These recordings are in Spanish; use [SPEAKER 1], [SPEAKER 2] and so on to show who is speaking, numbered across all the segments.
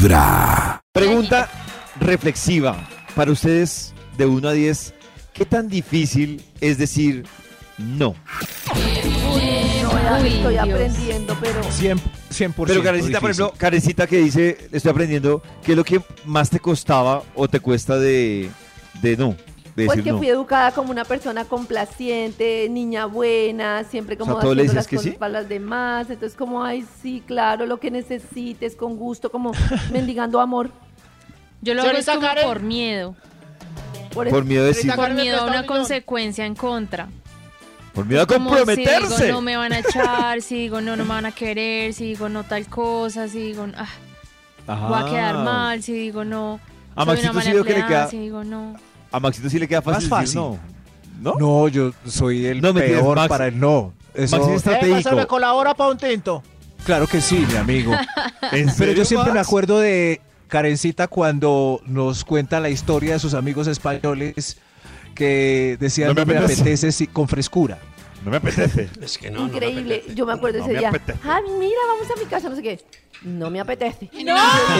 [SPEAKER 1] Vibra.
[SPEAKER 2] Pregunta reflexiva. Para ustedes, de 1 a 10, ¿qué tan difícil es decir no?
[SPEAKER 3] Uy,
[SPEAKER 4] estoy
[SPEAKER 3] Dios.
[SPEAKER 4] aprendiendo, pero
[SPEAKER 5] 100%. 100%
[SPEAKER 2] Pero Karencita, por ejemplo, Karencita que dice, estoy aprendiendo, ¿qué es lo que más te costaba o te cuesta de, de no? De
[SPEAKER 4] pues que
[SPEAKER 2] no.
[SPEAKER 4] fui educada como una persona complaciente, niña buena, siempre como
[SPEAKER 2] sea, ¿todo le
[SPEAKER 4] haciendo las
[SPEAKER 2] que
[SPEAKER 4] cosas
[SPEAKER 2] sí?
[SPEAKER 4] para las demás. Entonces como, ay, sí, claro, lo que necesites, con gusto, como mendigando amor.
[SPEAKER 3] Yo lo hago
[SPEAKER 6] Karen.
[SPEAKER 3] por miedo.
[SPEAKER 4] Por.
[SPEAKER 2] Por miedo a decir,
[SPEAKER 3] Por miedo a una consecuencia en contra.
[SPEAKER 2] por miedo a
[SPEAKER 3] Como Si
[SPEAKER 2] comprometerse.
[SPEAKER 3] digo no me van a echar, si digo no, no me van a querer, si digo no tal cosa, si digo ah, voy a quedar
[SPEAKER 2] Ajá.
[SPEAKER 3] mal, si digo no.
[SPEAKER 2] A
[SPEAKER 3] soy
[SPEAKER 2] Maxito sí que le queda-
[SPEAKER 3] si digo no.
[SPEAKER 2] A Maxito sí le queda fácil,
[SPEAKER 5] Más
[SPEAKER 2] decir no. ¿No?
[SPEAKER 5] No, yo soy el
[SPEAKER 2] No, mentiras,
[SPEAKER 5] peor
[SPEAKER 2] Max-
[SPEAKER 5] para el no. Eso,
[SPEAKER 2] Maxi es
[SPEAKER 6] Eh,
[SPEAKER 2] estratégico.
[SPEAKER 6] se me colabora para un tinto.
[SPEAKER 5] claro que sí, mi amigo.
[SPEAKER 2] ¿En
[SPEAKER 5] Pero yo siempre me acuerdo de Karencita cuando nos cuenta la historia de sus amigos españoles que decían
[SPEAKER 2] No me
[SPEAKER 5] no me
[SPEAKER 2] apetece".
[SPEAKER 5] con frescura.
[SPEAKER 2] No me apetece.
[SPEAKER 7] Es que no, no me
[SPEAKER 4] Increíble. Yo me acuerdo
[SPEAKER 2] No
[SPEAKER 4] ese
[SPEAKER 2] me
[SPEAKER 4] día.
[SPEAKER 2] apetece.
[SPEAKER 4] Ay, mira, vamos a mi casa, no sé qué. No me apetece.
[SPEAKER 5] Y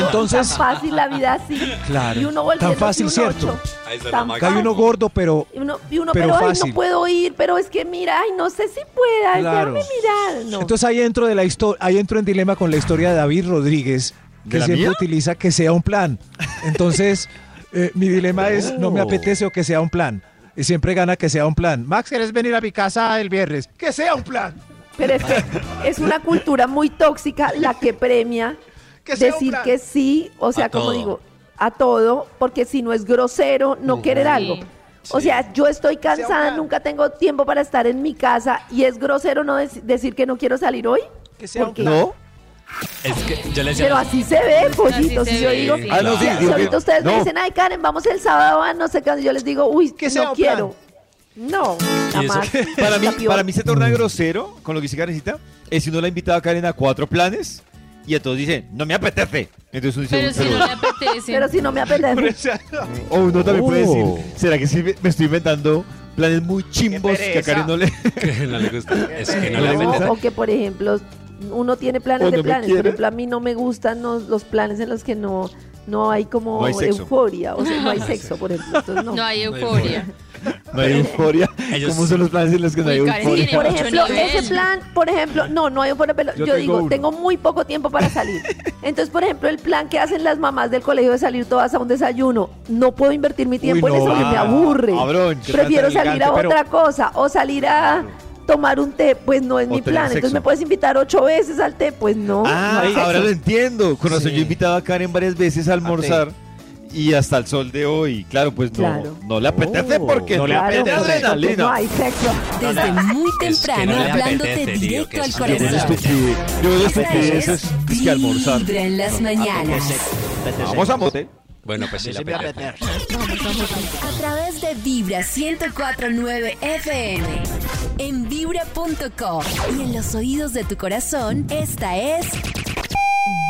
[SPEAKER 5] entonces,
[SPEAKER 4] Tan fácil la vida así.
[SPEAKER 5] Claro,
[SPEAKER 4] Y uno
[SPEAKER 5] tan fácil,
[SPEAKER 4] un
[SPEAKER 5] ¿cierto?
[SPEAKER 4] Tan
[SPEAKER 7] máquina.
[SPEAKER 5] cae uno
[SPEAKER 4] fácil.
[SPEAKER 5] gordo, pero
[SPEAKER 4] Y uno, y uno,
[SPEAKER 5] Pero
[SPEAKER 4] pero, ay,
[SPEAKER 5] fácil.
[SPEAKER 4] no puedo ir, pero es que mira, ay, no sé si pueda,
[SPEAKER 5] Claro.
[SPEAKER 4] déjame mirar. No.
[SPEAKER 5] Entonces ahí entro de la historia, ahí entro en dilema con la historia de David Rodríguez,
[SPEAKER 2] ¿De
[SPEAKER 5] que siempre
[SPEAKER 2] mía?
[SPEAKER 5] utiliza que sea un plan. Entonces, eh, mi dilema es no me apetece o que sea un plan. Y siempre gana que sea un plan. Max, ¿quieres venir a mi casa el viernes? Que sea un plan.
[SPEAKER 4] Pero es que es una cultura muy tóxica la que premia
[SPEAKER 5] Que sea un
[SPEAKER 4] decir
[SPEAKER 5] plan.
[SPEAKER 4] que sí, o sea,
[SPEAKER 7] A
[SPEAKER 4] como
[SPEAKER 7] todo.
[SPEAKER 4] digo, a todo, porque si no es grosero, no querer
[SPEAKER 3] Sí.
[SPEAKER 4] algo. O sea, yo estoy cansada, nunca tengo tiempo para estar en mi casa y es grosero no dec- decir que no quiero salir hoy.
[SPEAKER 5] Que sea un plan.
[SPEAKER 2] ¿No?
[SPEAKER 7] Es que yo le decía.
[SPEAKER 4] Pero así se ve, pollitos.
[SPEAKER 3] se
[SPEAKER 4] Y yo
[SPEAKER 3] ve,
[SPEAKER 4] digo,
[SPEAKER 3] sí.
[SPEAKER 2] Ah, no, sí,
[SPEAKER 4] si
[SPEAKER 2] digo
[SPEAKER 4] ahorita ustedes me
[SPEAKER 2] no.
[SPEAKER 4] dicen, ay, Karen, vamos el sábado a no sé qué, yo les digo, uy,
[SPEAKER 5] Que
[SPEAKER 4] no
[SPEAKER 5] plan.
[SPEAKER 4] quiero. No, jamás.
[SPEAKER 2] Para mí, para mí se torna grosero con lo que dice Karencita. Es si uno la ha invitado a Karen a cuatro planes y a todos dicen, no me apetece. Entonces uno dice,
[SPEAKER 3] Pero
[SPEAKER 2] "Uy,
[SPEAKER 3] si no le apetece.
[SPEAKER 4] Pero si no me apetece.
[SPEAKER 2] O uno también puede
[SPEAKER 5] Oh.
[SPEAKER 2] decir, ¿será que sí me me estoy inventando planes muy chimbos que a Karen no le...
[SPEAKER 7] Que no le gusta. Es que no
[SPEAKER 2] No
[SPEAKER 7] le apetece.
[SPEAKER 4] o que, por ejemplo, uno tiene planes
[SPEAKER 2] ¿O
[SPEAKER 4] de planes. Por ejemplo, a mí no me gustan los, los planes en los que no, no hay como
[SPEAKER 2] No hay sexo.
[SPEAKER 4] euforia. O sea, no hay sexo, por ejemplo. Entonces, no.
[SPEAKER 3] No hay euforia.
[SPEAKER 2] No hay euforia.
[SPEAKER 7] Ellos-
[SPEAKER 2] ¿Cómo son los planes en los que no hay euforia?
[SPEAKER 4] Por ejemplo, ese plan, por ejemplo, no, no hay euforia, pero
[SPEAKER 5] Yo
[SPEAKER 4] yo,
[SPEAKER 5] tengo
[SPEAKER 4] digo,
[SPEAKER 5] uno.
[SPEAKER 4] tengo muy poco tiempo para salir. Entonces, por ejemplo, el plan que hacen las mamás del colegio de salir todas a un desayuno, no puedo invertir mi tiempo
[SPEAKER 5] Uy,
[SPEAKER 4] en eso me aburre.
[SPEAKER 2] cabrón, qué
[SPEAKER 4] Prefiero salir a otra cosa o salir a tomar un té, pues no es
[SPEAKER 2] O
[SPEAKER 4] mi plan.
[SPEAKER 2] sexo.
[SPEAKER 4] Entonces me puedes invitar ocho veces al té, pues no.
[SPEAKER 2] Ah,
[SPEAKER 4] no
[SPEAKER 2] ahora lo entiendo. Con razón
[SPEAKER 7] Sí.
[SPEAKER 2] yo he invitado a Karen varias veces a almorzar y hasta el sol de hoy. Claro, pues no,
[SPEAKER 4] Claro.
[SPEAKER 2] no le apetece
[SPEAKER 5] Oh,
[SPEAKER 2] porque
[SPEAKER 5] no
[SPEAKER 2] no
[SPEAKER 5] le
[SPEAKER 2] apetece adrenalina.
[SPEAKER 4] no hay sexo.
[SPEAKER 8] Desde muy
[SPEAKER 7] Es que
[SPEAKER 8] temprano,
[SPEAKER 7] no
[SPEAKER 8] hablándote
[SPEAKER 7] apetece,
[SPEAKER 8] directo al corazón.
[SPEAKER 2] yo
[SPEAKER 8] Esta
[SPEAKER 2] estupideces
[SPEAKER 8] es
[SPEAKER 2] es que almorzar.
[SPEAKER 8] Vibra en las mañanas.
[SPEAKER 2] Vamos a mote.
[SPEAKER 7] Bueno, pues sí le apetece.
[SPEAKER 8] A través de Vibra 1049 FM. En vibra.com. Y en los oídos de tu corazón, esta es.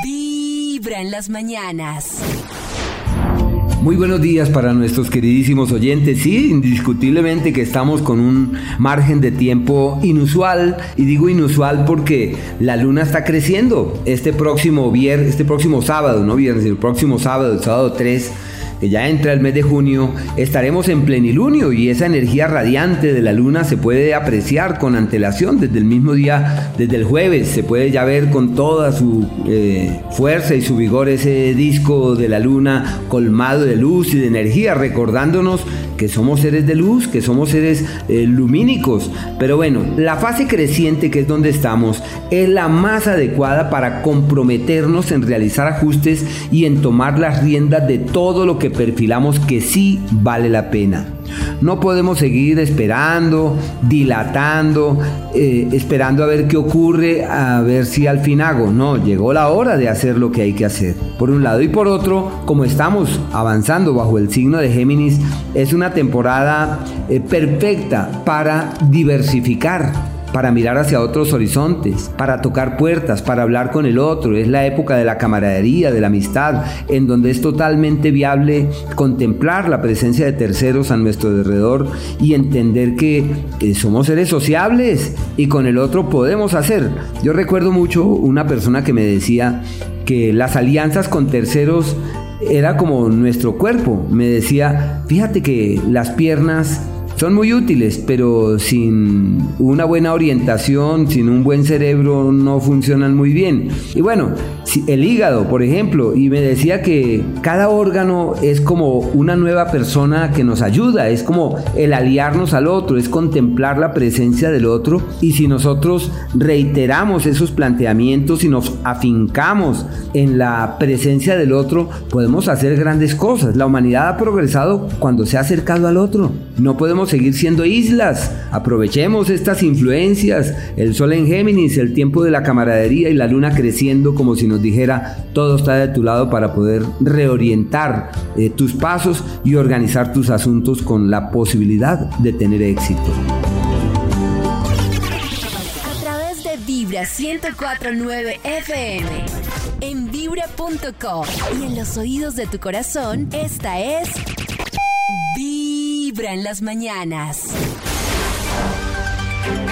[SPEAKER 8] Vibra en las mañanas.
[SPEAKER 9] Muy buenos días para nuestros queridísimos oyentes. Sí, indiscutiblemente que estamos con un margen de tiempo inusual. Y digo inusual porque la luna está creciendo. Este próximo viernes, este próximo sábado, no viernes, el próximo sábado, el sábado 3, que ya entra el mes de junio, estaremos en plenilunio y esa energía radiante de la luna se puede apreciar con antelación desde el mismo día, desde el jueves. Se puede ya ver con toda su eh, fuerza y su vigor ese disco de la luna colmado de luz y de energía, recordándonos que somos seres de luz, que somos seres eh, lumínicos. Pero bueno, la fase creciente que es donde estamos es la más adecuada para comprometernos en realizar ajustes y en tomar las riendas de todo lo que perfilamos que sí vale la pena. No podemos seguir esperando, dilatando, eh, esperando a ver qué ocurre, a ver si al fin hago. No, llegó la hora de hacer lo que hay que hacer. Por un lado y por otro, como estamos avanzando bajo el signo de Géminis, es una temporada eh, perfecta para diversificar para mirar hacia otros horizontes, para tocar puertas, para hablar con el otro. Es la época de la camaradería, de la amistad, en donde es totalmente viable contemplar la presencia de terceros a nuestro alrededor y entender que eh, somos seres sociables y con el otro podemos hacer. Yo recuerdo mucho una persona que me decía que las alianzas con terceros era como nuestro cuerpo. Me decía, fíjate que las piernas son muy útiles, pero sin una buena orientación, sin un buen cerebro, no funcionan muy bien. Y bueno, el hígado, por ejemplo, y me decía que cada órgano es como una nueva persona que nos ayuda, es como el aliarnos al otro, es contemplar la presencia del otro. Y si nosotros reiteramos esos planteamientos y nos afincamos en la presencia del otro, podemos hacer grandes cosas. La humanidad ha progresado cuando se ha acercado al otro. No podemos seguir siendo islas. Aprovechemos estas influencias, el sol en Géminis, el tiempo de la camaradería y la luna creciendo como si nos dijera todo está de tu lado para poder reorientar eh, tus pasos y organizar tus asuntos con la posibilidad de tener éxito.
[SPEAKER 8] A través de Vibra 1049 FM. En vibra.com y en los oídos de tu corazón, esta es Vibra en las mañanas.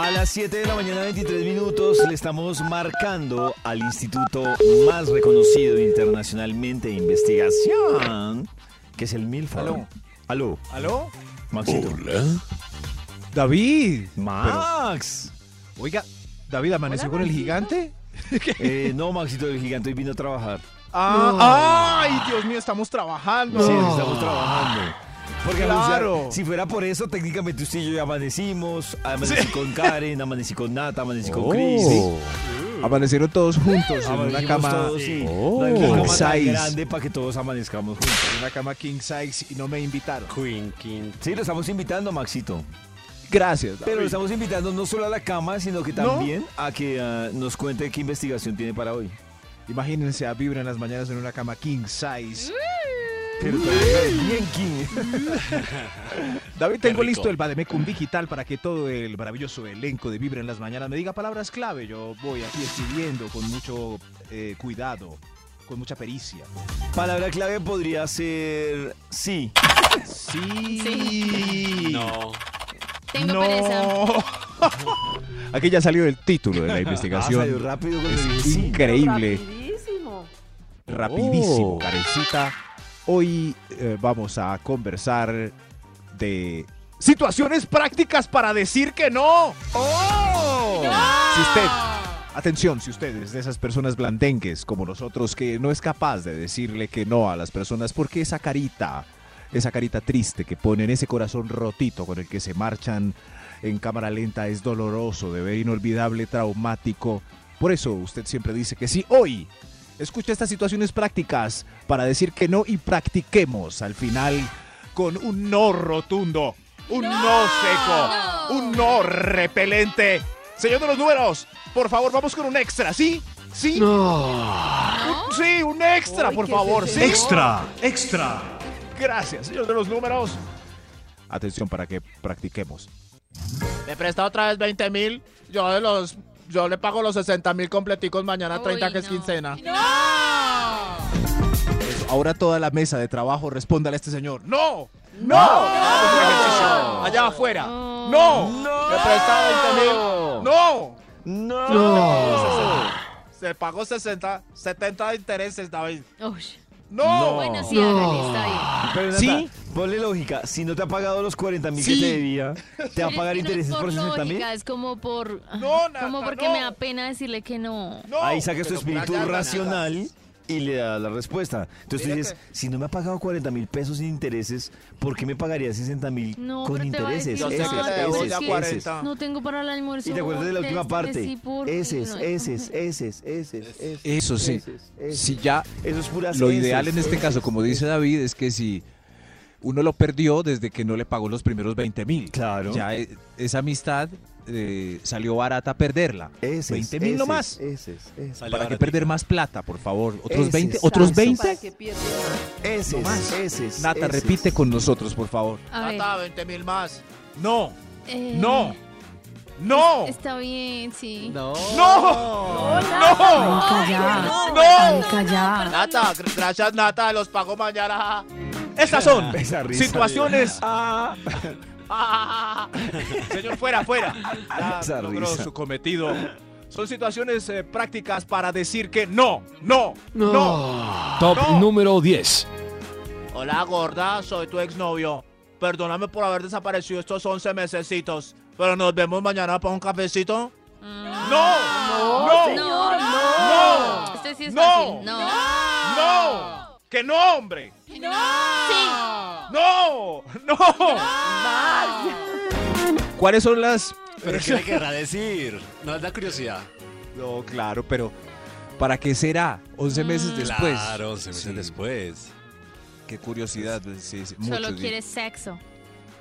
[SPEAKER 10] A las 7 de la mañana, 23 minutos, le estamos marcando al instituto más reconocido internacionalmente de investigación, que es el Milford.
[SPEAKER 5] Aló.
[SPEAKER 10] Aló.
[SPEAKER 5] ¿Aló?
[SPEAKER 10] Maxito.
[SPEAKER 5] David.
[SPEAKER 10] Max.
[SPEAKER 5] Oiga, David, ¿amaneció con el gigante?
[SPEAKER 10] Eh, no, Maxito, el gigante hoy vino a trabajar.
[SPEAKER 6] Ah, ¡Ay, Dios mío, estamos trabajando!
[SPEAKER 10] Sí, estamos trabajando. Porque
[SPEAKER 6] Claro.
[SPEAKER 10] si fuera por eso, técnicamente usted y yo ya amanecimos. Amanecí con Karen, amanecí con Nata, amanecí con Chris.
[SPEAKER 5] Amanecieron todos juntos en una cama.
[SPEAKER 10] todos, sí.
[SPEAKER 5] Oh.
[SPEAKER 10] No una
[SPEAKER 5] King
[SPEAKER 10] cama tan
[SPEAKER 5] size.
[SPEAKER 10] grande para que todos amanezcamos juntos.
[SPEAKER 5] En una cama king size y no me invitaron.
[SPEAKER 7] Queen, King.
[SPEAKER 10] Sí, lo estamos invitando, Maxito.
[SPEAKER 5] Gracias, David.
[SPEAKER 10] Pero lo estamos invitando no solo a la cama, sino que
[SPEAKER 5] ¿No?
[SPEAKER 10] también a que ah, nos cuente qué investigación tiene para hoy.
[SPEAKER 5] Imagínense a Vibra en las mañanas en una cama king size. David, tengo listo el Bademecum digital para que todo el maravilloso elenco de Vibra en las mañanas me diga palabras clave. Yo voy aquí escribiendo con mucho eh, cuidado, con mucha pericia.
[SPEAKER 10] Palabra clave podría ser sí.
[SPEAKER 5] Sí.
[SPEAKER 7] No.
[SPEAKER 3] Tengo
[SPEAKER 5] no.
[SPEAKER 3] pereza.
[SPEAKER 5] Aquí ya salió el título de la
[SPEAKER 10] Ah, salió
[SPEAKER 5] investigación.
[SPEAKER 10] rápido cuando
[SPEAKER 5] Es
[SPEAKER 10] sí.
[SPEAKER 5] increíble.
[SPEAKER 4] Rapidísimo.
[SPEAKER 5] Rapidísimo,
[SPEAKER 10] Oh.
[SPEAKER 5] Karencita. Hoy eh, vamos a conversar de situaciones prácticas para decir que no.
[SPEAKER 10] ¡Oh!
[SPEAKER 5] Si usted, atención, si usted es de esas personas blandengues como nosotros que no es capaz de decirle que no a las personas porque esa carita, esa carita triste que ponen, ese corazón rotito con el que se marchan en cámara lenta es doloroso, de ver inolvidable, traumático. Por eso usted siempre dice que sí. Hoy, escucha estas situaciones prácticas para decir que no y practiquemos al final con un no rotundo, un no, seco, un no repelente. Señor de los números, por favor, vamos con un extra, ¿sí? ¿Sí? Un- sí, un extra, por
[SPEAKER 4] ¿qué
[SPEAKER 5] favor.
[SPEAKER 4] es
[SPEAKER 5] ¿sí?
[SPEAKER 6] Extra, extra.
[SPEAKER 5] Gracias, señor de los números. Atención para que practiquemos.
[SPEAKER 6] ¿Me presta otra vez 20 mil? Yo de los... Yo le pago los 60 mil completicos mañana 30
[SPEAKER 3] Uy,
[SPEAKER 6] que es
[SPEAKER 3] no.
[SPEAKER 6] quincena.
[SPEAKER 5] Eso, ahora toda la mesa de trabajo respóndale a este señor. ¡No!
[SPEAKER 6] ¡No! Ejercicio. Allá afuera.
[SPEAKER 3] No.
[SPEAKER 6] ¡No!
[SPEAKER 10] ¡No!
[SPEAKER 6] ¿Me presta 20 mil? ¡No!
[SPEAKER 10] ¡No!
[SPEAKER 6] Se pagó 60, 70 de intereses, David.
[SPEAKER 3] Uy.
[SPEAKER 6] ¡No!
[SPEAKER 3] Bueno, sí, hágale, está bien.
[SPEAKER 10] Pero Nata,
[SPEAKER 5] ¿Sí?
[SPEAKER 10] ponle lógica. Si no te ha pagado los 40 mil
[SPEAKER 6] Sí.
[SPEAKER 10] que te debía, ¿te va a
[SPEAKER 3] Pero
[SPEAKER 10] pagar
[SPEAKER 3] es que no es
[SPEAKER 10] intereses por 60 mil?
[SPEAKER 3] lógica, Es como por.
[SPEAKER 6] No, Nata,
[SPEAKER 3] como porque
[SPEAKER 6] no.
[SPEAKER 3] me da pena decirle que no.
[SPEAKER 6] ¡No!
[SPEAKER 10] Ahí sacas tu
[SPEAKER 6] Pero por
[SPEAKER 10] espíritu racional y le da la respuesta. Entonces tú dices, si no me ha pagado 40 mil pesos sin intereses, ¿por qué me pagaría 60 mil
[SPEAKER 3] No,
[SPEAKER 10] con intereses?
[SPEAKER 3] decir,
[SPEAKER 6] debo ya
[SPEAKER 10] eses,
[SPEAKER 6] 40.
[SPEAKER 10] eses.
[SPEAKER 3] No tengo para el almuerzo.
[SPEAKER 10] Y te acuerdas de la última parte. Eses,
[SPEAKER 3] no,
[SPEAKER 10] eses, eses, eses, eses.
[SPEAKER 5] Eso sí.
[SPEAKER 10] eses, eses.
[SPEAKER 5] Si ya
[SPEAKER 10] Eso es pura
[SPEAKER 5] lo ideal en este caso, como dice David, es que si uno lo perdió desde que no le pagó los primeros 20 mil.
[SPEAKER 10] Claro.
[SPEAKER 5] Ya eh, esa amistad eh, salió barata perderla.
[SPEAKER 10] Eses,
[SPEAKER 5] 20 mil
[SPEAKER 10] eses,
[SPEAKER 5] nomás.
[SPEAKER 10] Eses, eses.
[SPEAKER 7] Sale
[SPEAKER 5] ¿Para qué perder más plata, por favor? ¿Otros
[SPEAKER 10] Eses.
[SPEAKER 5] 20? ¿Otros
[SPEAKER 4] Exacto,
[SPEAKER 5] 20?
[SPEAKER 4] para que pierda más.
[SPEAKER 10] Eses,
[SPEAKER 5] más.
[SPEAKER 10] eses,
[SPEAKER 5] Nata, repite con nosotros, por favor.
[SPEAKER 6] Nata, 20 mil más.
[SPEAKER 5] No,
[SPEAKER 3] eh,
[SPEAKER 5] no, no.
[SPEAKER 3] Está bien, sí.
[SPEAKER 7] No.
[SPEAKER 5] ¡No!
[SPEAKER 3] Ay, calla.
[SPEAKER 5] ¡No!
[SPEAKER 3] Ay, calla.
[SPEAKER 6] Nata, gr- gracias Nata, los pago mañana.
[SPEAKER 5] Estas son situaciones. Señor, fuera, fuera. Ya
[SPEAKER 10] Esa
[SPEAKER 5] logró
[SPEAKER 10] risa.
[SPEAKER 5] su cometido. Son situaciones eh, prácticas para decir que no, no, no.
[SPEAKER 11] Top
[SPEAKER 5] No.
[SPEAKER 11] número 10.
[SPEAKER 6] Hola gorda, soy tu exnovio. Perdóname por haber desaparecido estos 11 mesecitos. Pero nos vemos mañana para un cafecito.
[SPEAKER 5] No,
[SPEAKER 4] No,
[SPEAKER 5] no,
[SPEAKER 4] señor,
[SPEAKER 5] no,
[SPEAKER 3] Mm. Este sí es
[SPEAKER 5] No.
[SPEAKER 3] fácil. No.
[SPEAKER 5] no. Que no, hombre. No, no. ¿Cuáles son las
[SPEAKER 7] ¿Pero qué le querrá decir? No es la curiosidad.
[SPEAKER 5] No, claro, pero ¿para qué será? 11 meses después.
[SPEAKER 7] Claro, 11 meses
[SPEAKER 5] Sí.
[SPEAKER 7] después.
[SPEAKER 5] Qué curiosidad. Sí, sí,
[SPEAKER 3] Solo
[SPEAKER 5] muchos
[SPEAKER 3] quieres sexo.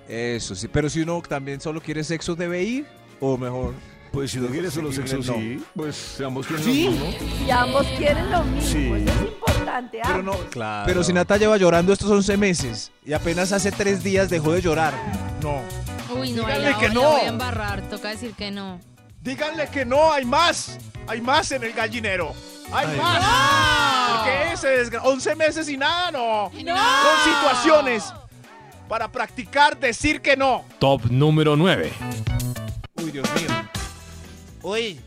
[SPEAKER 5] Eso sí, pero si uno también solo quiere sexo, ¿debe ir? O mejor.
[SPEAKER 10] Pues si no quieres solo sexo,
[SPEAKER 5] No.
[SPEAKER 10] sí. Pues ambos quieren
[SPEAKER 5] ¿Sí?
[SPEAKER 10] lo mismo.
[SPEAKER 4] Y ambos quieren lo mismo.
[SPEAKER 10] Sí.
[SPEAKER 4] Eso es importante.
[SPEAKER 5] Pero no.
[SPEAKER 7] Claro.
[SPEAKER 5] Pero si Nata lleva llorando estos 11 meses y apenas hace 3 días dejó de llorar. No.
[SPEAKER 3] Uy, no,
[SPEAKER 5] Díganle que no.
[SPEAKER 3] voy a embarrar. Toca decir que no.
[SPEAKER 5] Díganle que no, hay más. Hay más en el gallinero. Hay
[SPEAKER 10] Ay,
[SPEAKER 5] más. Porque ese es 11 meses y nada, no. Son situaciones para practicar decir que no.
[SPEAKER 11] Top número 9.
[SPEAKER 5] Uy, Dios mío.
[SPEAKER 6] Uy,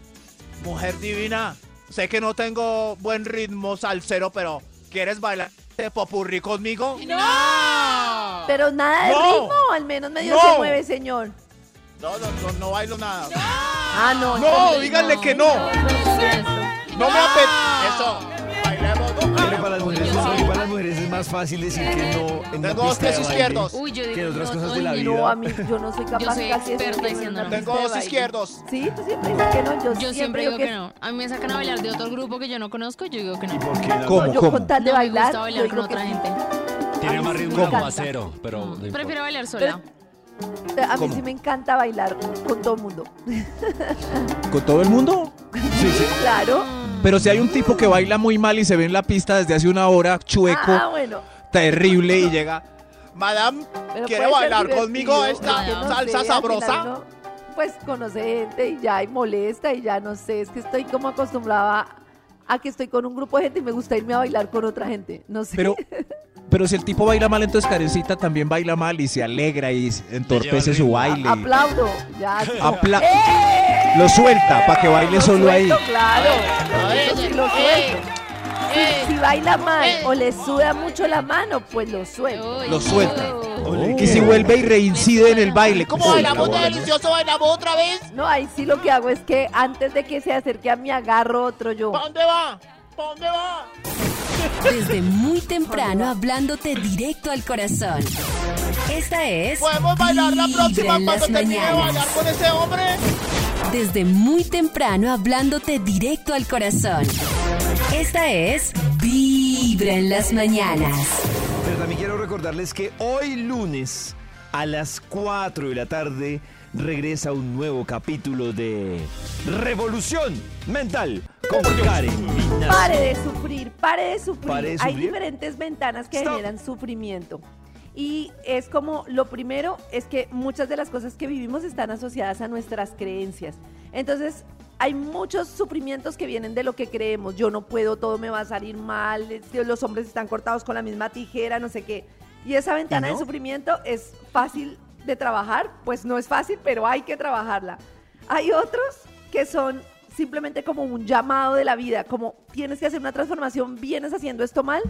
[SPEAKER 6] mujer divina. Sé que no tengo buen ritmo salsero, pero ¿quieres bailar de popurrí conmigo?
[SPEAKER 4] Pero nada de
[SPEAKER 5] No.
[SPEAKER 4] ritmo, al menos medio
[SPEAKER 5] No.
[SPEAKER 4] se mueve, señor.
[SPEAKER 6] No, no, no, no bailo nada.
[SPEAKER 4] Ah, no.
[SPEAKER 5] No,
[SPEAKER 4] entonces
[SPEAKER 5] díganle que no. No me apetece.
[SPEAKER 6] Eso,
[SPEAKER 10] más fácil decir que no en
[SPEAKER 6] Tengo dos pies izquierdos.
[SPEAKER 3] Uy, yo digo
[SPEAKER 10] que en otras
[SPEAKER 3] no,
[SPEAKER 10] cosas de la vida.
[SPEAKER 4] No, a mí yo no soy capaz
[SPEAKER 3] Yo soy
[SPEAKER 4] casi de
[SPEAKER 3] experta
[SPEAKER 4] subirme
[SPEAKER 3] diciendo
[SPEAKER 4] en una
[SPEAKER 3] no.
[SPEAKER 6] Tengo
[SPEAKER 4] de
[SPEAKER 6] dos
[SPEAKER 4] baile.
[SPEAKER 6] izquierdos.
[SPEAKER 4] Sí, tú siempre dices que no. Yo,
[SPEAKER 3] Yo siempre digo que no. A mí me sacan a bailar de otro grupo que yo no conozco, yo digo que no.
[SPEAKER 10] ¿Y por qué
[SPEAKER 5] ¿Cómo?
[SPEAKER 4] Yo con tal de
[SPEAKER 3] No me
[SPEAKER 4] bailar,
[SPEAKER 3] gusta
[SPEAKER 4] yo
[SPEAKER 3] bailar
[SPEAKER 4] digo
[SPEAKER 3] con
[SPEAKER 4] que
[SPEAKER 3] otra
[SPEAKER 4] sí.
[SPEAKER 3] gente.
[SPEAKER 7] Tiene más ritmo como pero no importa.
[SPEAKER 3] Prefiero bailar sola.
[SPEAKER 4] A mí
[SPEAKER 5] ¿Cómo?
[SPEAKER 4] sí me encanta bailar con todo el mundo.
[SPEAKER 5] ¿Con todo el mundo?
[SPEAKER 4] Claro.
[SPEAKER 5] Pero si hay un tipo que baila muy mal y se ve en la pista desde hace una hora, chueco,
[SPEAKER 4] Ah, bueno.
[SPEAKER 5] terrible, y llega.
[SPEAKER 6] Madame,
[SPEAKER 4] Pero
[SPEAKER 6] ¿quiere bailar conmigo esta
[SPEAKER 4] no
[SPEAKER 6] salsa
[SPEAKER 4] al
[SPEAKER 6] sabrosa?
[SPEAKER 4] pues conoce gente y ya y molesta y ya no sé, es que estoy como acostumbrada a que estoy con un grupo de gente y me gusta irme a bailar con otra gente, no sé.
[SPEAKER 5] Pero, pero si el tipo baila mal, entonces Karencita también baila mal y se alegra y entorpece su baile.
[SPEAKER 4] aplaudo, ya.
[SPEAKER 5] Apla-
[SPEAKER 4] ¡Eh!
[SPEAKER 5] Lo suelta para que baile
[SPEAKER 4] Lo
[SPEAKER 5] solo ahí.
[SPEAKER 4] Claro, eso sí lo suelto. Si, si baila mal o le suda mucho la mano, pues lo suelto.
[SPEAKER 3] Uy,
[SPEAKER 5] Lo suelta.
[SPEAKER 3] uy.
[SPEAKER 5] Y si vuelve y reincide en el baile.
[SPEAKER 6] ¿Cómo bailamos
[SPEAKER 5] la
[SPEAKER 6] de delicioso? ¿Bailamos otra vez?
[SPEAKER 4] No, ahí sí lo que hago es que antes de que se acerque a mí agarro otro yo.
[SPEAKER 6] ¿Para dónde va? ¿Para dónde va?
[SPEAKER 8] Desde muy temprano hablándote directo al corazón. Esta es.
[SPEAKER 6] ¿Podemos bailar la próxima cuando
[SPEAKER 8] las
[SPEAKER 6] termine de bailar
[SPEAKER 8] mañanas.
[SPEAKER 6] con ese hombre?
[SPEAKER 8] Desde muy temprano hablándote directo al corazón. Esta es Vibra en las mañanas.
[SPEAKER 10] Pero también quiero recordarles que hoy lunes a las 4 de la tarde regresa un nuevo capítulo de Revolución Mental con Karen.
[SPEAKER 4] Pare de sufrir, pare de sufrir.
[SPEAKER 10] Pare de
[SPEAKER 4] Hay diferentes ventanas que
[SPEAKER 10] Stop.
[SPEAKER 4] generan sufrimiento. Y es como, lo primero es que muchas de las cosas que vivimos están asociadas a nuestras creencias. Entonces, hay muchos sufrimientos que vienen de lo que creemos. Yo no puedo, todo me va a salir mal, los hombres están cortados con la misma tijera, no sé qué. Y esa ventana
[SPEAKER 10] no?
[SPEAKER 4] de sufrimiento es fácil de trabajar, pues no es fácil, pero hay que trabajarla. Hay otros que son simplemente como un llamado de la vida, como tienes que hacer una transformación, vienes haciendo esto mal,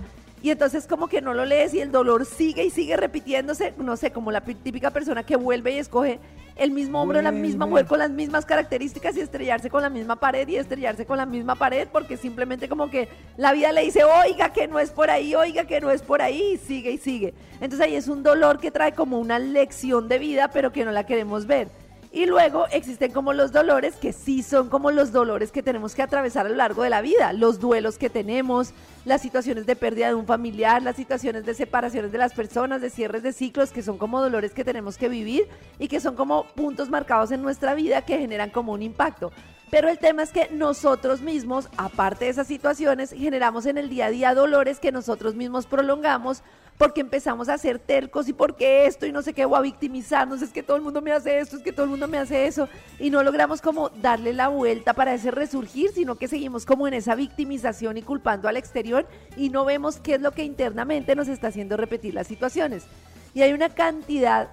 [SPEAKER 4] y entonces como que no lo lees y el dolor sigue y sigue repitiéndose, no sé, como la pi- típica persona que vuelve y escoge el mismo hombre o la misma mujer con las mismas características y estrellarse con la misma pared y estrellarse con la misma pared porque simplemente como que la vida le dice, oiga que no es por ahí, oiga que no es por ahí y sigue y sigue. Entonces ahí es un dolor que trae como una lección de vida pero que no la queremos ver. Y luego existen como los dolores que sí son como los dolores que tenemos que atravesar a lo largo de la vida, los duelos que tenemos, las situaciones de pérdida de un familiar, las situaciones de separaciones de las personas, de cierres de ciclos, que son como dolores que tenemos que vivir y que son como puntos marcados en nuestra vida que generan como un impacto. Pero el tema es que nosotros mismos, aparte de esas situaciones, generamos en el día a día dolores que nosotros mismos prolongamos porque empezamos a ser tercos y porque esto y no sé qué, o a victimizarnos, es que todo el mundo me hace esto, es que todo el mundo me hace eso, y no logramos como darle la vuelta para ese resurgir, sino que seguimos como en esa victimización y culpando al exterior y no vemos qué es lo que internamente nos está haciendo repetir las situaciones. Y hay una cantidad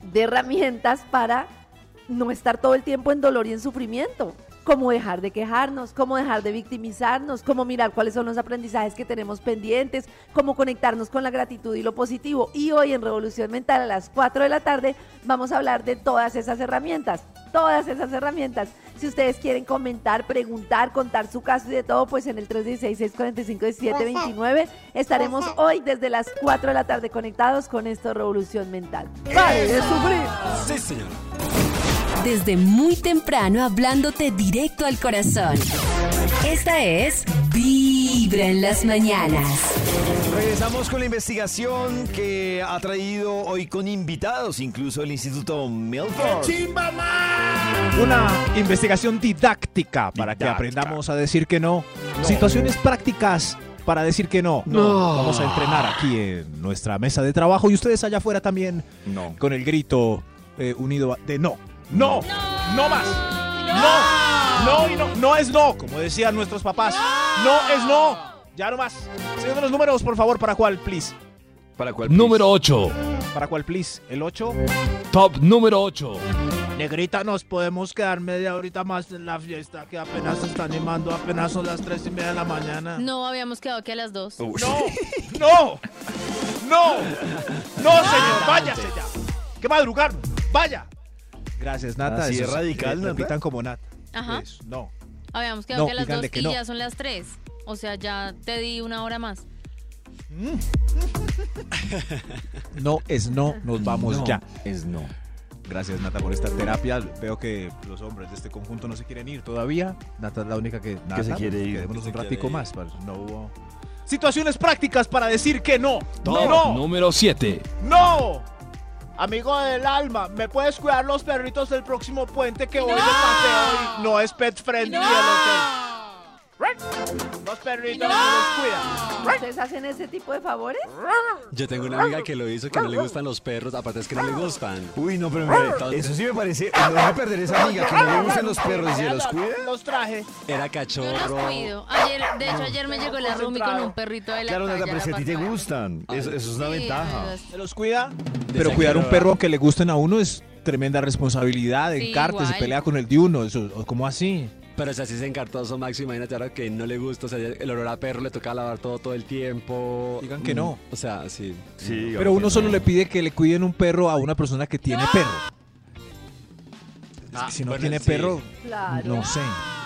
[SPEAKER 4] de herramientas para no estar todo el tiempo en dolor y en sufrimiento cómo dejar de quejarnos, cómo dejar de victimizarnos, cómo mirar cuáles son los aprendizajes que tenemos pendientes, cómo conectarnos con la gratitud y lo positivo. Y hoy en Revolución Mental a las 4 de la tarde vamos a hablar de todas esas herramientas, todas esas herramientas. Si ustedes quieren comentar, preguntar, contar su caso y de todo, pues en el 316-645-1729 estaremos hoy desde las 4 de la tarde conectados con esto Revolución Mental. ¡Pare de sufrir!
[SPEAKER 7] Sí, señor.
[SPEAKER 8] Desde muy temprano hablándote directo al corazón. Esta es Vibra en las mañanas.
[SPEAKER 10] Regresamos con la investigación que ha traído hoy con invitados, incluso el Instituto Milford.
[SPEAKER 5] Una investigación didáctica para que aprendamos a decir que no. Situaciones prácticas para decir que no. Vamos a entrenar aquí en nuestra mesa de trabajo y ustedes allá afuera también
[SPEAKER 10] No.
[SPEAKER 5] con el grito eh, unido de no. No, no, más. No, no y no. No es no, como decían nuestros papás. No es no. Ya no más. Señor de los números, por favor, ¿para cuál, please?
[SPEAKER 10] ¿Para cuál?
[SPEAKER 11] Número 8.
[SPEAKER 5] ¿Para cuál, please? ¿El 8?
[SPEAKER 11] Top número 8.
[SPEAKER 6] Negrita, nos podemos quedar media horita más en la fiesta que apenas se está animando, apenas son las tres y media de la mañana.
[SPEAKER 3] No, habíamos quedado aquí a las dos.
[SPEAKER 10] Uy.
[SPEAKER 6] No, no, no, no, señor, váyase ya. Que madrugar, vaya.
[SPEAKER 5] Gracias, Nata.
[SPEAKER 10] Así es radical, Nata.
[SPEAKER 5] Repitan como Nata.
[SPEAKER 3] Ajá.
[SPEAKER 5] Eso, no.
[SPEAKER 3] Habíamos quedado
[SPEAKER 5] No,
[SPEAKER 3] aquí a las dos
[SPEAKER 5] que
[SPEAKER 3] y
[SPEAKER 5] no.
[SPEAKER 3] ya son las tres. O sea, ya te di una hora más.
[SPEAKER 5] No es no, nos vamos
[SPEAKER 10] No,
[SPEAKER 5] ya.
[SPEAKER 10] Es no.
[SPEAKER 5] Gracias, Nata, por esta terapia. Veo que los hombres de este conjunto no se quieren ir todavía. Nata es la única que, Nata,
[SPEAKER 10] se quiere ir,
[SPEAKER 5] Quedémonos
[SPEAKER 7] que
[SPEAKER 5] un ratico más. para- No hubo... Situaciones prácticas para decir que no.
[SPEAKER 11] Top
[SPEAKER 6] No.
[SPEAKER 11] número 7.
[SPEAKER 6] No. Amigo del alma, ¿me puedes cuidar los perritos del próximo puente que voy de paseo y no es pet friendly el hotel? Los perritos no los cuidan.
[SPEAKER 4] ¿Ustedes hacen ese tipo de favores?
[SPEAKER 7] Yo tengo una amiga que lo hizo, que no le gustan los perros, aparte es que no le gustan.
[SPEAKER 10] Uy, no, pero mire, eso sí me parece. No voy a perder esa amiga que no le gustan los perros y se los cuida.
[SPEAKER 6] Los traje.
[SPEAKER 7] Era
[SPEAKER 3] Yo
[SPEAKER 7] cachorro.
[SPEAKER 3] los cuido. Ayer, de hecho, ayer me llegó la Rumi con un perrito de la
[SPEAKER 10] Claro, Nata, pero si a ti te gustan. Eso, eso es una
[SPEAKER 3] Sí,
[SPEAKER 10] ventaja.
[SPEAKER 6] ¿Se los cuida?
[SPEAKER 5] Pero cuidar
[SPEAKER 7] que
[SPEAKER 5] un perro aunque le gusten a uno es tremenda responsabilidad.
[SPEAKER 3] Sí,
[SPEAKER 5] Encarte, se pelea con el de uno. Eso, ¿Cómo así?
[SPEAKER 7] Pero si así se encartoso, Max, imagínate ahora que no le gusta, o sea, el olor a perro le toca lavar todo todo el tiempo.
[SPEAKER 5] Digan que
[SPEAKER 7] Mm,
[SPEAKER 5] no.
[SPEAKER 7] O sea, sí.
[SPEAKER 10] Sí,
[SPEAKER 5] Pero uno solo le pide que le cuiden un perro a una persona que tiene perro. Es
[SPEAKER 7] Ah,
[SPEAKER 5] si no
[SPEAKER 7] bueno,
[SPEAKER 5] tiene
[SPEAKER 7] sí.
[SPEAKER 5] perro,
[SPEAKER 4] Claro.
[SPEAKER 5] no sé.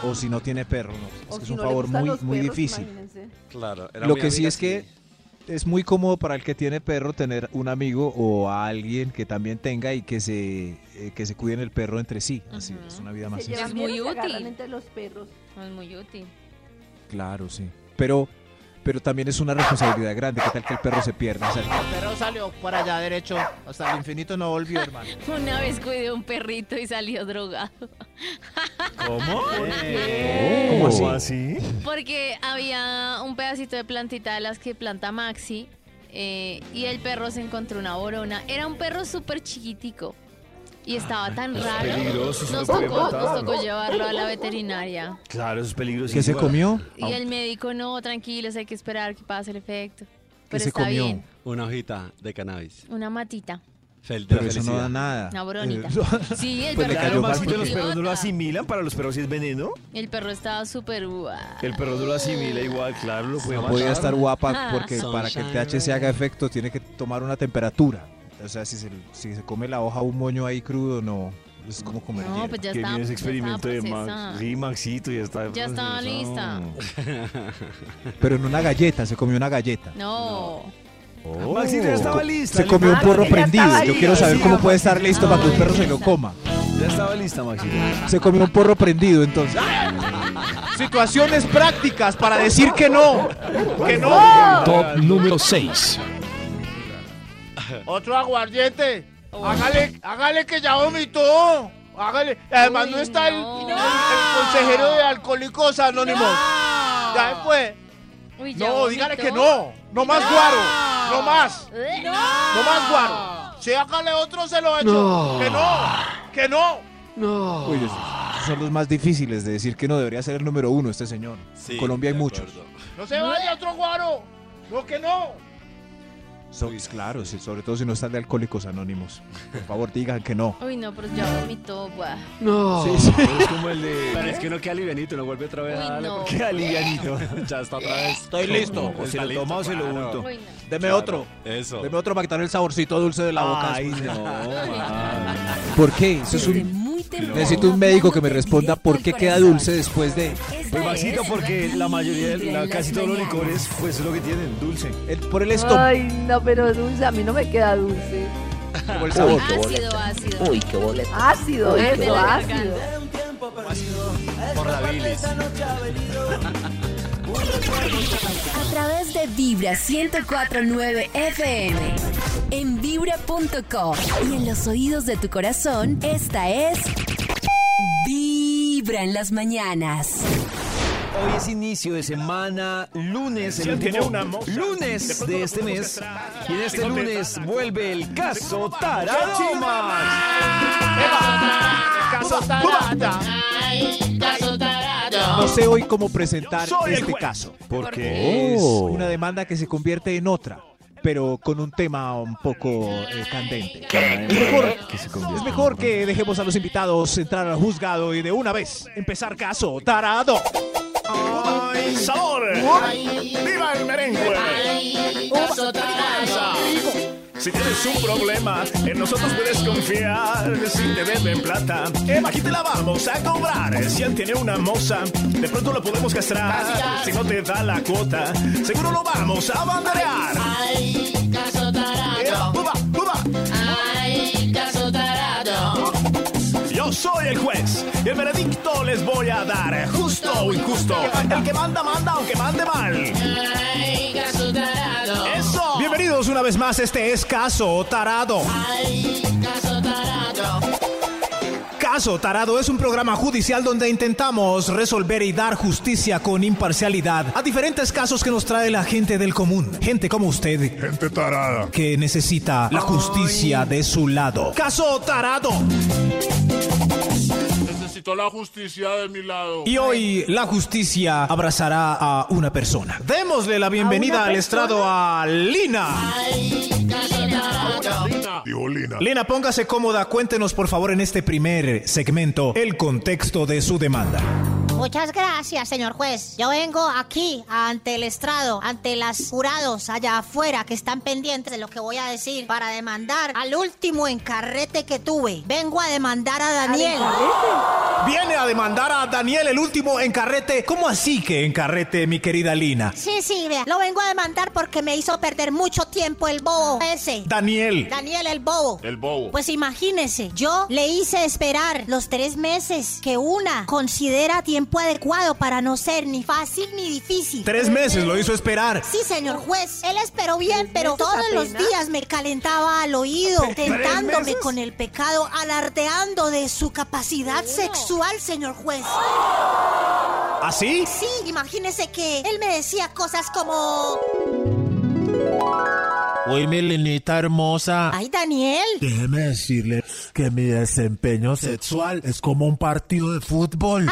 [SPEAKER 5] O si no tiene perro, no. Es
[SPEAKER 4] O
[SPEAKER 5] que es un
[SPEAKER 4] no
[SPEAKER 5] favor muy, muy
[SPEAKER 4] perros,
[SPEAKER 5] difícil.
[SPEAKER 4] imagínense.
[SPEAKER 7] Claro. era
[SPEAKER 5] Lo
[SPEAKER 7] muy
[SPEAKER 5] que sí es que es muy cómodo para el que tiene perro tener un amigo o a alguien que también tenga y que se, eh, que se cuiden el perro entre sí. Así es una vida más
[SPEAKER 4] Se
[SPEAKER 5] sencilla.
[SPEAKER 3] Es muy útil.
[SPEAKER 4] entre los perros.
[SPEAKER 3] Es muy útil.
[SPEAKER 5] Claro, sí. Pero, pero también es una responsabilidad grande. ¿Qué tal que el perro se pierda? O sea,
[SPEAKER 6] El perro salió para allá derecho. Hasta el infinito no volvió, hermano.
[SPEAKER 3] Una vez cuidé un perrito y salió drogado.
[SPEAKER 10] ¿Cómo?
[SPEAKER 5] ¿Cómo así?
[SPEAKER 10] ¿Cómo así?
[SPEAKER 3] Porque había un pedacito de plantita de las que planta Maxi eh, y el perro se encontró una borona. Era un perro súper chiquitico y estaba tan raro.
[SPEAKER 10] peligroso,
[SPEAKER 3] Nos tocó,
[SPEAKER 10] matar.
[SPEAKER 3] nos tocó llevarlo a la veterinaria.
[SPEAKER 10] Claro, eso es peligroso.
[SPEAKER 5] ¿Qué se comió?
[SPEAKER 3] Y el médico, no, tranquilos, hay que esperar que pase el efecto. Pero
[SPEAKER 5] se
[SPEAKER 3] está
[SPEAKER 5] comió?
[SPEAKER 3] bien.
[SPEAKER 7] Una hojita de cannabis.
[SPEAKER 3] Una matita,
[SPEAKER 7] Fel- de la
[SPEAKER 5] Pero eso no
[SPEAKER 7] felicidad.
[SPEAKER 5] da nada.
[SPEAKER 3] una boronita.
[SPEAKER 5] Eh,
[SPEAKER 3] Sí, el
[SPEAKER 5] Pues le
[SPEAKER 3] perro
[SPEAKER 5] cayó
[SPEAKER 10] Claro,
[SPEAKER 5] mal
[SPEAKER 10] Maxito,
[SPEAKER 5] porque-
[SPEAKER 10] los perros no lo asimilan. Para los perros sí es veneno.
[SPEAKER 3] El perro estaba súper guau.
[SPEAKER 10] El perro no lo asimila igual, claro, lo puede
[SPEAKER 5] No
[SPEAKER 10] matar.
[SPEAKER 5] podía estar guapa
[SPEAKER 3] Ah.
[SPEAKER 5] porque para que el THC haga efecto tiene que tomar una temperatura. O sea, si se, si se come la hoja un moño ahí crudo, no, Es como comer
[SPEAKER 3] No,
[SPEAKER 5] hierba.
[SPEAKER 3] pues ya
[SPEAKER 10] que
[SPEAKER 3] está.
[SPEAKER 10] viene ese
[SPEAKER 3] ya
[SPEAKER 10] experimento de Max.
[SPEAKER 3] procesada.
[SPEAKER 10] Sí, Maxito, ya está.
[SPEAKER 3] Ya estaba
[SPEAKER 10] procesado.
[SPEAKER 5] Pero en una galleta, se comió una galleta.
[SPEAKER 3] No.
[SPEAKER 10] Oh. Maxito ya estaba lista.
[SPEAKER 5] Se comió un porro
[SPEAKER 4] ya
[SPEAKER 5] prendido.
[SPEAKER 4] estaba
[SPEAKER 5] Yo quiero
[SPEAKER 4] listo.
[SPEAKER 5] saber
[SPEAKER 10] Sí,
[SPEAKER 5] cómo puede estar listo para que un perro se lo
[SPEAKER 3] lista.
[SPEAKER 5] coma.
[SPEAKER 10] Ya estaba lista, Maxito.
[SPEAKER 5] Se comió un porro prendido, entonces.
[SPEAKER 6] Situaciones prácticas para decir que no. Que no.
[SPEAKER 11] Top número 6.
[SPEAKER 6] Otro aguardiente. Hágale, hágale que ya vomitó. Hágale. Además
[SPEAKER 3] Uy,
[SPEAKER 6] no está el,
[SPEAKER 3] no.
[SPEAKER 6] el- el consejero de Alcohólicos Anónimos. Ya se fue.
[SPEAKER 3] Uy, ya
[SPEAKER 6] No, dígale
[SPEAKER 3] vomitó.
[SPEAKER 6] que no. No más guaro. No más. No más guaro. Si hágale otro, se lo echo. Que no. Que no.
[SPEAKER 5] Uy, esos son los más difíciles de decir que no debería ser el número uno este señor. en Colombia hay muchos.
[SPEAKER 6] No se vaya otro guaro. No, que no.
[SPEAKER 5] So- claro, sí, sobre todo si no están de Alcohólicos Anónimos. Por favor, digan que no.
[SPEAKER 3] Uy, no, pero ya vomitó. buah.
[SPEAKER 7] No.
[SPEAKER 5] Sí, sí.
[SPEAKER 10] Es como el de.
[SPEAKER 7] Pero es que uno queda livianito, no vuelve otra vez
[SPEAKER 3] Uy,
[SPEAKER 7] a darle
[SPEAKER 3] no.
[SPEAKER 7] porque
[SPEAKER 10] Qué alivianito.
[SPEAKER 7] ya está otra vez.
[SPEAKER 6] Estoy listo.
[SPEAKER 10] O se lo toma o se lo unto.
[SPEAKER 3] Uy, no.
[SPEAKER 6] Deme otro.
[SPEAKER 7] Eso.
[SPEAKER 5] Deme otro para quitar el saborcito dulce de la boca.
[SPEAKER 10] Ay,
[SPEAKER 5] después.
[SPEAKER 10] no. man.
[SPEAKER 5] ¿Por qué? Eso es un... Necesito un médico que me responda por qué queda dulce después de...
[SPEAKER 10] Pues Maxito, porque la mayoría, la, casi todos los licores, pues es lo que tienen, dulce.
[SPEAKER 5] el- por el estómago.
[SPEAKER 4] Ay, no, pero dulce, a mí no me queda dulce.
[SPEAKER 5] Sabor.
[SPEAKER 3] Ácido, ácido.
[SPEAKER 12] Uy, qué boleta.
[SPEAKER 4] Ácido,
[SPEAKER 3] de
[SPEAKER 4] eso,
[SPEAKER 3] la
[SPEAKER 4] ácido.
[SPEAKER 7] Por la bilis.
[SPEAKER 8] A través de Vibra 1049 FM. En vibra.com. Y en los oídos de tu corazón, esta es. Vibra en las mañanas.
[SPEAKER 10] Hoy es inicio de semana, lunes, el último lunes de este mes. Y en este lunes vuelve el caso Tarado Max.
[SPEAKER 6] Caso tarada.
[SPEAKER 5] No sé hoy cómo presentar este caso.
[SPEAKER 10] Porque
[SPEAKER 5] Es
[SPEAKER 10] es
[SPEAKER 5] una demanda que se convierte en otra, pero con un tema un poco eh, candente. Es mejor,
[SPEAKER 10] que se convierte
[SPEAKER 5] es mejor que dejemos a los invitados entrar al juzgado y de una vez empezar caso tarado.
[SPEAKER 6] ¡Ay, sabor! ¡Viva el merengue! Si tienes un problema, en nosotros puedes confiar. Si te deben plata, eh, aquí te la vamos a cobrar. Si él tiene una moza, de pronto lo podemos castrar. Si no te da la cuota, seguro lo vamos a banderear. Soy el juez y el veredicto les voy a dar, justo o injusto. El que manda, manda, aunque mande mal. Eso. Bienvenidos una vez más, este es Caso Tarado. Caso Tarado es un programa judicial donde intentamos resolver y dar justicia con imparcialidad a diferentes casos que nos trae la gente del común. Gente como usted. Gente tarada. Que necesita la justicia de su lado. Caso Tarado.
[SPEAKER 13] Necesito la justicia de mi lado.
[SPEAKER 6] Y hoy la justicia abrazará a una persona. Démosle la bienvenida al estrado a Lina.
[SPEAKER 13] Digo, Lina.
[SPEAKER 6] Lina, póngase cómoda. Cuéntenos, por favor, en este primer segmento el contexto de su demanda.
[SPEAKER 14] Muchas gracias, señor juez. Yo vengo aquí ante el estrado, ante los jurados allá afuera que están pendientes de lo que voy a decir para demandar al último encarrete que tuve. Vengo a demandar a Daniel.
[SPEAKER 6] Viene a demandar a Daniel, el último en carrete. ¿Cómo así que en carrete, mi querida Lina?
[SPEAKER 14] Sí, sí, vea. Lo vengo a demandar porque me hizo perder mucho tiempo el bobo ese.
[SPEAKER 6] Daniel.
[SPEAKER 14] Daniel el bobo.
[SPEAKER 13] El bobo.
[SPEAKER 14] Pues imagínese, yo le hice esperar los tres meses que una considera tiempo adecuado para no ser ni fácil ni difícil.
[SPEAKER 6] Tres meses lo hizo esperar.
[SPEAKER 14] Sí, señor juez. Él esperó bien, pero todos los días me calentaba al oído, tentándome con el pecado, alardeando de su capacidad sexual, señor juez.
[SPEAKER 6] ¿Así?
[SPEAKER 14] Sí, imagínese que él me decía cosas como...
[SPEAKER 15] Uy, mi linita hermosa.
[SPEAKER 14] Ay, Daniel.
[SPEAKER 15] Déjeme decirle que mi desempeño sexual es como un partido de fútbol.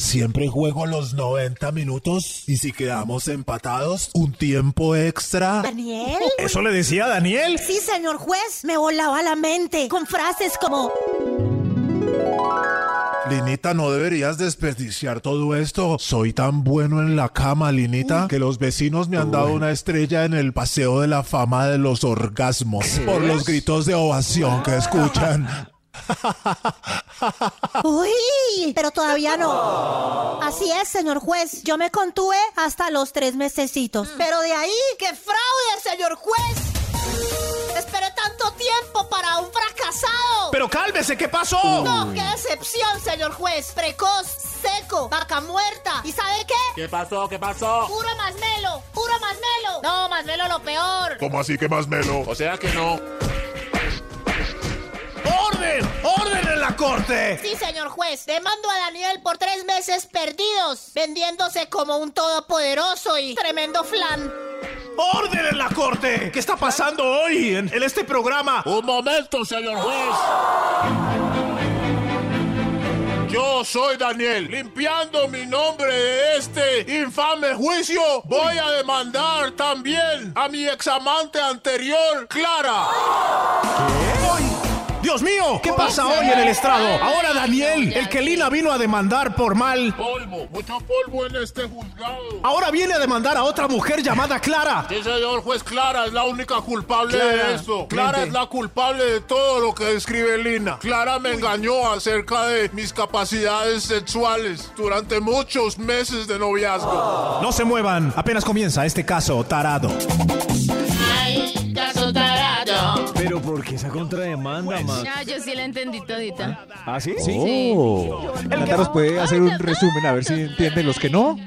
[SPEAKER 15] Siempre juego los 90 minutos y si quedamos empatados, un tiempo extra.
[SPEAKER 14] Daniel.
[SPEAKER 6] ¿Eso le decía a Daniel?
[SPEAKER 14] Sí, señor juez, me volaba la mente con frases como...
[SPEAKER 15] Linita, no deberías desperdiciar todo esto. Soy tan bueno en la cama, Linita, que los vecinos me han dado una estrella en el paseo de la fama de los orgasmos por los gritos de ovación que escuchan.
[SPEAKER 14] Uy, pero todavía no. Así es, señor juez. Yo me contuve hasta los tres mesecitos. Pero de ahí, ¡qué fraude, señor juez! Esperé tanto tiempo para un fracasado.
[SPEAKER 6] Pero cálmese, ¿qué pasó?
[SPEAKER 14] No, qué decepción, señor juez. Precoz, seco, vaca muerta. ¿Y sabe qué?
[SPEAKER 13] ¿Qué pasó? ¿Qué pasó?
[SPEAKER 14] Puro masmelo, puro masmelo. No, masmelo lo peor.
[SPEAKER 13] ¿Cómo así que más melo? O sea que no.
[SPEAKER 6] ¡Orden! ¡Orden en la corte!
[SPEAKER 14] Sí, señor juez. Demando a Daniel por tres meses perdidos, vendiéndose como un todopoderoso y tremendo flan.
[SPEAKER 6] ¡Orden en la corte! ¿Qué está pasando hoy en, en este programa?
[SPEAKER 13] Un momento, señor juez. Yo soy Daniel. Limpiando mi nombre de este infame juicio, voy a demandar también a mi examante anterior, Clara.
[SPEAKER 6] ¡Ay! Dios mío, ¿qué pasa hoy en el estrado? Ahora Daniel, el que Lina vino a demandar por mal.
[SPEAKER 13] Polvo, mucho polvo en este juzgado.
[SPEAKER 6] Ahora viene a demandar a otra mujer llamada Clara.
[SPEAKER 13] Sí, señor juez, Clara es la única culpable
[SPEAKER 6] Clara,
[SPEAKER 13] de esto. Clara
[SPEAKER 6] mente.
[SPEAKER 13] es la culpable de todo lo que describe Lina. Clara me engañó acerca de mis capacidades sexuales durante muchos meses de noviazgo.
[SPEAKER 6] No se muevan, apenas comienza este caso tarado.
[SPEAKER 3] Ay, caso tarado.
[SPEAKER 10] ¿Por qué esa contrademanda, Max?
[SPEAKER 3] Ah, yo sí la entendí todita.
[SPEAKER 10] ¿Ah, sí?
[SPEAKER 5] Oh. Nata nos puede hacer un resumen a ver si entienden los que no.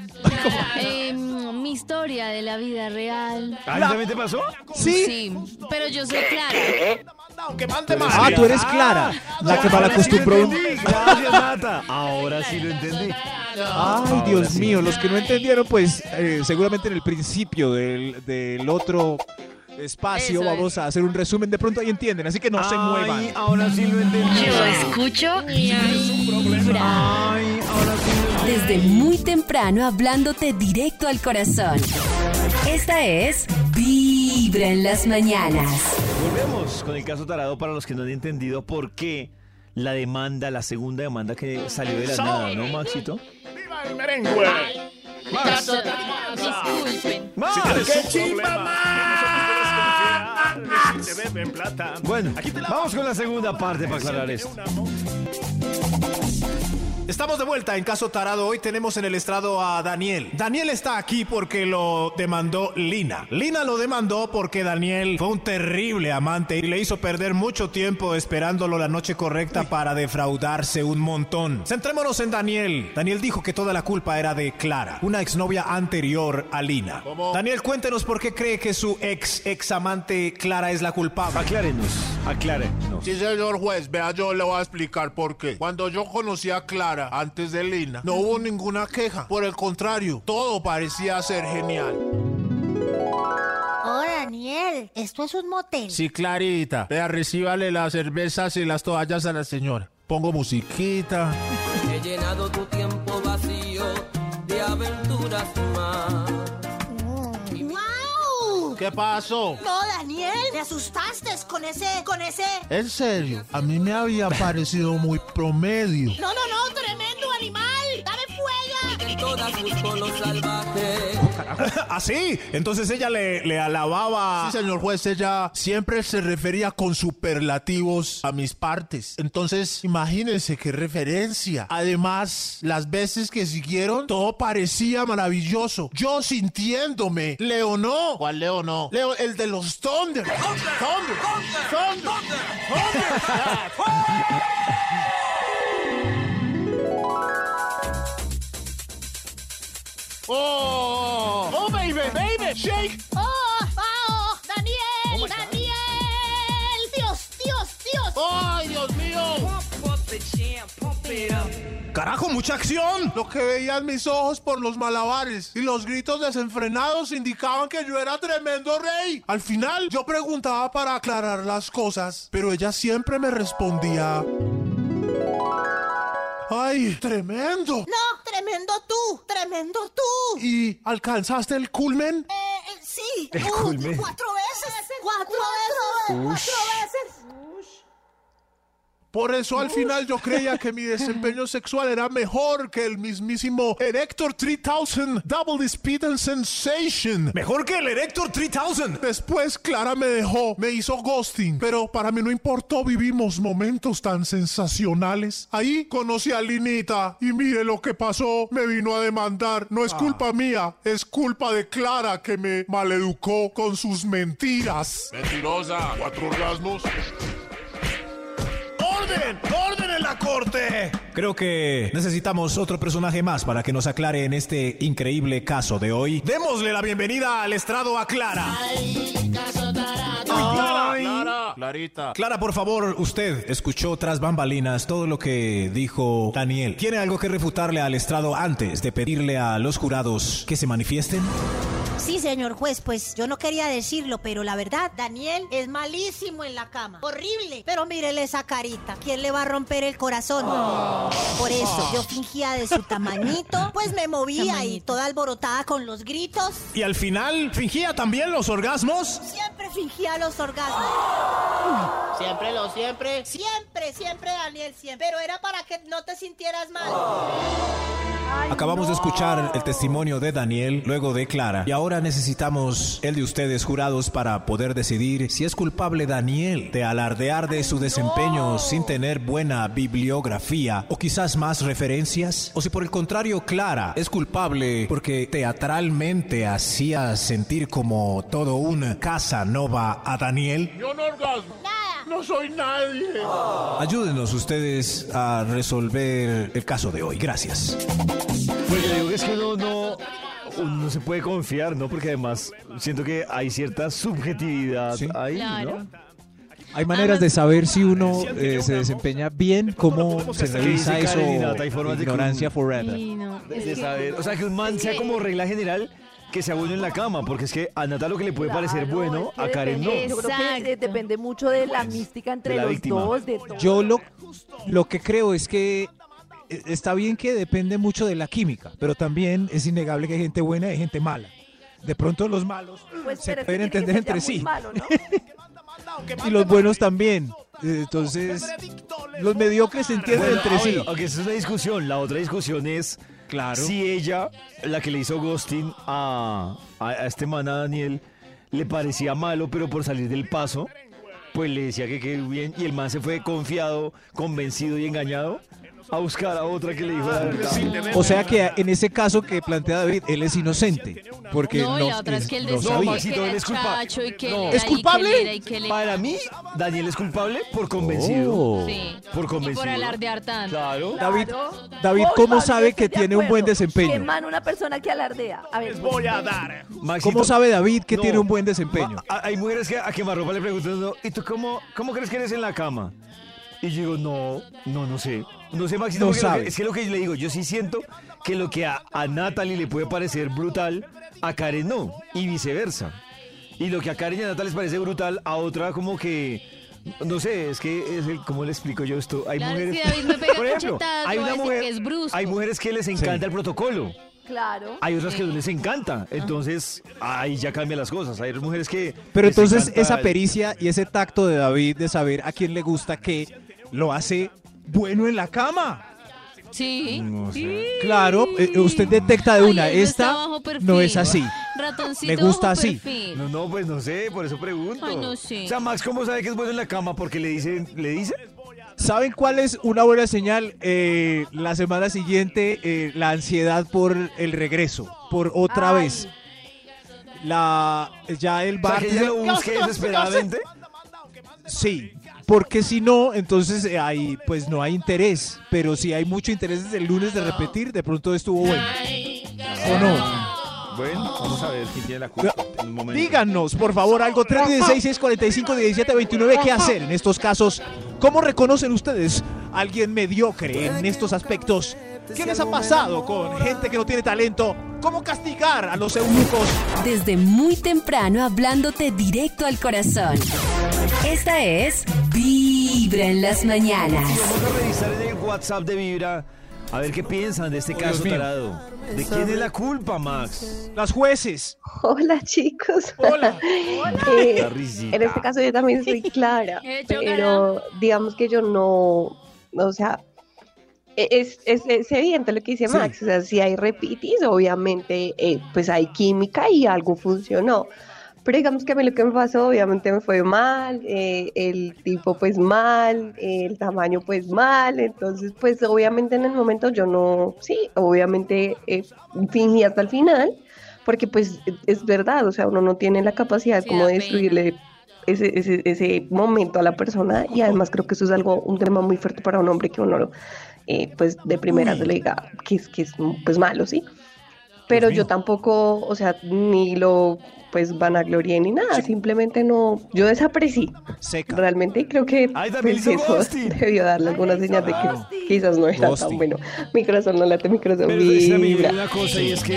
[SPEAKER 3] Eh, mi historia de la vida real.
[SPEAKER 10] ¿Ah, ¿eso también te pasó?
[SPEAKER 5] Sí.
[SPEAKER 3] pero yo soy Clara.
[SPEAKER 6] Aunque mande más.
[SPEAKER 5] Ah, tú eres Clara, la que mal
[SPEAKER 10] sí
[SPEAKER 5] acostumbró.
[SPEAKER 10] Gracias, Nata. Ahora sí lo entendí.
[SPEAKER 5] Ay, Dios mío, los que no entendieron, pues eh, seguramente en el principio del, del otro espacio
[SPEAKER 3] Eso es.
[SPEAKER 5] vamos a hacer un resumen. De pronto ahí entienden, así que no se muevan.
[SPEAKER 10] ahora sí lo entendí.
[SPEAKER 8] Yo escucho Vibra.
[SPEAKER 10] Ay, ahora sí lo entendí.
[SPEAKER 8] Desde muy temprano hablándote directo al corazón. Esta es Vibra en las mañanas.
[SPEAKER 10] Volvemos con el caso tarado para los que no han entendido por qué la demanda, la segunda demanda que salió de la nada, ¿no, Maxito?
[SPEAKER 6] ¡Viva el merengue!
[SPEAKER 3] Tarado. Disculpen.
[SPEAKER 10] ¡Max!
[SPEAKER 6] ¡Qué chimba más!
[SPEAKER 10] Bueno, vamos con la segunda parte para aclarar esto.
[SPEAKER 6] Estamos de vuelta en Caso Tarado. Hoy tenemos en el estrado a Daniel. Daniel está aquí porque lo demandó Lina. Lina lo demandó porque Daniel fue un terrible amante y le hizo perder mucho tiempo esperándolo la noche correcta para defraudarse un montón. Centrémonos en Daniel. Daniel dijo que toda la culpa era de Clara, una exnovia anterior a Lina.
[SPEAKER 13] ¿Cómo?
[SPEAKER 6] Daniel, cuéntenos por qué cree que su ex ex amante Clara es la culpable.
[SPEAKER 10] Aclárenos, aclárenos.
[SPEAKER 13] Sí, señor juez, vea, yo le voy a explicar por qué. Cuando yo conocí a Clara antes de Lina, no hubo ninguna queja. Por el contrario, todo parecía ser genial.
[SPEAKER 14] Oh, Daniel, esto es un motel.
[SPEAKER 6] Sí, Clarita. Vea, recíbale las cervezas y las toallas a la señora. Pongo musiquita.
[SPEAKER 12] He llenado tu tiempo vacío de aventuras más.
[SPEAKER 6] ¿Qué pasó?
[SPEAKER 14] No, Daniel, me asustaste con ese, con ese.
[SPEAKER 15] En serio, a mí me había parecido muy promedio.
[SPEAKER 14] No, no, no, tremendo animal. Dame fuego.
[SPEAKER 12] Todas lo salvaje.
[SPEAKER 6] ¿Así? Entonces ella le, le alababa.
[SPEAKER 15] Sí, señor juez, ella siempre se refería con superlativos a mis partes. Entonces, imagínense qué referencia. Además, las veces que siguieron, todo parecía maravilloso. Yo sintiéndome. Leo no.
[SPEAKER 6] ¿Cuál Leo no?
[SPEAKER 15] Leo, el de los Thunder. Thunder. Thunder.
[SPEAKER 6] ¡Oh! ¡Oh, baby, baby! ¡Shake!
[SPEAKER 14] ¡Oh, oh! ¡Daniel! ¡Daniel! ¡Dios, Dios, Dios!
[SPEAKER 6] ¡Ay, Dios mío! ¡Carajo, mucha acción!
[SPEAKER 15] Lo que veían mis ojos por los malabares y los gritos desenfrenados indicaban que yo era tremendo rey. Al final yo preguntaba para aclarar las cosas, pero ella siempre me respondía... ¡Ay, tremendo!
[SPEAKER 14] No, tremendo tú, tremendo tú.
[SPEAKER 15] ¿Y alcanzaste el culmen?
[SPEAKER 14] Eh, eh, sí.
[SPEAKER 10] El
[SPEAKER 14] Uh,
[SPEAKER 10] culmen.
[SPEAKER 14] Cuatro veces. Cuatro veces. Cuatro veces.
[SPEAKER 13] Por eso al final yo creía que mi desempeño sexual era mejor que el mismísimo Erector 3000 Double Speed and Sensation.
[SPEAKER 16] Mejor que el Erector 3000.
[SPEAKER 13] Después Clara me dejó, me hizo ghosting, pero para mí no importó, vivimos momentos tan sensacionales. Ahí conocí a Linita y mire lo que pasó, me vino a demandar. No es culpa mía, es culpa de Clara que me maleducó con sus mentiras.
[SPEAKER 16] Mentirosa. Cuatro orgasmos. ¡Orden! ¡Orden en la corte!
[SPEAKER 17] Creo que necesitamos otro personaje más para que nos aclare en este increíble caso de hoy.
[SPEAKER 16] Démosle la bienvenida al estrado a Clara.
[SPEAKER 13] Clara, Clarita.
[SPEAKER 17] Clara, por favor, usted escuchó tras bambalinas todo lo que dijo Daniel. ¿Tiene algo que refutarle al estrado antes de pedirle a los jurados que se manifiesten?
[SPEAKER 14] Sí, señor juez, pues yo no quería decirlo, pero la verdad, Daniel es malísimo en la cama. Horrible. Pero mírele esa carita. ¿Quién le va a romper el corazón? Por eso, yo fingía de su tamañito, pues me movía y toda alborotada con los gritos.
[SPEAKER 16] Y al final, ¿fingía también los orgasmos?
[SPEAKER 14] Siempre fingía los orgasmos.
[SPEAKER 6] Siempre lo siempre.
[SPEAKER 14] Siempre, siempre, Daniel, siempre. Pero era para que no te sintieras mal.
[SPEAKER 17] Acabamos de escuchar el testimonio de Daniel, luego de Clara, y ahora necesitamos el de ustedes jurados para poder decidir si es culpable Daniel de alardear de su desempeño sin tener buena bibliografía o quizás más referencias, o si por el contrario Clara es culpable porque teatralmente hacía sentir como todo un Casanova a Daniel.
[SPEAKER 13] Yo no orgasmo. No soy nadie.
[SPEAKER 17] Ayúdenos ustedes a resolver el caso de hoy. Gracias.
[SPEAKER 10] Pues digo que es que no, uno no se puede confiar, ¿no? Porque además siento que hay cierta subjetividad ahí, ¿no?
[SPEAKER 5] Hay maneras de saber si uno eh, se desempeña bien, cómo se revisa eso. Ignorancia forever.
[SPEAKER 10] De, saber. O sea, que un man sea como regla general que sea bueno en la cama, porque es que a Nata lo que le puede parecer bueno, a Karen no.
[SPEAKER 4] Yo creo que eh, depende mucho de la mística entre
[SPEAKER 10] De la
[SPEAKER 4] los
[SPEAKER 10] víctima.
[SPEAKER 4] dos, de todo.
[SPEAKER 5] Yo lo, lo que creo es que eh, está bien que depende mucho de la química, pero también es innegable que hay gente buena y hay gente mala. De pronto los malos
[SPEAKER 4] Pues,
[SPEAKER 5] se
[SPEAKER 4] pero es que
[SPEAKER 5] pueden
[SPEAKER 4] tiene que
[SPEAKER 5] entender
[SPEAKER 4] ser ya
[SPEAKER 5] entre
[SPEAKER 4] muy
[SPEAKER 5] sí
[SPEAKER 4] malo, ¿no?
[SPEAKER 5] y los buenos también. Eh, Entonces, los mediocres se entienden
[SPEAKER 10] Bueno,
[SPEAKER 5] entre sí.
[SPEAKER 10] aunque esa es una discusión. La otra discusión es
[SPEAKER 5] Claro.
[SPEAKER 10] si ella, la que le hizo ghosting a, a, a este man, a Daniel, le parecía malo, pero por salir del paso, pues le decía que qué bien. Y el man se fue confiado, convencido y engañado a buscar a otra que le dijo.
[SPEAKER 5] O sea que en ese caso que plantea David, él es inocente, porque
[SPEAKER 3] No,
[SPEAKER 5] no,
[SPEAKER 3] y la otra es que él
[SPEAKER 5] no
[SPEAKER 3] decía
[SPEAKER 5] sabía.
[SPEAKER 10] Maxito,
[SPEAKER 3] que
[SPEAKER 10] él
[SPEAKER 3] era
[SPEAKER 10] es culpable.
[SPEAKER 3] chacho y que
[SPEAKER 10] No. ¿Es
[SPEAKER 3] y que
[SPEAKER 10] culpable?
[SPEAKER 3] era y que él-
[SPEAKER 10] Para mí, Daniel es culpable por convencido.
[SPEAKER 5] Oh.
[SPEAKER 3] Sí.
[SPEAKER 10] Por
[SPEAKER 3] Y
[SPEAKER 10] convencido.
[SPEAKER 3] por alardear tanto.
[SPEAKER 10] Claro.
[SPEAKER 5] David,
[SPEAKER 4] Claro.
[SPEAKER 5] David,
[SPEAKER 4] Voy,
[SPEAKER 5] ¿cómo sabe
[SPEAKER 4] estoy
[SPEAKER 5] que
[SPEAKER 4] de
[SPEAKER 5] tiene un buen
[SPEAKER 4] acuerdo.
[SPEAKER 5] desempeño?
[SPEAKER 4] Que man, una persona que alardea. A ver,
[SPEAKER 6] Voy a dar.
[SPEAKER 10] Maxito,
[SPEAKER 5] ¿Cómo sabe David que
[SPEAKER 10] No.
[SPEAKER 5] tiene un buen desempeño?
[SPEAKER 10] Ma- Hay mujeres que a quemarropa le preguntan, "No, ¿y tú cómo, cómo crees que eres en la cama? Y yo digo, no, no, no sé. No sé, Maxito,
[SPEAKER 5] No
[SPEAKER 10] porque lo que-
[SPEAKER 5] sabe.
[SPEAKER 10] es que lo que yo le digo, yo sí siento que lo que a, a Natalie le puede parecer brutal, a Karen no, y viceversa. Y lo que a Karen y a Natalie les parece brutal, a otra como que... No sé, es que es el, ¿cómo le explico yo esto? Hay
[SPEAKER 3] Claro,
[SPEAKER 10] mujeres.
[SPEAKER 3] si David me pega
[SPEAKER 10] Por ejemplo, hay una mujer,
[SPEAKER 3] que es brusco.
[SPEAKER 10] hay mujeres que les encanta el protocolo.
[SPEAKER 4] Claro.
[SPEAKER 10] Hay otras que no les encanta. Entonces, ahí ya cambian las cosas. Hay mujeres que.
[SPEAKER 5] Pero entonces esa pericia y ese tacto de David de saber a quién le gusta qué, lo hace bueno en la cama.
[SPEAKER 3] Sí. Sí.
[SPEAKER 5] Claro, eh, usted detecta de una,
[SPEAKER 3] Ay,
[SPEAKER 5] esta no es así.
[SPEAKER 3] Ratoncito
[SPEAKER 5] Me gusta así.
[SPEAKER 3] perfil.
[SPEAKER 10] No, no, pues no sé, por eso pregunto.
[SPEAKER 3] Ay, no sé.
[SPEAKER 10] O sea, Max, ¿cómo sabe que es bueno en la cama? Porque le dicen, le dice.
[SPEAKER 5] ¿Saben cuál es una buena señal? Eh, la semana siguiente, eh, la ansiedad por el regreso, por otra
[SPEAKER 4] Ay.
[SPEAKER 5] vez. La, ya el
[SPEAKER 10] O sea,
[SPEAKER 5] bar.
[SPEAKER 10] que ella lo busque desesperadamente.
[SPEAKER 5] Sí, porque si no, entonces eh, ahí pues no hay interés. Pero si hay mucho interés desde el lunes de repetir, de pronto estuvo bueno. ¿O no?
[SPEAKER 10] Bueno, vamos a ver quién tiene la culpa en un momento.
[SPEAKER 5] Díganos, por favor, algo 316 645 1729 qué hacer en estos casos. ¿Cómo reconocen ustedes a alguien mediocre en estos aspectos? ¿Qué les ha pasado con gente que no tiene talento? ¿Cómo castigar a los eunucos?
[SPEAKER 8] Desde muy temprano hablándote directo al corazón. Esta es Vibra en las mañanas.
[SPEAKER 10] Vamos a revisar en el WhatsApp de Vibra a ver qué piensan de este
[SPEAKER 5] Oh,
[SPEAKER 10] caso tarado. ¿De quién es la culpa, Max?
[SPEAKER 5] Las jueces.
[SPEAKER 18] Hola chicos.
[SPEAKER 5] Hola.
[SPEAKER 18] Eh,
[SPEAKER 10] La risita.
[SPEAKER 18] en este caso yo también soy Clara, pero digamos que yo no, o sea, es, es, es evidente lo que dice
[SPEAKER 19] Sí.
[SPEAKER 18] Max, o sea, si hay repitis, obviamente eh, pues hay química y algo funcionó. Pero digamos que a mí lo que me pasó, obviamente me fue mal, eh, el tipo pues mal, eh, el tamaño pues mal, entonces pues obviamente en el momento yo no, sí, obviamente eh, fingí hasta el final, porque pues es verdad, o sea, uno no tiene la capacidad
[SPEAKER 3] Sí,
[SPEAKER 18] como de destruirle ese, ese, ese momento a la persona y además creo que eso es algo, un tema muy fuerte para un hombre que uno eh, pues de primeras le diga que es, que es pues malo, ¿sí? Pero yo tampoco, o sea, ni lo pues vanaglorié ni nada, simplemente no, yo desaparecí
[SPEAKER 5] Seca.
[SPEAKER 18] realmente creo que pues, eso debió darle alguna señal de que quizás no era tan bueno. Mi corazón no late, mi corazón
[SPEAKER 10] Pero es que a mí me
[SPEAKER 18] vibra.
[SPEAKER 10] una cosa y es que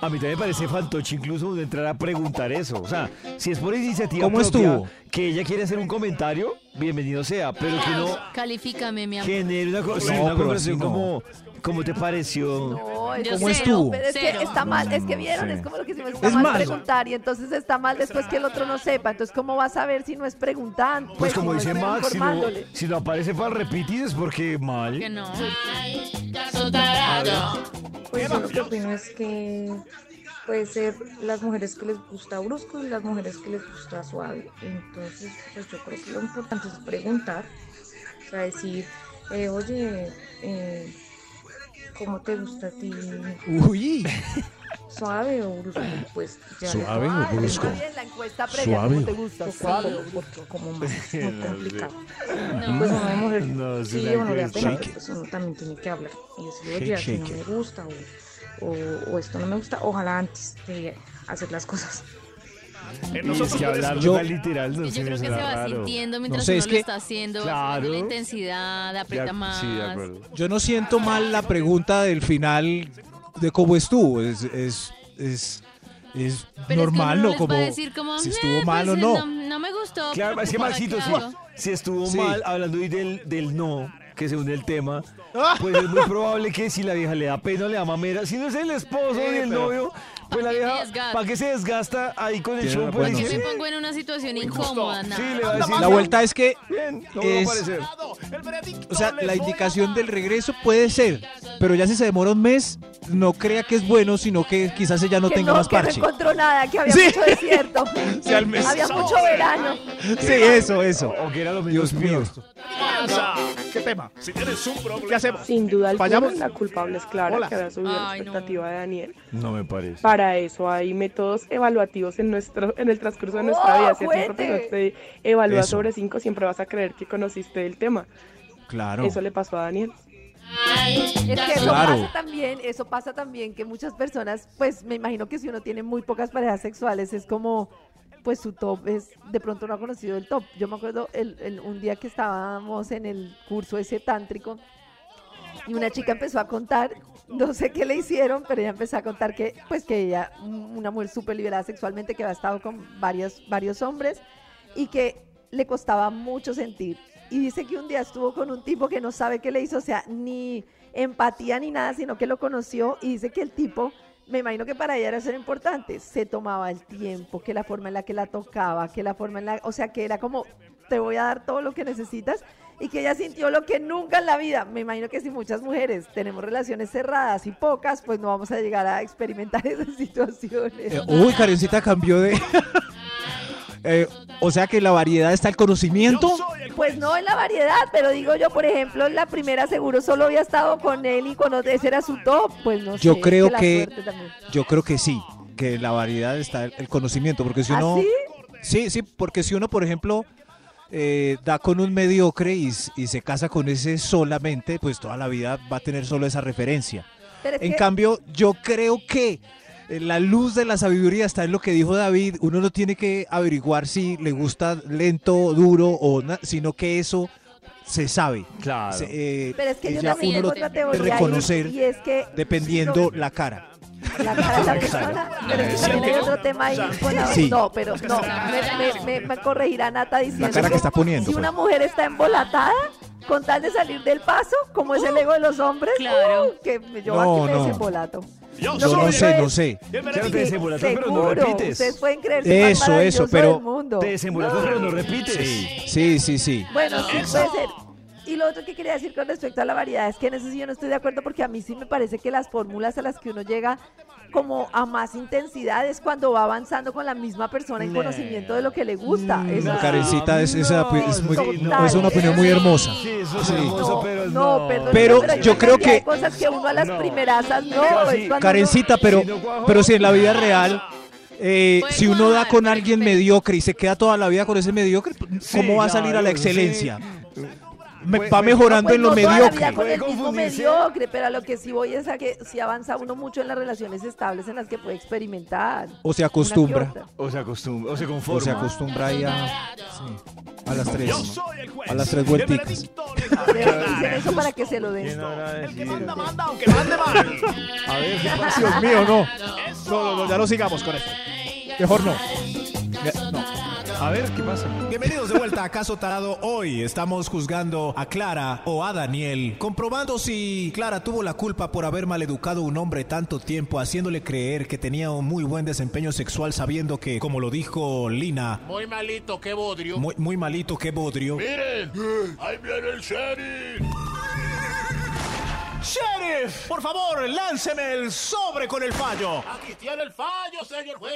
[SPEAKER 10] a mí también me parece fantoche incluso uno entrar a preguntar eso. O sea, si es por iniciativa
[SPEAKER 5] ¿Cómo
[SPEAKER 10] propia,
[SPEAKER 5] estuvo?
[SPEAKER 10] que ella quiere hacer un comentario, bienvenido sea, pero que no
[SPEAKER 3] Califícame, mi amor.
[SPEAKER 10] genere una, co- sí,
[SPEAKER 19] No,
[SPEAKER 10] una
[SPEAKER 19] pero
[SPEAKER 10] conversación
[SPEAKER 19] no.
[SPEAKER 10] como ¿cómo te pareció?
[SPEAKER 4] No,
[SPEAKER 3] Yo
[SPEAKER 4] es
[SPEAKER 3] cero,
[SPEAKER 5] estuvo?
[SPEAKER 4] Pero es que está mal, es que vieron, es como lo que decimos, está
[SPEAKER 5] Es
[SPEAKER 4] mal
[SPEAKER 5] malo.
[SPEAKER 4] preguntar y entonces está mal después que el otro no sepa. Entonces, ¿cómo vas a ver si no es preguntando?
[SPEAKER 10] Pues como dice Max, si no,
[SPEAKER 4] informándole.
[SPEAKER 10] si no aparece para repetir es porque mal.
[SPEAKER 3] Que no.
[SPEAKER 20] Pues yo lo que opino es que puede ser las mujeres que les gusta brusco y las mujeres que les gusta suave. Entonces, pues yo creo que lo importante es preguntar, o sea, decir, eh, oye, eh, ¿cómo te gusta a ti?
[SPEAKER 5] Uy.
[SPEAKER 20] ¿Suave o brusco? Pues ya.
[SPEAKER 21] ¿Suave o brusco?
[SPEAKER 4] La encuesta
[SPEAKER 21] Suave.
[SPEAKER 4] ¿cómo te gusta?
[SPEAKER 20] Pues
[SPEAKER 4] ¿Suave
[SPEAKER 20] sí,
[SPEAKER 4] o brusco?
[SPEAKER 20] porque como más muy
[SPEAKER 10] No,
[SPEAKER 20] complicado.
[SPEAKER 3] No.
[SPEAKER 20] Pues una mujer,
[SPEAKER 10] No,
[SPEAKER 20] sí, uno le da pena,
[SPEAKER 10] cosa.
[SPEAKER 20] pero pues uno también tiene que hablar y decir, oye, así no me gusta o, o, o esto no me gusta, ojalá antes de hacer las cosas.
[SPEAKER 10] Y es que hablar
[SPEAKER 5] Yo-
[SPEAKER 10] literal no
[SPEAKER 3] Yo
[SPEAKER 10] sé,
[SPEAKER 3] creo que se va
[SPEAKER 10] raro.
[SPEAKER 3] sintiendo mientras
[SPEAKER 5] sé,
[SPEAKER 3] uno
[SPEAKER 5] es
[SPEAKER 3] lo
[SPEAKER 5] que-
[SPEAKER 3] está haciendo,
[SPEAKER 10] Claro.
[SPEAKER 3] la intensidad, aprieta más.
[SPEAKER 10] Sí, de acuerdo.
[SPEAKER 5] Yo no siento mal la pregunta del final de cómo estuvo. Es, es, es, es
[SPEAKER 3] Pero
[SPEAKER 5] normal,
[SPEAKER 3] es que
[SPEAKER 5] ¿no? Como
[SPEAKER 3] decir
[SPEAKER 5] si
[SPEAKER 3] "Eh,
[SPEAKER 5] estuvo
[SPEAKER 3] pues,
[SPEAKER 5] mal o
[SPEAKER 3] eh,
[SPEAKER 5] no.
[SPEAKER 3] no. me gustó.
[SPEAKER 10] Claro, es que
[SPEAKER 3] ¿para
[SPEAKER 10] Maxito,
[SPEAKER 3] hago?
[SPEAKER 10] si estuvo
[SPEAKER 5] Sí.
[SPEAKER 10] mal, hablando hoy del, del no, que según el tema,
[SPEAKER 5] Ah.
[SPEAKER 10] pues es muy probable que si la vieja le da pena o le da mamera, si no es el esposo
[SPEAKER 5] Sí,
[SPEAKER 10] ni el
[SPEAKER 5] pero-
[SPEAKER 10] novio, pues la vieja,
[SPEAKER 3] desgasta?
[SPEAKER 10] ¿para qué se desgasta ahí con el show? Pues
[SPEAKER 3] Yo me pongo en una situación incómoda,
[SPEAKER 10] sí, le va a decir,
[SPEAKER 5] La vuelta es que
[SPEAKER 10] bien, no a
[SPEAKER 5] es-. O sea, la indicación del regreso puede ser, pero ya si se demora un mes, no crea que es bueno, sino que quizás ella no
[SPEAKER 4] que
[SPEAKER 5] tenga
[SPEAKER 4] no,
[SPEAKER 5] más
[SPEAKER 4] que no
[SPEAKER 5] parche.
[SPEAKER 4] encontró nada, que había
[SPEAKER 5] Sí.
[SPEAKER 4] mucho desierto.
[SPEAKER 5] Sí, al mes.
[SPEAKER 4] había mucho verano.
[SPEAKER 5] Sí, eso, eso.
[SPEAKER 10] O que era lo mismo
[SPEAKER 5] Dios mío.
[SPEAKER 15] ¿Qué tema? Si tienes un problema. ¿Qué hacemos?
[SPEAKER 22] Sin duda alguna,
[SPEAKER 15] ¿Fallamos?
[SPEAKER 22] la culpable es Clara,
[SPEAKER 15] Hola.
[SPEAKER 22] que había subido la
[SPEAKER 3] Ay, no.
[SPEAKER 22] expectativa de Daniel.
[SPEAKER 10] No me parece.
[SPEAKER 22] Para eso hay métodos evaluativos en nuestro en el transcurso de nuestra
[SPEAKER 4] ¡Oh,
[SPEAKER 22] vida. Si a ti un profesor te evalúa
[SPEAKER 5] Eso.
[SPEAKER 22] sobre cinco, siempre vas a creer que conociste el tema.
[SPEAKER 5] Claro.
[SPEAKER 22] Eso le pasó a Daniel.
[SPEAKER 4] Es que eso
[SPEAKER 5] Claro.
[SPEAKER 4] pasa también, eso pasa también que muchas personas, pues me imagino que si uno tiene muy pocas parejas sexuales es como, pues su top es, de pronto no ha conocido el top. Yo me acuerdo el, el- un día que estábamos en el curso ese tántrico y una chica empezó a contar, no sé qué le hicieron, pero ella empezó a contar que, pues que ella, una mujer súper liberada sexualmente, que había estado con varios, varios hombres y que le costaba mucho sentir. Y dice que un día estuvo con un tipo que no sabe qué le hizo, o sea, ni empatía ni nada, sino que lo conoció y dice que el tipo, me imagino que para ella era ser importante, se tomaba el tiempo, que la forma en la que la tocaba, que la forma en la, o sea, que era como, te voy a dar todo lo que necesitas y que ella sintió lo que nunca en la vida. Me imagino que si muchas mujeres tenemos relaciones cerradas y pocas, pues no vamos a llegar a experimentar esas situaciones.
[SPEAKER 5] Eh, uy, Karencita cambió de... Eh, o sea que la variedad está el conocimiento.
[SPEAKER 4] Pues no en la variedad, pero digo yo, por ejemplo, la primera seguro solo había estado con él y cuando ese era su top, pues no sé.
[SPEAKER 5] Yo
[SPEAKER 4] es
[SPEAKER 5] creo que, yo creo que sí, que en la variedad está el, el conocimiento, porque si
[SPEAKER 4] ¿Ah,
[SPEAKER 5] uno,
[SPEAKER 4] sí?
[SPEAKER 5] sí, sí, porque si uno, por ejemplo, eh, da con un mediocre y, y se casa con ese solamente, pues toda la vida va a tener solo esa referencia.
[SPEAKER 4] Pero
[SPEAKER 5] En
[SPEAKER 4] que-
[SPEAKER 5] cambio, yo creo que eh, la luz de la sabiduría está en lo que dijo David. Uno no tiene que averiguar si le gusta lento, duro o na- sino que eso se sabe.
[SPEAKER 10] Claro.
[SPEAKER 5] Se- eh,
[SPEAKER 4] Pero es que yo
[SPEAKER 5] ya
[SPEAKER 4] también
[SPEAKER 5] uno
[SPEAKER 4] tengo
[SPEAKER 5] lo
[SPEAKER 4] otra teoría
[SPEAKER 5] reconocer
[SPEAKER 4] y es que
[SPEAKER 5] dependiendo la cara.
[SPEAKER 4] La cara de la persona, pero es que también hay otro tema ahí la-
[SPEAKER 5] Sí.
[SPEAKER 4] no, pero no, me, me, me- me corregirá Nata diciendo
[SPEAKER 5] La cara que está poniendo,
[SPEAKER 4] si
[SPEAKER 5] pues.
[SPEAKER 4] una mujer está embolatada con tal de salir del paso, como es el ego de los hombres,
[SPEAKER 3] Claro.
[SPEAKER 4] uh, que yo
[SPEAKER 5] No,
[SPEAKER 4] aquí me
[SPEAKER 5] no.
[SPEAKER 4] desembolato.
[SPEAKER 5] Yo no sé, no sé.
[SPEAKER 10] Claro, te desembolatás, pero no repites.
[SPEAKER 4] ustedes pueden creerse más
[SPEAKER 5] Eso, eso,
[SPEAKER 4] maravilloso
[SPEAKER 5] pero-
[SPEAKER 4] del mundo.
[SPEAKER 10] Te desembolatás, pero no repites.
[SPEAKER 5] Sí, sí, sí.
[SPEAKER 4] Bueno, sí puede ser. Y lo otro que quería decir con respecto a la variedad es que en eso sí yo no estoy de acuerdo porque a mí sí me parece que las fórmulas a las que uno llega como a más intensidad es cuando va avanzando con la misma persona en conocimiento de lo que le gusta. Eso sí.
[SPEAKER 5] Karencita es, esa, es, muy-
[SPEAKER 4] Total.
[SPEAKER 5] es una opinión muy hermosa.
[SPEAKER 10] Sí, eso es
[SPEAKER 5] Sí.
[SPEAKER 10] hermoso, pero
[SPEAKER 4] No,
[SPEAKER 10] no.
[SPEAKER 4] perdón,
[SPEAKER 5] Pero
[SPEAKER 4] hay
[SPEAKER 5] yo creo que-
[SPEAKER 4] cosas que uno a las
[SPEAKER 10] No.
[SPEAKER 4] primerasas no. Es
[SPEAKER 5] Karencita,
[SPEAKER 4] uno-
[SPEAKER 5] pero,
[SPEAKER 10] no
[SPEAKER 5] pero si en la vida real, eh,
[SPEAKER 3] Puede
[SPEAKER 5] si uno da con alguien mediocre y se queda toda la vida con ese mediocre,
[SPEAKER 10] Sí,
[SPEAKER 5] ¿cómo va a salir a la
[SPEAKER 10] sí.
[SPEAKER 5] Me-
[SPEAKER 10] Puede-
[SPEAKER 5] va
[SPEAKER 10] puede-
[SPEAKER 5] mejorando
[SPEAKER 4] Pues
[SPEAKER 5] en lo
[SPEAKER 4] no
[SPEAKER 5] mediocre.
[SPEAKER 4] con el mediocre, pero a lo que sí voy es a que si avanza uno mucho en las relaciones estables en las que puede experimentar.
[SPEAKER 5] O se acostumbra.
[SPEAKER 10] O se acostumbra, o se conforma.
[SPEAKER 5] O se acostumbra ahí a, sí, a las tres.
[SPEAKER 13] Yo soy el juez.
[SPEAKER 5] A las tres
[SPEAKER 13] El
[SPEAKER 5] vuelticas.
[SPEAKER 4] dicen eso para que se lo den.
[SPEAKER 10] ¿Quién habrá
[SPEAKER 13] El que manda, manda, aunque mande mal.
[SPEAKER 10] A ver.
[SPEAKER 5] Dios mío, no. No, no, no, ya no sigamos con esto. Mejor no. No.
[SPEAKER 10] A ver, ¿qué pasa?
[SPEAKER 15] Bienvenidos de vuelta a Caso Tarado. Hoy estamos juzgando a Clara o a Daniel, comprobando si Clara tuvo la culpa por haber maleducado a un hombre tanto tiempo, haciéndole creer que tenía un muy buen desempeño sexual, sabiendo que, como lo dijo Lina,
[SPEAKER 6] Muy malito, qué bodrio.
[SPEAKER 15] muy, muy malito, qué bodrio.
[SPEAKER 13] Miren, ahí viene el sheriff.
[SPEAKER 6] Sheriff, por favor, lánceme el sobre con el fallo.
[SPEAKER 13] Aquí tiene el fallo, señor juez.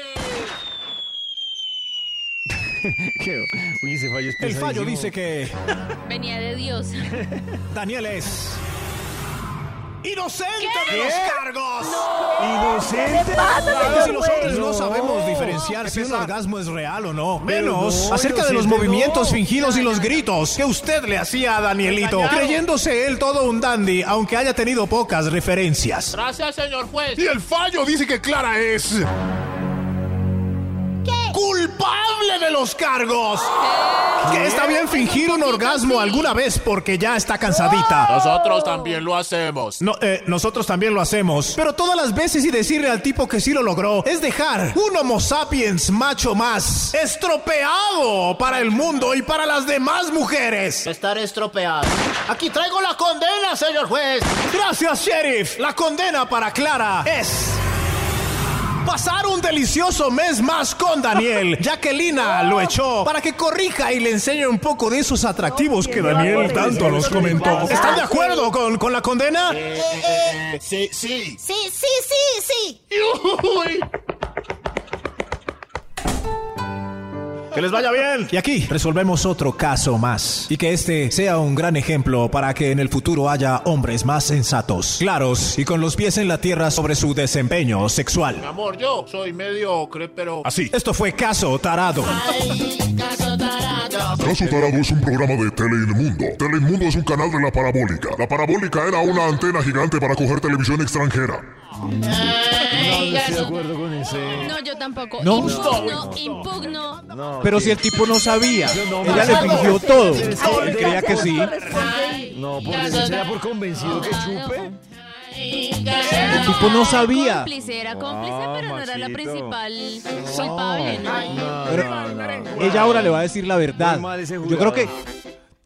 [SPEAKER 10] ¿Qué? Uy, ese fallo es
[SPEAKER 15] El fallo dice que
[SPEAKER 3] Venía de Dios.
[SPEAKER 15] Daniel es
[SPEAKER 6] Inocente
[SPEAKER 3] ¿Qué?
[SPEAKER 6] de los cargos.
[SPEAKER 10] Inocente.
[SPEAKER 4] ¿Qué pasa,
[SPEAKER 15] Que
[SPEAKER 4] señor
[SPEAKER 15] si los hombres
[SPEAKER 4] juez?
[SPEAKER 15] no
[SPEAKER 10] No.
[SPEAKER 15] sabemos diferenciar si un orgasmo es real o no, menos
[SPEAKER 10] no,
[SPEAKER 15] acerca de los
[SPEAKER 10] inocente
[SPEAKER 15] movimientos
[SPEAKER 10] no.
[SPEAKER 15] fingidos y los gritos que usted le hacía a Danielito,
[SPEAKER 6] Engañado.
[SPEAKER 15] creyéndose él todo un dandy, aunque haya tenido pocas referencias.
[SPEAKER 13] Gracias, señor juez.
[SPEAKER 23] Y el fallo dice que Clara es...
[SPEAKER 15] ¡Culpable de los cargos! Que está bien fingir un orgasmo alguna vez porque ya está cansadita.
[SPEAKER 13] Nosotros también lo hacemos.
[SPEAKER 15] No, eh, nosotros también lo hacemos. Pero todas las veces y decirle al tipo que sí lo logró es dejar un Homo sapiens macho más estropeado para el mundo y para las demás mujeres.
[SPEAKER 6] Estar estropeado. Aquí traigo la condena, señor juez.
[SPEAKER 15] Gracias, sheriff. La condena para Clara es. Pasar un delicioso mes más con Daniel, ya que Lina lo echó para que corrija y le enseñe un poco de esos atractivos que Daniel tanto nos comentó. ¿Están de acuerdo con, con la condena?
[SPEAKER 13] Sí, sí.
[SPEAKER 14] Sí, sí, sí, sí.
[SPEAKER 15] Que les vaya bien. Y aquí resolvemos otro caso más. Y que este sea un gran ejemplo para que en el futuro haya hombres más sensatos, claros y con los pies en la tierra sobre su desempeño sexual.
[SPEAKER 13] Mi amor, yo soy mediocre, pero...
[SPEAKER 15] Así. Esto fue Caso Tarado.
[SPEAKER 23] Caso Tarado es un programa de Teleinmundo. Teleinmundo es un canal de la parabólica. La parabólica era una antena gigante para coger televisión extranjera.
[SPEAKER 10] No, no estoy de acuerdo con ese.
[SPEAKER 3] No, yo tampoco.
[SPEAKER 5] No.
[SPEAKER 3] Impugno, impugno.
[SPEAKER 10] No,
[SPEAKER 5] Pero si el tipo no sabía, ella le fingió todo. Él creía que sí.
[SPEAKER 10] No, por será por convencido que chupe.
[SPEAKER 5] El tipo no sabía.
[SPEAKER 3] Cómplice, era cómplice,
[SPEAKER 10] Ah,
[SPEAKER 3] pero no era la
[SPEAKER 10] Maxito.
[SPEAKER 3] principal culpable, ¿no?
[SPEAKER 10] No,
[SPEAKER 5] Pero-
[SPEAKER 10] no, no.
[SPEAKER 5] Ella ahora le va a decir la verdad.
[SPEAKER 10] Muy mal ese
[SPEAKER 5] Yo
[SPEAKER 10] jurado.
[SPEAKER 5] creo que,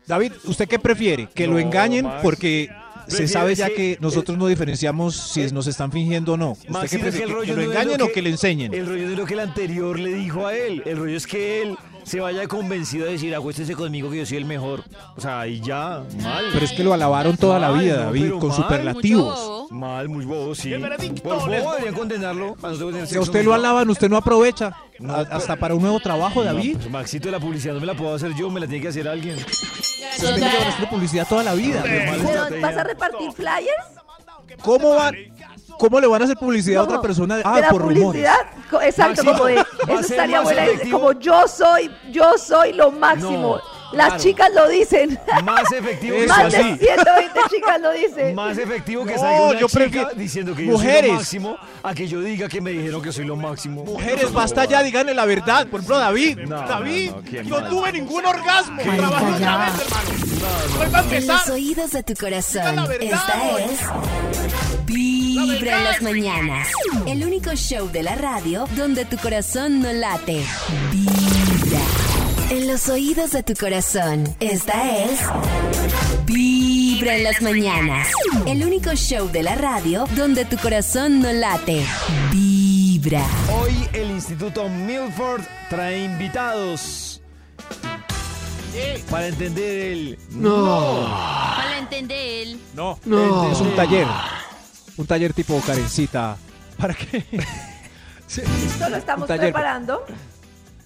[SPEAKER 5] David, ¿usted qué prefiere? ¿Que lo
[SPEAKER 10] No,
[SPEAKER 5] engañen?
[SPEAKER 10] Max.
[SPEAKER 5] Porque se
[SPEAKER 10] Prefiero
[SPEAKER 5] sabe ya
[SPEAKER 10] que-
[SPEAKER 5] que nosotros no diferenciamos si nos están fingiendo o no. ¿Usted
[SPEAKER 10] Maxito,
[SPEAKER 5] qué
[SPEAKER 10] es que
[SPEAKER 5] prefiere?
[SPEAKER 10] el
[SPEAKER 5] ¿Que,
[SPEAKER 10] rollo
[SPEAKER 5] que lo
[SPEAKER 10] no es
[SPEAKER 5] engañen
[SPEAKER 10] lo
[SPEAKER 5] o que le enseñen?
[SPEAKER 10] El rollo de lo que el anterior le dijo a él. El rollo es que él se vaya convencido de decir, acuéstese conmigo que yo soy el mejor. O sea, y ya, mal.
[SPEAKER 5] Pero es que lo alabaron toda la
[SPEAKER 10] Mal,
[SPEAKER 5] vida,
[SPEAKER 10] no,
[SPEAKER 5] David,
[SPEAKER 10] pero
[SPEAKER 5] con
[SPEAKER 10] mal,
[SPEAKER 5] superlativos.
[SPEAKER 10] Mal, muy bobo, sí. Por
[SPEAKER 13] voy.
[SPEAKER 10] deberían condenarlo. no
[SPEAKER 5] Si a usted lo alaban, usted no aprovecha.
[SPEAKER 10] No, pero-
[SPEAKER 5] hasta para un nuevo trabajo, David.
[SPEAKER 10] No, Maxito, la publicidad no me la puedo hacer yo, me la tiene que hacer alguien.
[SPEAKER 5] Usted tiene que hacer publicidad toda la vida.
[SPEAKER 4] ¿Pero ¿Vas a repartir flyers?
[SPEAKER 5] ¿Cómo van? ¿Cómo le van a hacer publicidad a otra persona?
[SPEAKER 4] de
[SPEAKER 5] Ah,
[SPEAKER 4] la
[SPEAKER 5] por
[SPEAKER 4] publicidad, exacto, como de, eso estaría buena, como yo soy, yo soy lo máximo.
[SPEAKER 10] No,
[SPEAKER 4] Las
[SPEAKER 10] claro.
[SPEAKER 4] chicas lo dicen.
[SPEAKER 10] Más efectivo que
[SPEAKER 4] Más de
[SPEAKER 5] así.
[SPEAKER 4] 120 chicas lo dicen.
[SPEAKER 10] Más efectivo que
[SPEAKER 5] No,
[SPEAKER 10] salga una
[SPEAKER 5] yo
[SPEAKER 10] chica
[SPEAKER 5] prefiero-
[SPEAKER 10] diciendo que yo
[SPEAKER 5] Mujeres.
[SPEAKER 10] soy lo máximo a que yo diga que me dijeron que soy lo máximo.
[SPEAKER 5] Mujeres, basta ya, díganle la verdad. Por ejemplo, David.
[SPEAKER 10] No,
[SPEAKER 5] David,
[SPEAKER 10] no, no, qué
[SPEAKER 5] no
[SPEAKER 10] mal.
[SPEAKER 5] tuve ningún orgasmo.
[SPEAKER 8] Calla.
[SPEAKER 5] Trabajé otra vez, hermano.
[SPEAKER 8] En los oídos de tu corazón.
[SPEAKER 5] la verdad,
[SPEAKER 8] Esta es Vibra en las mañanas. El único show de la radio donde tu corazón no late. Vibra. En los oídos de tu corazón. Esta es Vibra. En las mañanas. El único show de la radio donde tu corazón no late. Vibra.
[SPEAKER 10] Hoy el Instituto Milford trae invitados para entender el
[SPEAKER 3] Para entender él.
[SPEAKER 5] No,
[SPEAKER 10] No.
[SPEAKER 5] es un taller. Un taller tipo Karencita. ¿Para qué? Sí.
[SPEAKER 4] Listo, lo estamos preparando.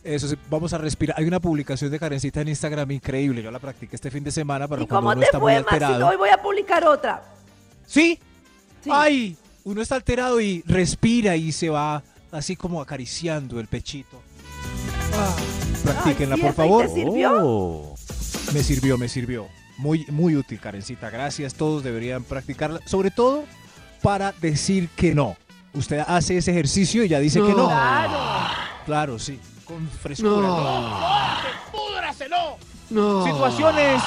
[SPEAKER 5] Eso sí, vamos a respirar. Hay una publicación de Karencita en Instagram increíble. Yo la practiqué este fin de semana para
[SPEAKER 4] ¿Y
[SPEAKER 5] cuando
[SPEAKER 4] cómo
[SPEAKER 5] uno
[SPEAKER 4] te
[SPEAKER 5] está muy
[SPEAKER 4] fue, Maxito?
[SPEAKER 5] alterado.
[SPEAKER 4] Hoy voy a publicar otra.
[SPEAKER 5] ¿Sí? ¡Ay! Uno está alterado y respira y se va así como acariciando el pechito. Ah, practíquenla,
[SPEAKER 4] Ay, sí,
[SPEAKER 5] por
[SPEAKER 4] ¿esa y
[SPEAKER 5] favor.
[SPEAKER 4] te sirvió?
[SPEAKER 5] Oh. Me sirvió, me sirvió. Muy, muy útil, Karencita. Gracias. Todos deberían practicarla. Sobre todo para decir que no. Usted hace ese ejercicio y ya dice que no.
[SPEAKER 4] Claro.
[SPEAKER 5] Claro, sí. Con frescura.
[SPEAKER 6] ¡Púdraselo!
[SPEAKER 5] No.
[SPEAKER 6] Situaciones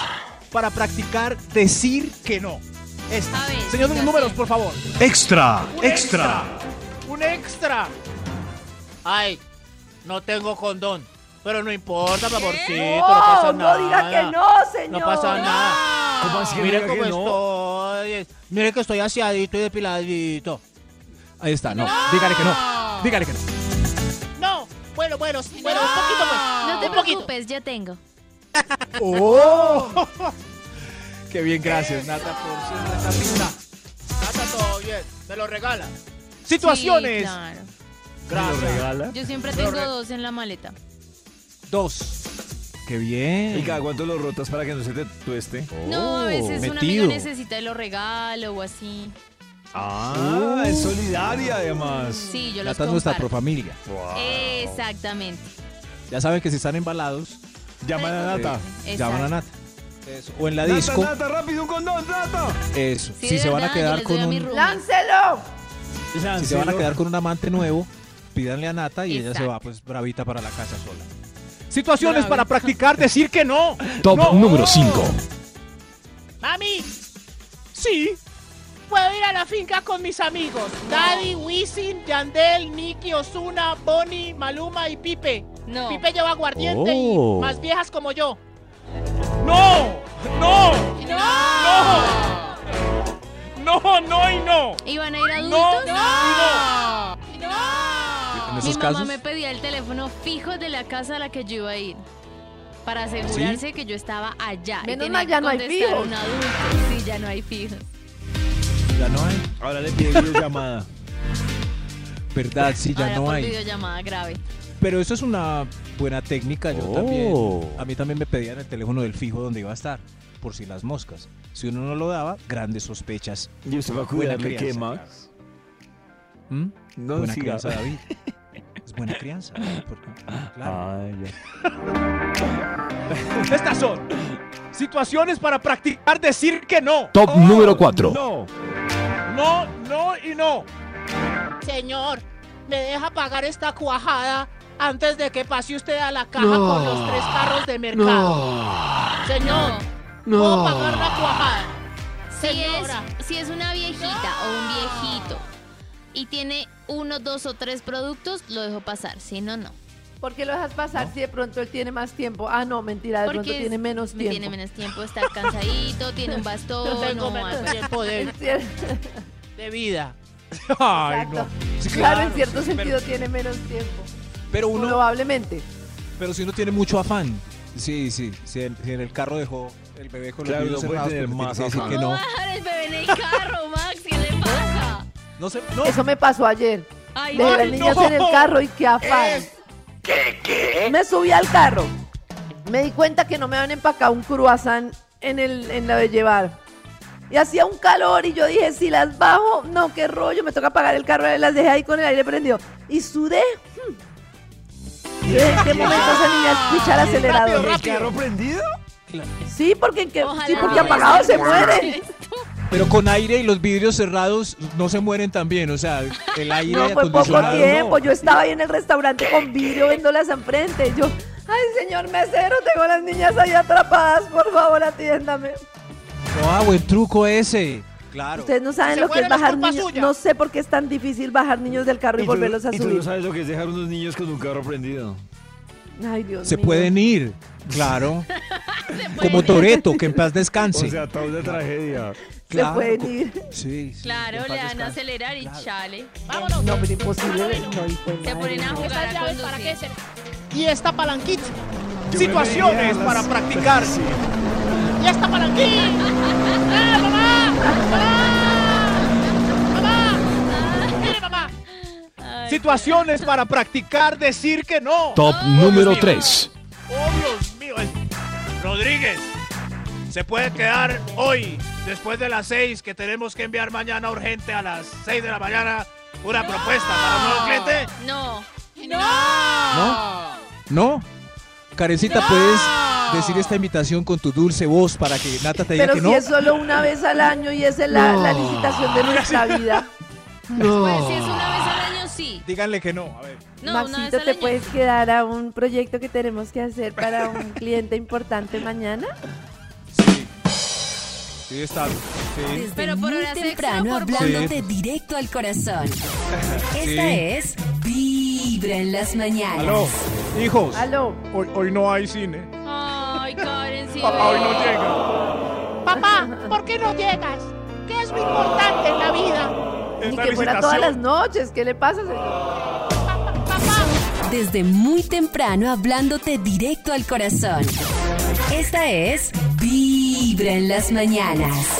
[SPEAKER 6] para practicar decir que no. Esta. Señor de los números, por favor.
[SPEAKER 11] Extra,
[SPEAKER 6] Un
[SPEAKER 11] extra.
[SPEAKER 6] Un extra. Ay, no tengo condón. Pero no importa, mi amorcito, no,
[SPEAKER 4] No,
[SPEAKER 6] pasa
[SPEAKER 4] no
[SPEAKER 6] nada.
[SPEAKER 4] diga que no, señor.
[SPEAKER 6] No pasa nada.
[SPEAKER 10] ¿Cómo así que
[SPEAKER 6] Mire
[SPEAKER 10] diga
[SPEAKER 6] cómo
[SPEAKER 10] que no?
[SPEAKER 6] estoy. Mire que estoy aseadito y depiladito.
[SPEAKER 5] Ahí está, no. Dígale que no. Dígale que no.
[SPEAKER 6] No, bueno, bueno, bueno, un poquito pues.
[SPEAKER 3] No te
[SPEAKER 6] un poquito.
[SPEAKER 3] preocupes, ya tengo.
[SPEAKER 5] ¡Oh! Qué bien, gracias, Nata, por esta pista.
[SPEAKER 6] Nata, todo bien. Me lo regala. Situaciones.
[SPEAKER 3] Sí, claro.
[SPEAKER 6] Gracias.
[SPEAKER 3] Yo siempre tengo dos en la maleta.
[SPEAKER 5] Dos. Qué bien.
[SPEAKER 10] ¿Y cada cuánto lo rotas para que no se te tueste?
[SPEAKER 3] No, a veces un amigo
[SPEAKER 5] metido.
[SPEAKER 3] necesita y lo regalo o así.
[SPEAKER 10] Ah, es solidaria además.
[SPEAKER 3] Sí, yo los
[SPEAKER 5] Nata es nuestra
[SPEAKER 3] comparto.
[SPEAKER 5] profamilia.
[SPEAKER 3] Exactamente.
[SPEAKER 5] Ya saben que si están embalados,
[SPEAKER 10] llaman a Nata.
[SPEAKER 5] Llaman a Nata. Eso. O en la
[SPEAKER 10] Nata,
[SPEAKER 5] disco.
[SPEAKER 10] Nata, rápido, un condón, Nata.
[SPEAKER 5] Eso.
[SPEAKER 3] Sí,
[SPEAKER 5] si
[SPEAKER 3] de
[SPEAKER 5] se van a
[SPEAKER 3] verdad, yo
[SPEAKER 5] quedar
[SPEAKER 3] les
[SPEAKER 5] con
[SPEAKER 3] doy a mi
[SPEAKER 5] un.
[SPEAKER 3] roomie.
[SPEAKER 4] ¡Láncelo!
[SPEAKER 5] Si se van a quedar con un amante nuevo, pídanle a Nata y ella se va pues bravita para la casa sola.
[SPEAKER 6] Situaciones para practicar decir que no.
[SPEAKER 11] Top
[SPEAKER 6] No.
[SPEAKER 11] número 5.
[SPEAKER 6] Mami, sí. Puedo ir a la finca con mis amigos. Daddy, Wisin, Yandel, Nicky, Osuna, Bonnie, Maluma y Pipe.
[SPEAKER 3] No.
[SPEAKER 6] Pipe lleva aguardiente
[SPEAKER 11] Oh.
[SPEAKER 6] y más viejas como yo. ¡No! ¡No! ¡No! ¡No, no y no!
[SPEAKER 3] ¿Iban a ir adultos?
[SPEAKER 6] ¡No! ¡No!
[SPEAKER 5] En
[SPEAKER 3] Mi
[SPEAKER 5] esos
[SPEAKER 3] mamá
[SPEAKER 5] casos,
[SPEAKER 3] me pedía el teléfono fijo de la casa a la que yo iba a ir. Para asegurarse que yo estaba allá.
[SPEAKER 4] Menos mal, ya no hay fijos.
[SPEAKER 3] un adulto. Sí, ya no hay fijos.
[SPEAKER 5] Ya no hay.
[SPEAKER 10] Ahora le pide videollamada.
[SPEAKER 5] ¿Verdad? Sí, ya
[SPEAKER 3] Ahora
[SPEAKER 5] no
[SPEAKER 3] por
[SPEAKER 5] hay.
[SPEAKER 3] videollamada grave.
[SPEAKER 5] Pero eso es una buena técnica. Yo
[SPEAKER 11] Oh.
[SPEAKER 5] también. A mí también me pedían el teléfono del fijo donde iba a estar. Por si las moscas. Si uno no lo daba, grandes sospechas.
[SPEAKER 10] ¿Y usted va a cuidarle qué,
[SPEAKER 5] crianza.
[SPEAKER 10] Max?
[SPEAKER 5] ¿Mm?
[SPEAKER 10] No
[SPEAKER 5] buena
[SPEAKER 10] siga.
[SPEAKER 5] crianza, David. Es buena crianza. porque- claro.
[SPEAKER 10] Ay, ya.
[SPEAKER 6] Estas son situaciones para practicar decir que no.
[SPEAKER 11] Top número 4.
[SPEAKER 10] No.
[SPEAKER 6] No, no y no. Señor, ¿me deja pagar esta cuajada antes de que pase usted a la caja con los tres carros de mercado? Señor, ¿puedo pagar la cuajada?
[SPEAKER 3] Si
[SPEAKER 6] Señora.
[SPEAKER 3] es, si es una viejita o un viejito y tiene uno, dos o tres productos, lo dejo pasar. Si no, no.
[SPEAKER 4] ¿Por qué lo dejas pasar si de pronto él tiene más tiempo? Ah, no, mentira, de pronto tiene menos tiempo.
[SPEAKER 3] Tiene menos tiempo, está cansadito, tiene un bastón.
[SPEAKER 6] Tengo
[SPEAKER 3] o
[SPEAKER 6] menos
[SPEAKER 3] algo.
[SPEAKER 6] tiempo de, vida.
[SPEAKER 5] Ay,
[SPEAKER 4] Exacto.
[SPEAKER 5] no. Sí,
[SPEAKER 4] claro, en cierto
[SPEAKER 5] sí,
[SPEAKER 4] sentido
[SPEAKER 5] Pero,
[SPEAKER 4] tiene menos tiempo.
[SPEAKER 5] pero uno,
[SPEAKER 4] Probablemente.
[SPEAKER 5] pero si uno tiene mucho afán. Sí, sí. Si en, si en el carro dejó el bebé con
[SPEAKER 10] Claro,
[SPEAKER 5] los
[SPEAKER 10] puede tener más afán.
[SPEAKER 5] que
[SPEAKER 3] ¿Cómo
[SPEAKER 5] no.
[SPEAKER 3] dejar el bebé en el carro, Max? ¿Qué le pasa?
[SPEAKER 5] No sé, no.
[SPEAKER 4] Eso me pasó ayer.
[SPEAKER 3] Ay,
[SPEAKER 4] Dejé
[SPEAKER 3] no.
[SPEAKER 4] las niñas en el carro y qué afán.
[SPEAKER 15] ¿Qué, qué?
[SPEAKER 4] Me subí al carro. Me di cuenta que no me habían empacado un croissant en, el, en la de llevar. Y hacía un calor y yo dije, si las bajo, no, qué rollo, me toca apagar el carro, las dejé ahí con el aire prendido. Y sudé. hmm. ¿En qué momento esa niña escucha el acelerador?
[SPEAKER 10] ¿El carro prendido?
[SPEAKER 4] Sí, porque, que, sí, porque apagado se
[SPEAKER 3] esto.
[SPEAKER 5] Pero con aire y los vidrios cerrados no se mueren también. O sea, el aire
[SPEAKER 4] No, fue poco
[SPEAKER 5] acondicionado.
[SPEAKER 4] tiempo. Yo estaba ahí en el restaurante con vidrio viéndolas enfrente. Yo, ay, señor mesero, tengo a las niñas ahí atrapadas. Por favor, atiéndame.
[SPEAKER 5] No, ah, buen truco ese. Claro.
[SPEAKER 4] Ustedes no saben lo que es bajar niños.
[SPEAKER 6] suya.
[SPEAKER 4] No sé por qué es tan difícil bajar niños del carro y,
[SPEAKER 10] tú-
[SPEAKER 4] volverlos a
[SPEAKER 10] y tú
[SPEAKER 4] subir.
[SPEAKER 10] no sabes lo que es dejar unos niños con un carro prendido.
[SPEAKER 4] Ay, Dios
[SPEAKER 5] Se
[SPEAKER 4] mío.
[SPEAKER 5] pueden ir. Claro. Como Toreto, que en paz descanse.
[SPEAKER 10] O sea, toda una tragedia.
[SPEAKER 4] Se pueden ir.
[SPEAKER 5] Sí.
[SPEAKER 3] Claro, le dan a acelerar y chale.
[SPEAKER 4] Vámonos. No, pero imposible. No,
[SPEAKER 3] Se ponen a jugar a
[SPEAKER 6] llaves para
[SPEAKER 3] conducir.
[SPEAKER 6] qué Y esta palanquita.
[SPEAKER 10] Yo
[SPEAKER 6] Situaciones para
[SPEAKER 10] las-
[SPEAKER 6] practicar.
[SPEAKER 10] Sí.
[SPEAKER 6] Y esta palanquita. ¡Ah, mamá! ¡Mamá! ¡Mamá! ¡Mire, mamá! Situaciones para practicar decir que no.
[SPEAKER 11] Top número 3.
[SPEAKER 6] ¡Oh, Dios mío! Rodríguez, se puede quedar hoy, después de las seis, que tenemos que enviar mañana urgente a las seis de la mañana una propuesta para un nuevo cliente.
[SPEAKER 3] No.
[SPEAKER 5] ¿No? ¿No? Karencita, ¿puedes decir esta invitación con tu dulce voz para que Nata te diga
[SPEAKER 4] Pero
[SPEAKER 5] que
[SPEAKER 4] si
[SPEAKER 5] no?
[SPEAKER 4] es solo una vez al año y esa es la, la
[SPEAKER 5] No.
[SPEAKER 4] licitación de nuestra vida.
[SPEAKER 3] Pues si es una vez al año, sí.
[SPEAKER 5] Díganle que no, a ver.
[SPEAKER 3] No,
[SPEAKER 4] Maxito, ¿te
[SPEAKER 3] año.
[SPEAKER 4] puedes quedar a un proyecto que tenemos que hacer para un cliente importante mañana?
[SPEAKER 5] Sí, está. Sí.
[SPEAKER 8] Desde
[SPEAKER 3] Pero por
[SPEAKER 8] muy temprano
[SPEAKER 3] por
[SPEAKER 8] hablándote directo al corazón. Esta
[SPEAKER 5] Sí.
[SPEAKER 8] es Vibra en las mañanas.
[SPEAKER 6] Aló, hijos.
[SPEAKER 4] Aló.
[SPEAKER 6] Hoy, hoy no hay cine.
[SPEAKER 3] Ay, Karen, sí.
[SPEAKER 6] Papá hoy no llega.
[SPEAKER 14] Papá, ¿por qué no llegas? ¿Qué es lo importante en la vida?
[SPEAKER 4] Ni que fuera todas las noches. ¿Qué le pasa, señor?
[SPEAKER 8] Desde muy temprano hablándote directo al corazón. Esta es Vibra en las mañanas.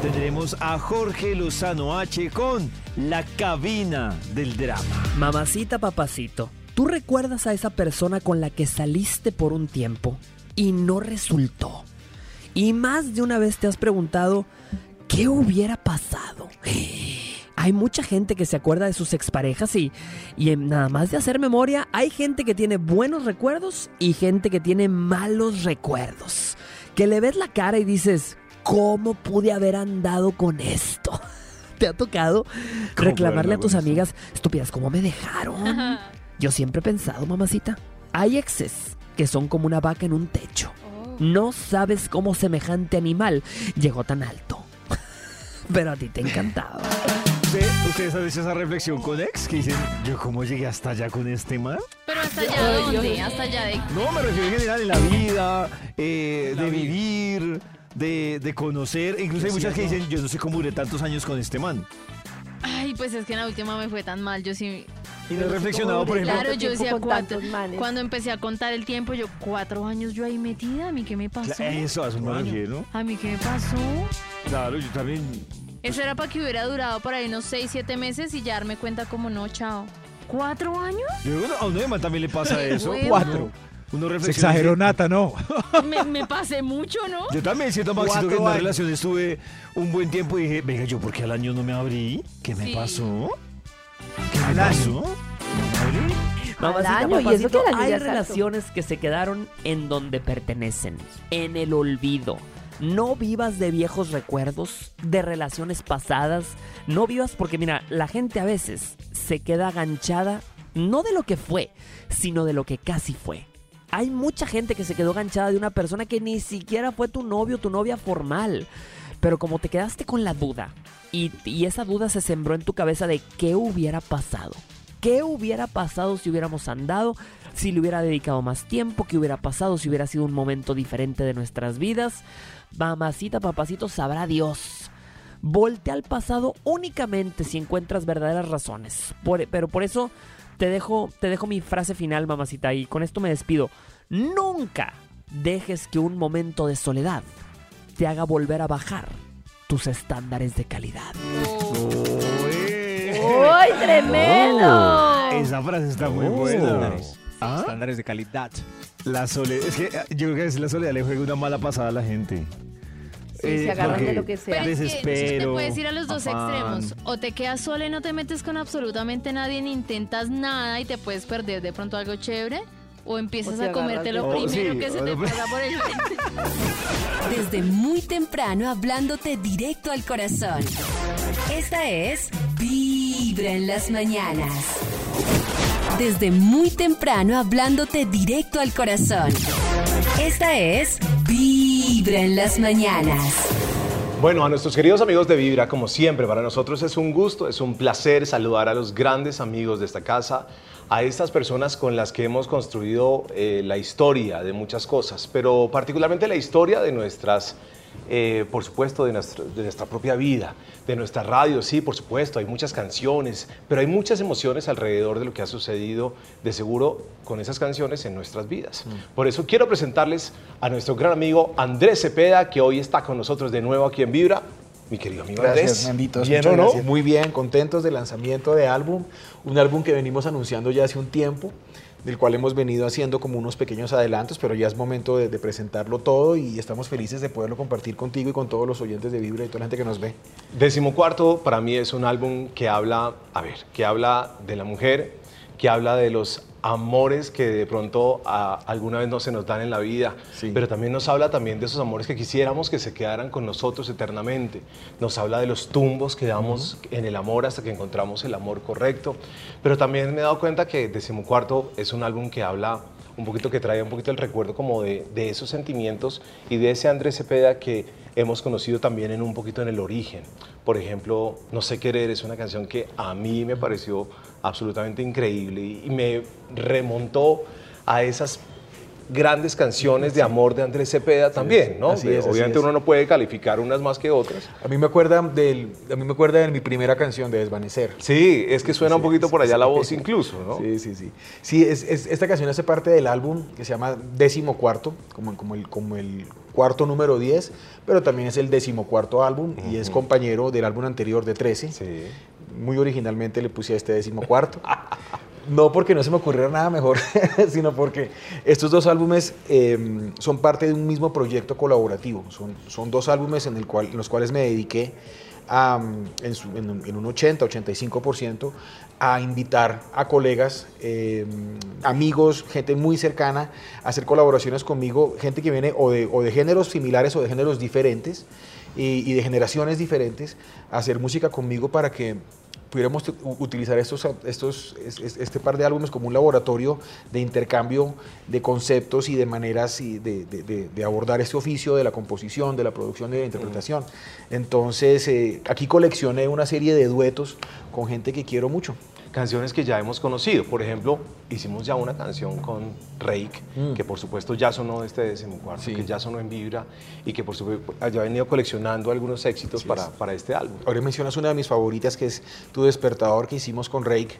[SPEAKER 10] Tendremos a Jorge Lozano H con La Cabina del Drama.
[SPEAKER 24] Mamacita, papacito, ¿tú recuerdas a esa persona con la que saliste por un tiempo y no resultó? Y más de una vez te has preguntado, ¿qué hubiera pasado? Hay mucha gente que se acuerda de sus exparejas y, y en nada más de hacer memoria, hay gente que tiene buenos recuerdos y gente que tiene malos recuerdos. Que le ves la cara y dices, ¿cómo pude haber andado con esto? ¿Te ha tocado reclamarle a tus amigas, estúpidas, cómo me dejaron? Yo siempre he pensado, mamacita, hay exes que son como una vaca en un techo. No sabes cómo semejante animal llegó tan alto. Pero a ti te encantaba.
[SPEAKER 10] ¿Usted- ¿Ustedes han hecho esa reflexión con ex? Que dicen, ¿yo cómo llegué hasta allá con este man?
[SPEAKER 3] Pero hasta allá de dónde? Hasta allá de.
[SPEAKER 10] No, me refiero en general en la vida, eh, de vivir, de, de conocer. Incluso hay muchas que dicen, yo no sé cómo duré tantos años con este man.
[SPEAKER 3] Ay, pues es que en la última me fue tan mal. Yo sí.
[SPEAKER 10] Y no he reflexionado, por ejemplo.
[SPEAKER 3] Claro, yo decía cuatro. Cuando empecé a contar el tiempo, yo cuatro años yo ahí metida. ¿A mí qué me pasó?
[SPEAKER 10] Eso, a eso me refiero.
[SPEAKER 3] ¿A mí qué me pasó?
[SPEAKER 10] Claro, yo también.
[SPEAKER 3] Eso era para que hubiera durado por ahí unos seis, siete meses y ya darme cuenta como no, chao. ¿Cuatro años?
[SPEAKER 10] Yo a un man también le pasa eso.
[SPEAKER 3] huevo.
[SPEAKER 10] Cuatro. Uno
[SPEAKER 5] Se
[SPEAKER 10] reflexiona.
[SPEAKER 5] exageró
[SPEAKER 10] y dice,
[SPEAKER 5] Nata, no.
[SPEAKER 3] Me, me pasé mucho, ¿no?
[SPEAKER 10] Yo también siento, Maxito, que en una
[SPEAKER 5] años.
[SPEAKER 10] relación estuve un buen tiempo y dije, venga, ¿yo por qué al año no me abrí? ¿Qué me
[SPEAKER 3] Sí.
[SPEAKER 10] pasó? ¿Qué me pasó? ¿No me abrí?
[SPEAKER 24] Mamacita,
[SPEAKER 4] año, y eso
[SPEAKER 24] papacito,
[SPEAKER 4] que
[SPEAKER 24] hay
[SPEAKER 4] es alto.
[SPEAKER 24] relaciones que se quedaron en donde pertenecen, en el olvido. No vivas de viejos recuerdos, de relaciones pasadas. No vivas porque, mira, la gente a veces se queda aganchada no de lo que fue, sino de lo que casi fue. Hay mucha gente que se quedó aganchada de una persona que ni siquiera fue tu novio, tu novia formal. Pero como te quedaste con la duda y, y esa duda se sembró en tu cabeza de qué hubiera pasado. ¿Qué hubiera pasado si hubiéramos andado? Si le hubiera dedicado más tiempo, ¿qué hubiera pasado si hubiera sido un momento diferente de nuestras vidas? Mamacita, papacito, sabrá Dios. Voltea al pasado únicamente si encuentras verdaderas razones. Por- pero por eso te dejo, te dejo mi frase final, mamacita, y con esto me despido. Nunca dejes que un momento de soledad te haga volver a bajar tus estándares de calidad.
[SPEAKER 4] ¡Uy, tremendo!
[SPEAKER 10] Esa frase está muy
[SPEAKER 5] Oh.
[SPEAKER 10] buena.
[SPEAKER 5] Estándares.
[SPEAKER 10] ¿Ah?
[SPEAKER 5] Estándares de calidad.
[SPEAKER 10] La soledad. Es que eh, yo creo que la soledad le juega una mala pasada a la gente.
[SPEAKER 4] Sí, se agarran de lo que sea.
[SPEAKER 3] Pero es que
[SPEAKER 10] Desespero.
[SPEAKER 3] te puedes ir a los dos
[SPEAKER 10] afán.
[SPEAKER 3] extremos. O te quedas sola y no te metes con absolutamente nadie ni intentas nada y te puedes perder de pronto algo chévere. O empiezas
[SPEAKER 4] O
[SPEAKER 3] a comerte lo primero
[SPEAKER 10] Oh, sí,
[SPEAKER 3] que se te
[SPEAKER 10] de-
[SPEAKER 3] pasa por el frente.
[SPEAKER 8] Desde muy temprano hablándote directo al corazón. Esta es Vibra en las mañanas. Desde muy temprano hablándote directo al corazón. Esta es Vibra en las mañanas.
[SPEAKER 25] Bueno, a nuestros queridos amigos de Vibra, como siempre, para nosotros es un gusto, es un placer saludar a los grandes amigos de esta casa, a estas personas con las que hemos construido eh, la historia de muchas cosas, pero particularmente la historia de nuestras, eh, por supuesto, de nuestra, de nuestra propia vida, de nuestra radio, sí, por supuesto, hay muchas canciones, pero hay muchas emociones alrededor de lo que ha sucedido, de seguro, con esas canciones en nuestras vidas. Por eso quiero presentarles a nuestro gran amigo Andrés Cepeda, que hoy está con nosotros de nuevo aquí en Vibra. Mi querido amigo
[SPEAKER 26] Gracias,
[SPEAKER 25] Andrés. ¿Bien no?
[SPEAKER 26] Muy bien, contentos del lanzamiento de álbum. Un álbum que venimos anunciando ya hace un tiempo, del cual hemos venido haciendo como unos pequeños adelantos, pero ya es momento de, presentarlo todo y estamos felices de poderlo compartir contigo y con todos los oyentes de Vibra y toda la gente que nos ve.
[SPEAKER 25] Decimocuarto para mí es un álbum que habla, a ver, que habla de la mujer, que habla de los amores que de pronto a- alguna vez no se nos dan en la vida, pero también nos habla también de esos amores que quisiéramos que se quedaran con nosotros eternamente. Nos habla de los tumbos que damos en el amor hasta que encontramos el amor correcto, pero también me he dado cuenta que Decimocuarto es un álbum que habla un poquito, que trae un poquito el recuerdo como de, de esos sentimientos y de ese Andrés Cepeda que hemos conocido también en un poquito en el origen. Por ejemplo, No sé querer es una canción que a mí me pareció absolutamente increíble y, me remontó a esas grandes canciones de amor de Andrés Cepeda también, ¿no?
[SPEAKER 26] así es, así
[SPEAKER 25] Obviamente
[SPEAKER 26] es.
[SPEAKER 25] uno no puede calificar unas más que otras.
[SPEAKER 26] A mí me acuerda, del, a mí me acuerda de mi primera canción, de Desvanecer.
[SPEAKER 25] Sí, es que suena un poquito por allá la voz
[SPEAKER 26] sí.
[SPEAKER 25] incluso, ¿no?
[SPEAKER 26] Sí, sí, sí. Sí, es, es- esta canción hace parte del álbum que se llama Décimo Cuarto, como, como, el, como el cuarto número 10, pero también es el decimocuarto álbum y es compañero del álbum anterior de 13. Muy originalmente le puse a este décimo cuarto. No porque no se me ocurriera nada mejor, sino porque estos dos álbumes eh, son parte de un mismo proyecto colaborativo. Son, son dos álbumes en, el cual, en los cuales me dediqué en, un- en un 80-85% a invitar a colegas, eh, amigos, gente muy cercana a hacer colaboraciones conmigo, gente que viene o de, o de géneros similares o de géneros diferentes y de generaciones diferentes, a hacer música conmigo para que pudiéramos utilizar estos, estos, es- es- este par de álbumes como un laboratorio de intercambio de conceptos y de maneras y de, de- de- abordar este oficio de la composición, de la producción y de la interpretación. Entonces, eh, aquí coleccioné una serie de duetos con gente que quiero mucho.
[SPEAKER 25] Canciones que ya hemos conocido. Por ejemplo, hicimos ya una canción con Reik,
[SPEAKER 26] Mm.
[SPEAKER 25] que por supuesto ya sonó este decimocuarto, que ya sonó en Vibra y que por supuesto haya venido coleccionando algunos éxitos para, para este álbum.
[SPEAKER 26] Ahora mencionas una de mis favoritas, que es Tu Despertador, que hicimos con Rake.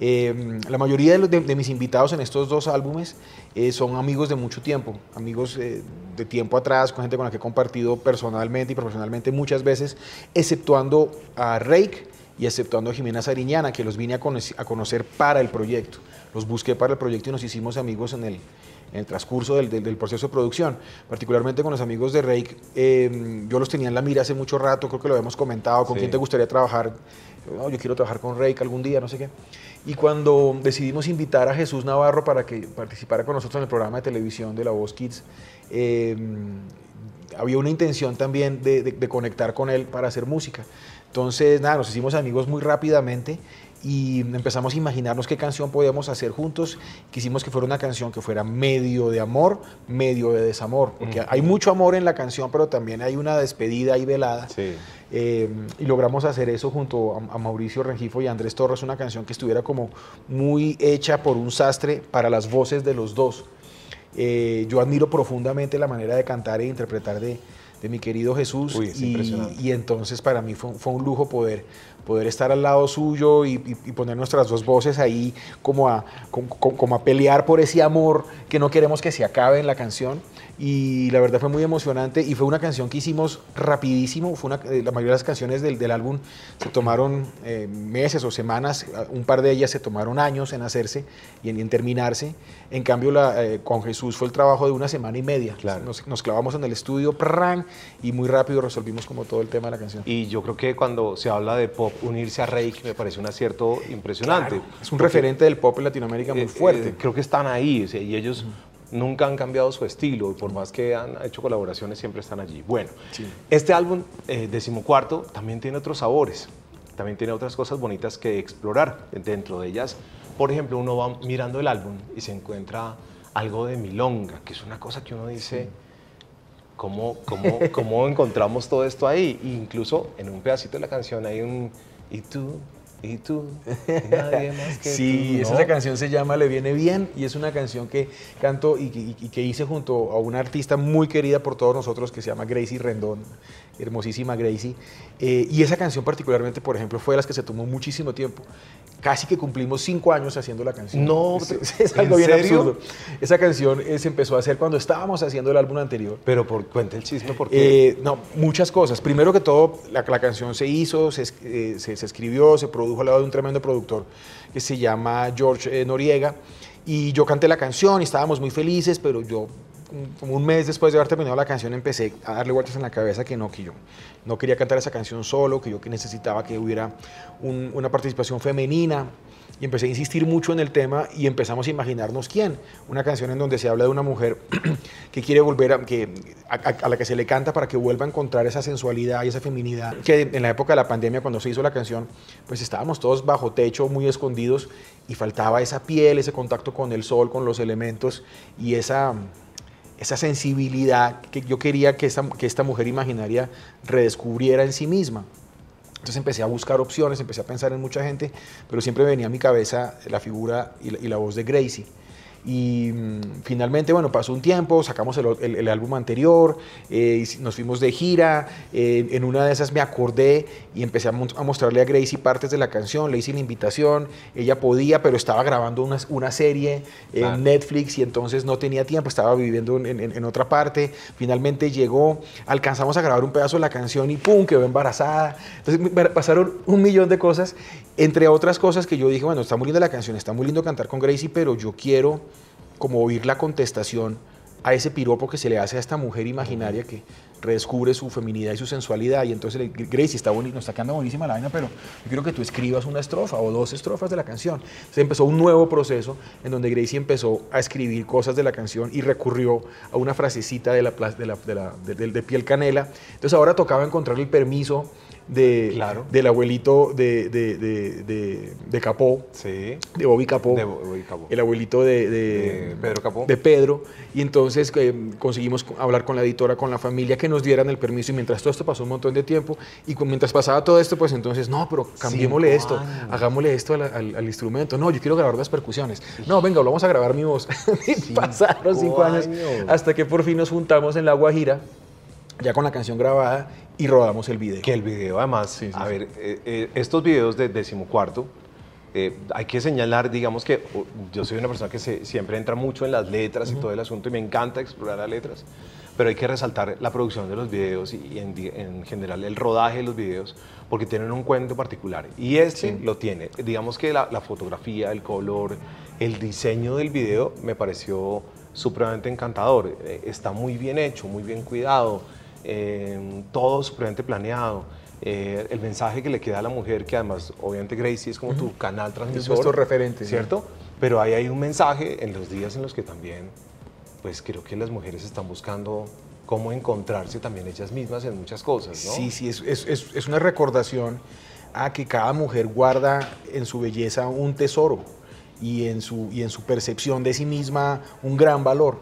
[SPEAKER 26] Eh, la mayoría de, los- de- de mis invitados en estos dos álbumes eh, son amigos de mucho tiempo, amigos eh, de tiempo atrás, con gente con la que he compartido personalmente y profesionalmente muchas veces, exceptuando a Rake y exceptuando a Jimena Sariñana, que los vine a, conoc- a conocer para el proyecto. Los busqué para el proyecto y nos hicimos amigos en el, en el transcurso del, del- del proceso de producción, particularmente con los amigos de Rake. eh, yo los tenía en la mira hace mucho rato, creo que lo habíamos comentado, con
[SPEAKER 25] Sí.
[SPEAKER 26] quién te gustaría trabajar. No, yo quiero trabajar con Rake algún día, no sé qué. Y cuando decidimos invitar a Jesús Navarro para que participara con nosotros en el programa de televisión de La Voz Kids, eh, había una intención también de, de- de conectar con él para hacer música. Entonces, nada, nos hicimos amigos muy rápidamente y empezamos a imaginarnos qué canción podíamos hacer juntos. Quisimos que fuera una canción que fuera medio de amor, medio de desamor, porque hay mucho amor en la canción, pero también hay una despedida y velada. Eh, y logramos hacer eso junto a, a Mauricio Rengifo y Andrés Torres, una canción que estuviera como muy hecha por un sastre para las voces de los dos. Eh, yo admiro profundamente la manera de cantar e interpretar de, de mi querido Jesús
[SPEAKER 25] Uy, es
[SPEAKER 26] y,
[SPEAKER 25] impresionante.
[SPEAKER 26] y entonces para mí fue, fue un lujo poder, poder estar al lado suyo y, y- y poner nuestras dos voces ahí como a, como, como- como a pelear por ese amor que no queremos que se acabe en la canción. Y la verdad fue muy emocionante y fue una canción que hicimos rapidísimo. Fue una, eh, la mayoría de las canciones del, del álbum se tomaron eh, meses o semanas, un par de ellas se tomaron años en hacerse y en, en terminarse. En cambio, la, eh, con Jesús fue el trabajo de una semana y media. Nos, nos clavamos en el estudio prran, y muy rápido resolvimos como todo el tema de la canción.
[SPEAKER 25] Y yo creo que cuando se habla de pop, unirse a Reik me parece un acierto impresionante.
[SPEAKER 26] Claro, es un referente del pop en Latinoamérica muy
[SPEAKER 25] eh,
[SPEAKER 26] fuerte.
[SPEAKER 25] eh, creo que están ahí o sea, y ellos nunca han cambiado su estilo y por más que han hecho colaboraciones siempre están allí. Bueno, este álbum, eh, decimocuarto, también tiene otros sabores, también tiene otras cosas bonitas que explorar. Dentro de ellas, por ejemplo, uno va mirando el álbum y se encuentra algo de milonga, que es una cosa que uno dice... ¿Cómo, cómo, cómo encontramos todo esto ahí? Incluso en un pedacito de la canción hay un... Y tú, y tú, y nadie más que
[SPEAKER 26] Sí,
[SPEAKER 25] tú. ¿no?
[SPEAKER 26] esa canción se llama Le Viene Bien y es una canción que canto y, que- y que hice junto a una artista muy querida por todos nosotros que se llama Gracie Rendón, hermosísima Gracie. Eh, y esa canción particularmente, por ejemplo, fue de las que se tomó muchísimo tiempo. Casi que cumplimos cinco años haciendo la canción.
[SPEAKER 25] No,
[SPEAKER 26] es, es- es
[SPEAKER 25] ¿en
[SPEAKER 26] algo bien
[SPEAKER 25] serio?
[SPEAKER 26] absurdo. Esa canción eh, se empezó a hacer cuando estábamos haciendo el álbum anterior.
[SPEAKER 25] Pero por cuenta el chisme, ¿por qué?
[SPEAKER 26] Eh, no, muchas cosas. Primero que todo, la, la canción se hizo, se, eh, se- se escribió, se produjo al lado de un tremendo productor que se llama George eh, Noriega. Y yo canté la canción y estábamos muy felices, pero yo, como un mes después de haber terminado la canción, empecé a darle vueltas en la cabeza que no, que yo no quería cantar esa canción solo, que yo que necesitaba que hubiera un- una participación femenina. Y empecé a insistir mucho en el tema y empezamos a imaginarnos quién. Una canción en donde se habla de una mujer que quiere volver a, que, a, la que se le canta para que vuelva a encontrar esa sensualidad y esa feminidad. Que en la época de la pandemia, cuando se hizo la canción, pues estábamos todos bajo techo, muy escondidos y faltaba esa piel, ese contacto con el sol, con los elementos y esa, esa sensibilidad que yo quería que esta, que esta mujer imaginaria redescubriera en sí misma. Entonces empecé a buscar opciones, empecé a pensar en mucha gente, pero siempre venía a mi cabeza la figura y la, y la voz de Gracie. Y mm, finalmente, bueno, pasó un tiempo, sacamos el, el- el álbum anterior, eh, nos fuimos de gira, eh, en una de esas me acordé y empecé a, a mostrarle a Gracie partes de la canción, le hice la invitación, ella podía, pero estaba grabando una, una serie en. Netflix y entonces no tenía tiempo, estaba viviendo en, en- en otra parte, finalmente llegó, alcanzamos a grabar un pedazo de la canción y ¡pum! quedó embarazada. Entonces pasaron un millón de cosas, entre otras cosas que yo dije, bueno, está muy linda la canción, está muy lindo cantar con Gracie, pero yo quiero como oír la contestación a ese piropo que se le hace a esta mujer imaginaria que redescubre su feminidad y su sensualidad. Y entonces, Gracie, está bonito, nos está quedando buenísima la vaina, pero yo quiero que tú escribas una estrofa o dos estrofas de la canción. Entonces empezó un nuevo proceso en donde Gracie empezó a escribir cosas de la canción y recurrió a una frasecita de la- de- de- de piel canela. Entonces ahora tocaba encontrar el permiso de, del abuelito de, de, de, de- Capó, de Bobby Capó,
[SPEAKER 25] De Bobby Capó.
[SPEAKER 26] el abuelito de,
[SPEAKER 25] Pedro Capó.
[SPEAKER 26] de Pedro, y entonces eh, conseguimos co- hablar con la editora, con la familia, que nos dieran el permiso, y mientras todo esto pasó un montón de tiempo, y mientras pasaba todo esto, pues entonces, no, pero cambiémosle
[SPEAKER 25] Cinco
[SPEAKER 26] esto, hagámosle esto al, al- al instrumento, no, yo quiero grabar las percusiones, no, venga, vamos a grabar mi voz. Y pasaron cinco años,
[SPEAKER 25] años.
[SPEAKER 26] hasta que por fin nos juntamos en La Guajira, ya con la canción grabada, y rodamos el video.
[SPEAKER 25] Que el video, además, a ver, eh, eh, estos videos de decimocuarto, eh, hay que señalar, digamos que oh, yo soy una persona que se- siempre entra mucho en las letras y todo el asunto y me encanta explorar las letras, pero hay que resaltar la producción de los videos y, y en, en general el rodaje de los videos porque tienen un cuento particular y este lo tiene. Digamos que la, la fotografía, el color, el diseño del video me pareció supremamente encantador. Eh, está muy bien hecho, muy bien cuidado, eh, todo supremamente planeado. Eh, el mensaje que le queda a la mujer, que además obviamente Gracie es como tu canal transmisor.
[SPEAKER 26] nuestro referente, sí.
[SPEAKER 25] ¿Cierto? Pero ahí hay un mensaje en los días en los que también, pues creo que las mujeres están buscando cómo encontrarse también ellas mismas en muchas cosas, ¿no?
[SPEAKER 26] Sí, sí, es, es- es- es una recordación a que cada mujer guarda en su belleza un tesoro y en su, y en su percepción de sí misma un gran valor.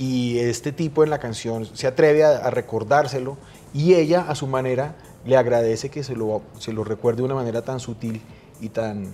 [SPEAKER 26] Y este tipo en la canción se atreve a, recordárselo y ella a su manera le agradece que se lo, se lo recuerde de una manera tan sutil y tan,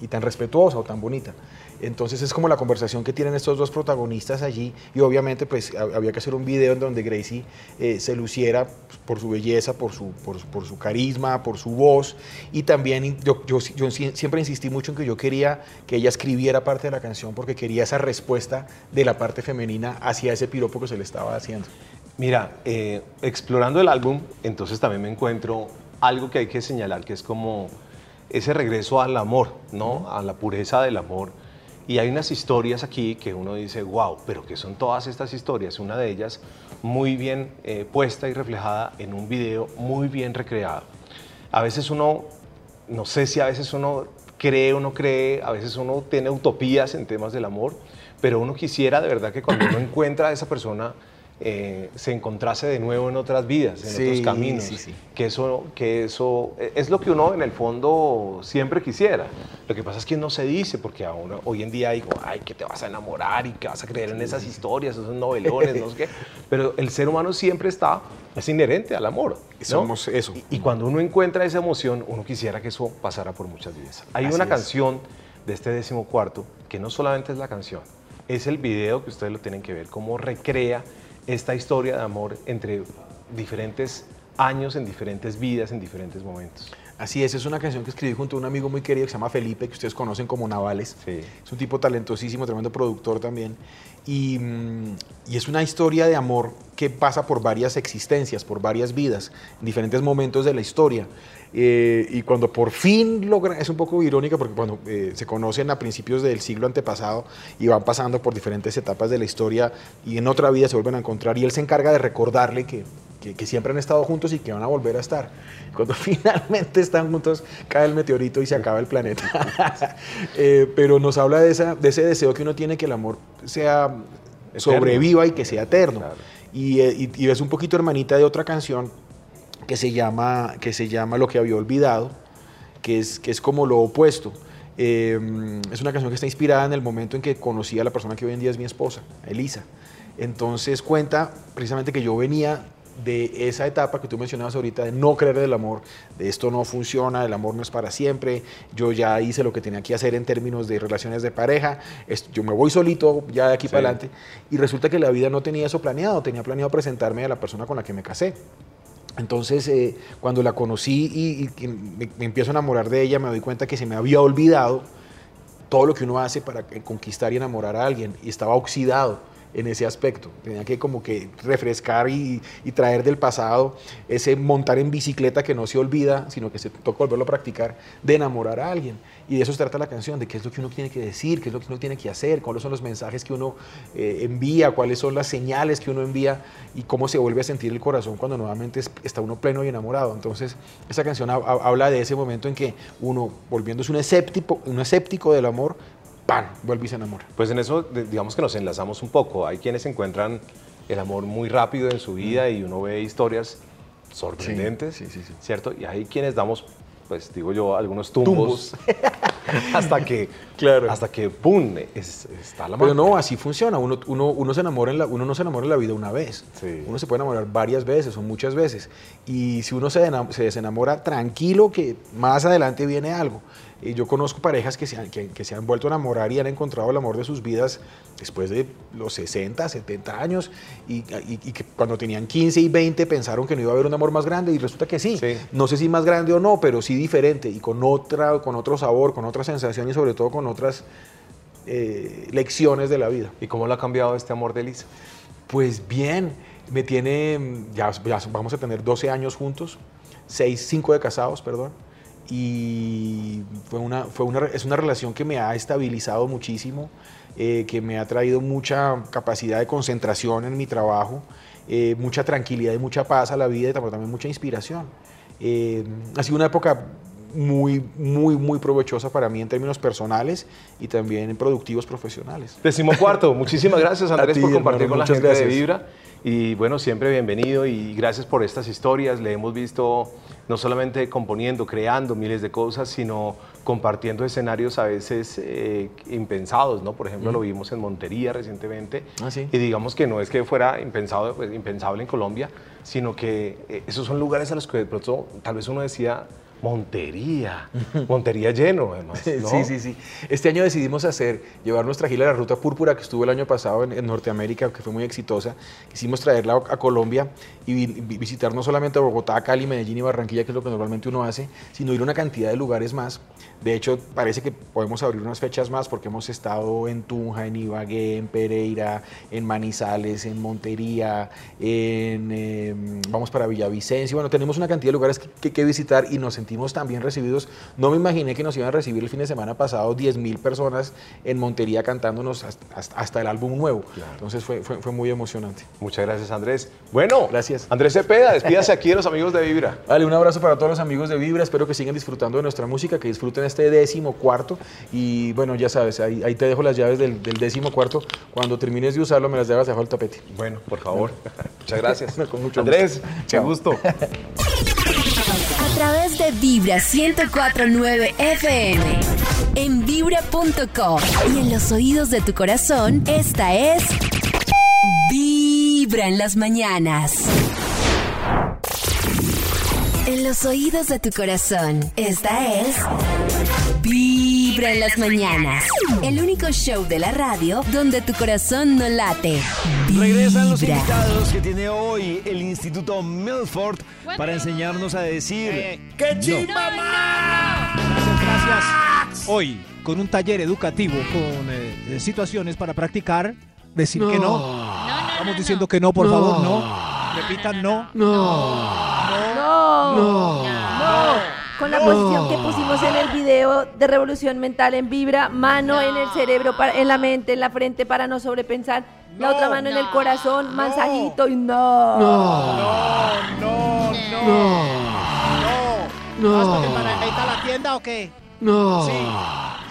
[SPEAKER 26] y tan respetuosa o tan bonita. Entonces es como la conversación que tienen estos dos protagonistas allí y obviamente pues hab- había que hacer un video en donde Gracie eh, se luciera por su belleza, por su, por, por su carisma, por su voz y también yo, yo, yo si- siempre insistí mucho en que yo quería que ella escribiera parte de la canción porque quería esa respuesta de la parte femenina hacia ese piropo que se le estaba haciendo.
[SPEAKER 25] Mira, eh, explorando el álbum, entonces también me encuentro algo que hay que señalar, que es como ese regreso al amor, ¿no? A la pureza del amor. Y hay unas historias aquí que uno dice, wow, pero ¿qué son todas estas historias? Una de ellas muy bien eh, puesta y reflejada en un video muy bien recreado. A veces uno, no sé si a veces uno cree o no cree, a veces uno tiene utopías en temas del amor, pero uno quisiera de verdad que cuando uno encuentra a esa persona eh, se encontrase de nuevo en otras vidas, en
[SPEAKER 26] Sí,
[SPEAKER 25] otros caminos.
[SPEAKER 26] sí, sí.
[SPEAKER 25] Que eso, que eso es lo que uno en el fondo siempre quisiera. Lo que pasa es que no se dice, porque aún hoy en día digo, ay, que te vas a enamorar y que vas a creer en esas historias, esos novelones, no sé qué. Pero el ser humano siempre está, es inherente al amor. ¿no?
[SPEAKER 26] Somos eso.
[SPEAKER 25] Y, y cuando uno encuentra esa emoción, uno quisiera que eso pasara por muchas vidas. Hay
[SPEAKER 26] Así
[SPEAKER 25] una
[SPEAKER 26] es.
[SPEAKER 25] canción de este décimo cuarto que no solamente es la canción, es el video que ustedes lo tienen que ver, cómo recrea esta historia de amor entre diferentes años, en diferentes vidas, en diferentes momentos.
[SPEAKER 26] Así es, es una canción que escribí junto a un amigo muy querido que se llama Felipe, que ustedes conocen como Navales. Es un tipo talentosísimo, tremendo productor también. Y, mm, y es una historia de amor que pasa por varias existencias, por varias vidas, en diferentes momentos de la historia. Eh, y cuando por fin logran, es un poco irónica porque cuando eh, se conocen a principios del siglo antepasado y van pasando por diferentes etapas de la historia y en otra vida se vuelven a encontrar y él se encarga de recordarle que, que- que siempre han estado juntos y que van a volver a estar. Cuando finalmente están juntos cae el meteorito y se acaba el planeta. Eh, pero nos habla de, esa, de ese deseo que uno tiene que el amor sea sobreviva y que sea eterno. Y, y- y es un poquito hermanita de otra canción que se llama, que se llama Lo que había olvidado, que es, que es como lo opuesto. Eh, es una canción que está inspirada en el momento en que conocí a la persona que hoy en día es mi esposa, Elisa. Entonces cuenta precisamente que yo venía de esa etapa que tú mencionabas ahorita de no creer en el amor, de esto no funciona, el amor no es para siempre, yo ya hice lo que tenía que hacer en términos de relaciones de pareja, yo me voy solito ya de aquí
[SPEAKER 25] Sí.
[SPEAKER 26] para adelante y resulta que la vida no tenía eso planeado, tenía planeado presentarme a la persona con la que me casé. Entonces, eh, cuando la conocí y, me, me empiezo a enamorar de ella, me doy cuenta que se me había olvidado todo lo que uno hace para conquistar y enamorar a alguien y estaba oxidado en ese aspecto. Tenía que como que refrescar y, traer del pasado ese montar en bicicleta que no se olvida, sino que se toca volverlo a practicar, de enamorar a alguien. Y de eso se trata la canción, de qué es lo que uno tiene que decir, qué es lo que uno tiene que hacer, cuáles son los mensajes que uno eh, envía, cuáles son las señales que uno envía y cómo se vuelve a sentir el corazón cuando nuevamente es- está uno pleno y enamorado. Entonces, esa canción ha- ha- habla de ese momento en que uno, volviéndose un escéptico, un escéptico del amor, ¡pam! vuelve y se enamora.
[SPEAKER 25] Pues en eso, digamos que nos enlazamos un poco. Hay quienes encuentran el amor muy rápido en su vida y uno ve historias sorprendentes, ¿cierto? Y hay quienes damos, pues digo yo, algunos tumbos, hasta que, hasta que, ¡pum!, es- está la
[SPEAKER 26] Pero
[SPEAKER 25] mano.
[SPEAKER 26] no, así funciona. Uno, uno, uno, se enamora en la, uno no se enamora en la vida una vez. Uno se puede enamorar varias veces o muchas veces. Y si uno se, se desenamora, tranquilo que más adelante viene algo. Y yo conozco parejas que se, han, que, que se han vuelto a enamorar y han encontrado el amor de sus vidas después de los 60, 70 años y, y- y que cuando tenían 15 y 20 pensaron que no iba a haber un amor más grande y resulta que sí. No sé si más grande o no, pero sí diferente y con, otra, con otro sabor, con otra sensación y sobre todo con otras eh, lecciones de la vida.
[SPEAKER 25] ¿Y cómo lo ha cambiado este amor de Elisa?
[SPEAKER 26] Pues bien, me tiene, ya, ya vamos a tener 12 años juntos, 6, 5 de casados, perdón, y fue una, fue una, es una relación que me ha estabilizado muchísimo, eh, que me ha traído mucha capacidad de concentración en mi trabajo, eh, mucha tranquilidad y mucha paz a la vida y también mucha inspiración. Eh, ha sido una época muy, muy, muy provechosa para mí en términos personales y también en productivos profesionales.
[SPEAKER 25] Decimocuarto, muchísimas gracias Andrés
[SPEAKER 26] ti,
[SPEAKER 25] por compartir
[SPEAKER 26] hermano,
[SPEAKER 25] con la gente de
[SPEAKER 26] gracias.
[SPEAKER 25] Vibra. Y bueno, siempre bienvenido y gracias por estas historias. Le hemos visto no solamente componiendo, creando miles de cosas, sino compartiendo escenarios a veces eh, impensados, ¿no? Por ejemplo, lo vimos en Montería recientemente.
[SPEAKER 26] Ah, sí.
[SPEAKER 25] Y digamos que no es que fuera impensado, pues, impensable en Colombia, sino que eh, esos son lugares a los que de pronto tal vez uno decía, Montería, Montería lleno, además. ¿no?
[SPEAKER 26] Sí, sí, sí. Este año decidimos hacer, llevar nuestra gira a la Ruta Púrpura, que estuvo el año pasado en, en Norteamérica, que fue muy exitosa. Quisimos traerla a, Colombia y vi- vi- visitar no solamente Bogotá, Cali, Medellín y Barranquilla, que es lo que normalmente uno hace, sino ir a una cantidad de lugares más. De hecho, parece que podemos abrir unas fechas más porque hemos estado en Tunja, en Ibagué, en Pereira, en Manizales, en Montería, en, eh, vamos para Villavicencio. Bueno, tenemos una cantidad de lugares que, que- que visitar y nos sentimos bien recibidos. No me imaginé que nos iban a recibir el fin de semana pasado 10 mil personas en Montería cantándonos hasta, el álbum nuevo. Entonces fue, fue, fue muy emocionante.
[SPEAKER 25] Muchas gracias, Andrés. Bueno,
[SPEAKER 26] gracias.
[SPEAKER 25] Andrés Cepeda, despídase aquí de los amigos de Vibra.
[SPEAKER 26] Vale, un abrazo para todos los amigos de Vibra. Espero que sigan disfrutando de nuestra música, que disfruten este décimo cuarto. Y bueno, ya sabes, ahí, ahí te dejo las llaves del, del décimo cuarto. Cuando termines de usarlo, me las llevas debajo del tapete.
[SPEAKER 25] Bueno, por favor. Muchas gracias.
[SPEAKER 26] Con mucho
[SPEAKER 25] Andrés,
[SPEAKER 26] gusto.
[SPEAKER 25] qué gusto.
[SPEAKER 8] A través de Vibra 1049 FM. En vibra.com. Y en los oídos de tu corazón, esta es. Vibra en las mañanas. En los oídos de tu corazón, esta es. Vibra en las mañanas. El único show de la radio donde tu corazón no late.
[SPEAKER 10] Regresan los invitados que tiene hoy el Instituto Milford para enseñarnos a decir
[SPEAKER 6] ¡Qué
[SPEAKER 10] no.
[SPEAKER 6] chimba
[SPEAKER 5] Gracias. Hoy, con un taller educativo con eh, situaciones para practicar, decir que no. Estamos diciendo que no, por favor, no. Repitan no.
[SPEAKER 4] No. No. Con la posición que pusimos en el video de revolución mental en vibra, mano en el cerebro, para- en la mente, en la frente para no sobrepensar, la otra mano en el corazón, masajito y no.
[SPEAKER 6] No, no, no. No. ¿Vas con el maracaíta a la tienda o qué?
[SPEAKER 5] No.
[SPEAKER 6] Sí.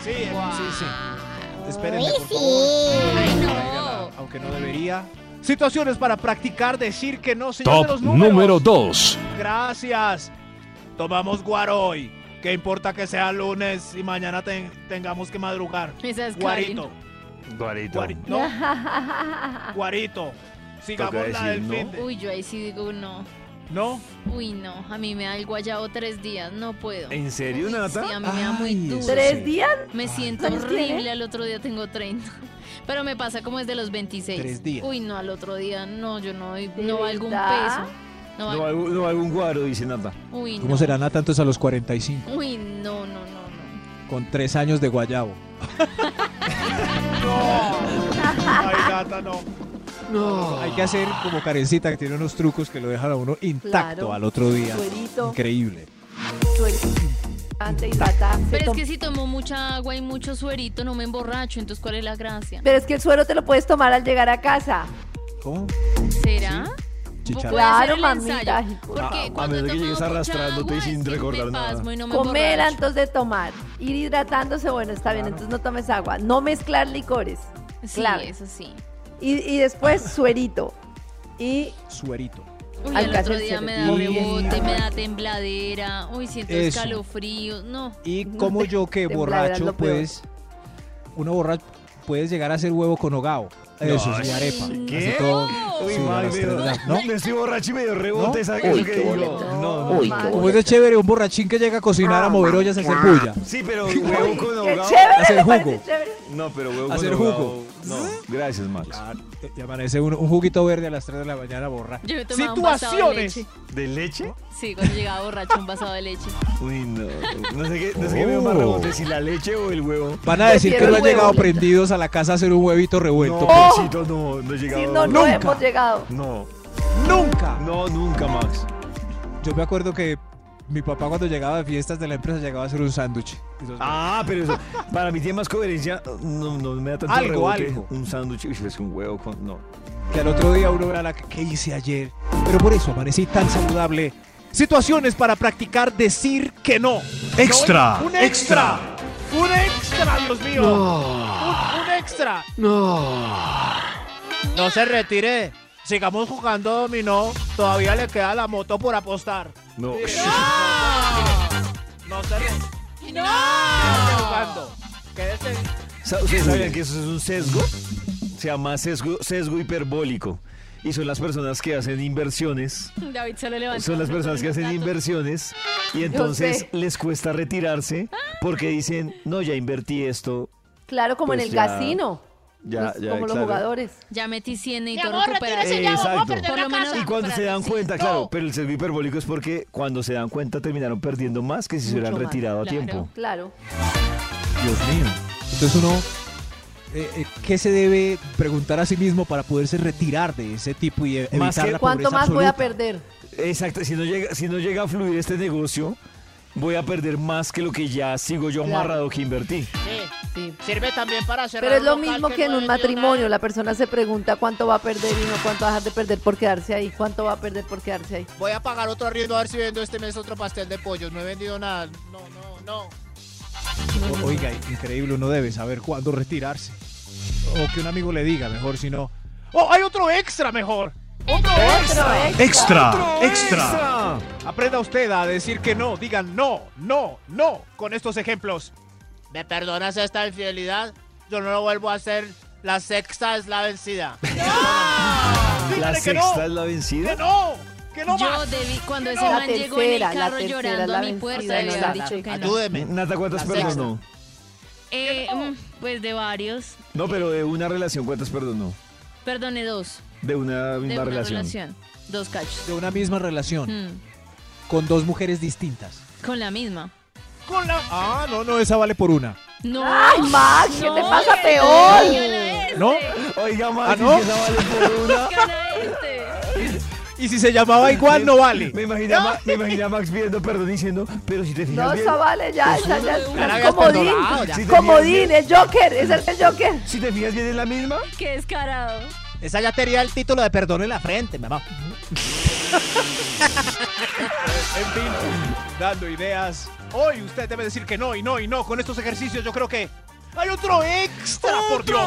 [SPEAKER 6] Sí, sí, sí.
[SPEAKER 5] Espérenme, por
[SPEAKER 14] sí.
[SPEAKER 5] favor. Aunque no debería. Situaciones para practicar decir que no, señor de
[SPEAKER 11] Top
[SPEAKER 5] los números.
[SPEAKER 11] número 2.
[SPEAKER 6] Gracias. Tomamos guaro hoy. ¿Qué importa que sea lunes y mañana ten- tengamos que madrugar?
[SPEAKER 3] Esa es
[SPEAKER 6] Guarito.
[SPEAKER 10] Guarito.
[SPEAKER 6] Guari- no, guarito. Sigamos
[SPEAKER 10] Toca
[SPEAKER 6] la del
[SPEAKER 10] decir
[SPEAKER 6] fin de-
[SPEAKER 3] Uy, yo ahí sí digo no.
[SPEAKER 6] ¿No?
[SPEAKER 3] Uy, no. A mí me da el guayabo tres días. No puedo.
[SPEAKER 10] ¿En serio, Nata?
[SPEAKER 3] Sí, a mí me da muy
[SPEAKER 5] Ay,
[SPEAKER 3] duro.
[SPEAKER 4] ¿Tres días?
[SPEAKER 3] Me siento
[SPEAKER 4] ¿Cuántos
[SPEAKER 3] horrible.
[SPEAKER 4] tiene?
[SPEAKER 3] Al otro día tengo 30. Pero me pasa como es de los 26.
[SPEAKER 5] Tres días.
[SPEAKER 3] Uy, no, al otro día no, yo no, doy-
[SPEAKER 4] ¿De
[SPEAKER 3] no valgo un peso. No
[SPEAKER 10] No,
[SPEAKER 3] valgo-
[SPEAKER 10] algún, no, algún guaro, dice Nata.
[SPEAKER 3] Uy,
[SPEAKER 5] ¿Cómo
[SPEAKER 3] no.
[SPEAKER 5] será Nata entonces a los 45?
[SPEAKER 3] Uy, no, no, no, no.
[SPEAKER 5] Con tres años de guayabo.
[SPEAKER 6] Ay, gata, no.
[SPEAKER 5] No. Hay que hacer como Karencita que tiene unos trucos que lo dejan a uno intacto
[SPEAKER 4] Claro.
[SPEAKER 5] al otro día.
[SPEAKER 4] Suerito.
[SPEAKER 5] Increíble.
[SPEAKER 4] Suerito. Antes hidratarse,
[SPEAKER 3] Pero es que si tomo mucha agua y mucho suerito no me emborracho, entonces ¿cuál es la gracia?
[SPEAKER 4] Pero es que el suero te lo puedes tomar al llegar a casa.
[SPEAKER 5] ¿Cómo?
[SPEAKER 3] ¿Será?
[SPEAKER 5] Chicharrón.
[SPEAKER 3] Ser
[SPEAKER 4] Claro, mamita.
[SPEAKER 3] Porque
[SPEAKER 10] A- a
[SPEAKER 3] cuando
[SPEAKER 10] menos que llegues arrastrándote y sin recordar nada.
[SPEAKER 3] no me
[SPEAKER 4] Comer antes de tomar. Ir hidratándose, bueno, está bien, entonces no tomes agua. No mezclar licores.
[SPEAKER 3] Sí,
[SPEAKER 4] clave.
[SPEAKER 3] eso sí.
[SPEAKER 4] Y, y después suerito. Y
[SPEAKER 5] Suerito.
[SPEAKER 3] Uy,
[SPEAKER 4] Al
[SPEAKER 3] el otro día me da
[SPEAKER 5] Y-
[SPEAKER 3] rebote, me da tembladera. Uy, siento
[SPEAKER 5] Eso.
[SPEAKER 3] escalofríos. No.
[SPEAKER 5] Y como yo que borracho, pues, uno borracho puedes llegar a hacer huevo con hogao. Eso sí, arepa.
[SPEAKER 10] ¿Qué?
[SPEAKER 5] Todo-
[SPEAKER 10] Uy,
[SPEAKER 5] sí, ¿no?
[SPEAKER 10] Me estoy borracho y me dio rebote
[SPEAKER 5] ¿No?
[SPEAKER 10] esa
[SPEAKER 5] Uy,
[SPEAKER 10] que
[SPEAKER 5] qué
[SPEAKER 10] digo. No, no.
[SPEAKER 4] Uy, qué
[SPEAKER 5] Como es de chévere un borrachín que llega a cocinar a mover ollas a hacer bulla.
[SPEAKER 10] Sí, pero huevo con
[SPEAKER 4] chévere,
[SPEAKER 5] Hacer jugo.
[SPEAKER 10] No, pero huevo con
[SPEAKER 5] Hacer jugo.
[SPEAKER 10] No, gracias, Max.
[SPEAKER 5] Y amanece un, un juguito verde a las 3 de la mañana borra.
[SPEAKER 3] Yo me tomaba un vasado de
[SPEAKER 6] Situaciones.
[SPEAKER 3] leche.
[SPEAKER 10] ¿De leche?
[SPEAKER 3] Sí, cuando llegaba borracho un vasado de leche.
[SPEAKER 10] Uy, no. No sé qué, no sé qué me dio más
[SPEAKER 5] Oh.
[SPEAKER 10] rebote, si la leche o el huevo.
[SPEAKER 5] Van a decir que no han llegado prendidos a la casa a hacer un huevito revuelto.
[SPEAKER 10] No, no, no he llegado.
[SPEAKER 4] Sí, no, no
[SPEAKER 5] Nunca.
[SPEAKER 4] hemos llegado.
[SPEAKER 10] No,
[SPEAKER 5] ¡Nunca!
[SPEAKER 10] no, nunca, Max.
[SPEAKER 5] Yo me acuerdo que mi papá cuando llegaba de fiestas de la empresa llegaba a hacer un sándwich.
[SPEAKER 10] Ah, pero eso, para mí tiene más coherencia. No, no me da tanto
[SPEAKER 5] Algo,
[SPEAKER 10] rebote.
[SPEAKER 5] algo.
[SPEAKER 10] Un sándwich, es un huevo con. No.
[SPEAKER 5] Que al otro día uno verá la que ¿qué hice ayer. Pero por eso amanecí tan saludable. Situaciones para practicar decir que no.
[SPEAKER 11] Extra.
[SPEAKER 6] Un extra. Un extra, Dios mío. Un, un extra. No se retire. Sigamos jugando dominó. Todavía le queda la moto por apostar.
[SPEAKER 10] No.
[SPEAKER 6] No se retire. No. jugando. Quédese.
[SPEAKER 10] ¿Ustedes sabían que eso es un sesgo? Se llama sesgo, sesgo hiperbólico. Y son las personas que hacen inversiones.
[SPEAKER 3] David solo levantó.
[SPEAKER 10] Son las personas que hacen inversiones y entonces les cuesta retirarse porque dicen, no, ya invertí esto.
[SPEAKER 4] Claro, como
[SPEAKER 10] Pues
[SPEAKER 4] en el
[SPEAKER 10] ya-
[SPEAKER 4] casino.
[SPEAKER 10] Ya,
[SPEAKER 4] Pues
[SPEAKER 10] ya,
[SPEAKER 4] como los jugadores.
[SPEAKER 3] Ya metí 100 y todo
[SPEAKER 14] a
[SPEAKER 10] Exacto.
[SPEAKER 3] Por lo menos-.
[SPEAKER 10] Y cuando se dan cuenta,
[SPEAKER 3] sí.
[SPEAKER 10] claro, pero el sesgo hiperbólico es porque cuando se dan cuenta terminaron perdiendo más que si se hubieran
[SPEAKER 4] más,
[SPEAKER 10] retirado a tiempo.
[SPEAKER 4] Claro.
[SPEAKER 5] Dios mío. Entonces uno, eh, eh, ¿qué se debe preguntar a sí mismo para poderse retirar de ese tipo y e-
[SPEAKER 10] Más
[SPEAKER 5] evitar
[SPEAKER 10] que-
[SPEAKER 5] la
[SPEAKER 4] ¿Cuánto más voy a perder?
[SPEAKER 10] Exacto, si no llega, si no llega a fluir este negocio, voy a perder más que lo que ya sigo yo
[SPEAKER 4] Claro.
[SPEAKER 10] amarrado que invertí.
[SPEAKER 6] Sí. Sirve también para cerrar
[SPEAKER 4] Pero es lo
[SPEAKER 6] local
[SPEAKER 4] mismo que en
[SPEAKER 6] no
[SPEAKER 4] un
[SPEAKER 6] vendió
[SPEAKER 4] matrimonio.
[SPEAKER 6] nada.
[SPEAKER 4] La persona se pregunta cuánto va a perder y no cuánto va a dejar de perder por quedarse ahí. ¿Cuánto va a perder por quedarse ahí?
[SPEAKER 6] Voy a pagar otro arriendo a ver si vendo este mes otro pastel de pollo. No he vendido nada. No, no, no.
[SPEAKER 5] O- Oiga, increíble, uno debe saber cuándo retirarse. O que un amigo le diga, mejor si no.
[SPEAKER 6] ¡Oh, hay otro extra mejor! ¡Otro extra!
[SPEAKER 5] Extra, extra. Aprenda usted a decir que no, digan no, no, no, con estos ejemplos.
[SPEAKER 6] ¿Me perdonas esta infidelidad? Yo no lo vuelvo a hacer. La sexta es la vencida.
[SPEAKER 10] ¿La
[SPEAKER 6] no.
[SPEAKER 10] sexta es la vencida?
[SPEAKER 6] ¡Que no! ¡Que no
[SPEAKER 3] Yo
[SPEAKER 6] más!
[SPEAKER 3] debí, cuando ese
[SPEAKER 6] no.
[SPEAKER 3] man
[SPEAKER 4] La
[SPEAKER 3] llegó en el
[SPEAKER 4] la
[SPEAKER 3] carro
[SPEAKER 4] tercera,
[SPEAKER 3] llorando
[SPEAKER 4] la
[SPEAKER 3] a mi puerta, haber
[SPEAKER 4] exacto.
[SPEAKER 3] dicho que no.
[SPEAKER 6] Ayúdeme.
[SPEAKER 10] Nata, ¿cuántas
[SPEAKER 6] La
[SPEAKER 10] perdonó?
[SPEAKER 3] Eh, mm, pues de varios.
[SPEAKER 10] No, pero de una relación, ¿cuántas perdonó?
[SPEAKER 3] Perdone dos.
[SPEAKER 10] De una
[SPEAKER 3] De
[SPEAKER 10] misma
[SPEAKER 3] una
[SPEAKER 10] relación.
[SPEAKER 3] relación. Dos cachos.
[SPEAKER 5] De una misma relación,
[SPEAKER 3] Mm,
[SPEAKER 5] con dos mujeres distintas.
[SPEAKER 3] Con la misma.
[SPEAKER 6] Con la...
[SPEAKER 5] Ah, no, no, esa vale por una.
[SPEAKER 3] No.
[SPEAKER 4] ¡Ay, Max! ¿Qué
[SPEAKER 3] No,
[SPEAKER 4] te pasa peor?
[SPEAKER 3] este.
[SPEAKER 5] ¿No?
[SPEAKER 10] Oiga,
[SPEAKER 5] ¿Ah,
[SPEAKER 10] Max,
[SPEAKER 5] no?
[SPEAKER 10] que esa vale por una.
[SPEAKER 3] Este.
[SPEAKER 5] Y si se llamaba igual, no vale.
[SPEAKER 10] Me Ma- me imagino a Max pidiendo perdón diciendo, pero si te fijas
[SPEAKER 4] No,
[SPEAKER 10] bien,
[SPEAKER 4] eso vale ya,
[SPEAKER 10] es
[SPEAKER 4] esa
[SPEAKER 10] una
[SPEAKER 4] ya
[SPEAKER 10] de
[SPEAKER 4] es
[SPEAKER 10] una.
[SPEAKER 6] Ya la
[SPEAKER 4] es comodín.
[SPEAKER 10] Si te fijas
[SPEAKER 4] Comodín,
[SPEAKER 10] bien-
[SPEAKER 4] es Joker, es el el Joker.
[SPEAKER 10] Si te fijas bien, es la misma.
[SPEAKER 3] Qué descarado.
[SPEAKER 6] Esa ya tenía el título de perdón en la frente, mamá.
[SPEAKER 5] En fin, dando ideas. Hoy usted debe decir que no y no y no. Con estos ejercicios yo creo que hay otro extra, por Dios.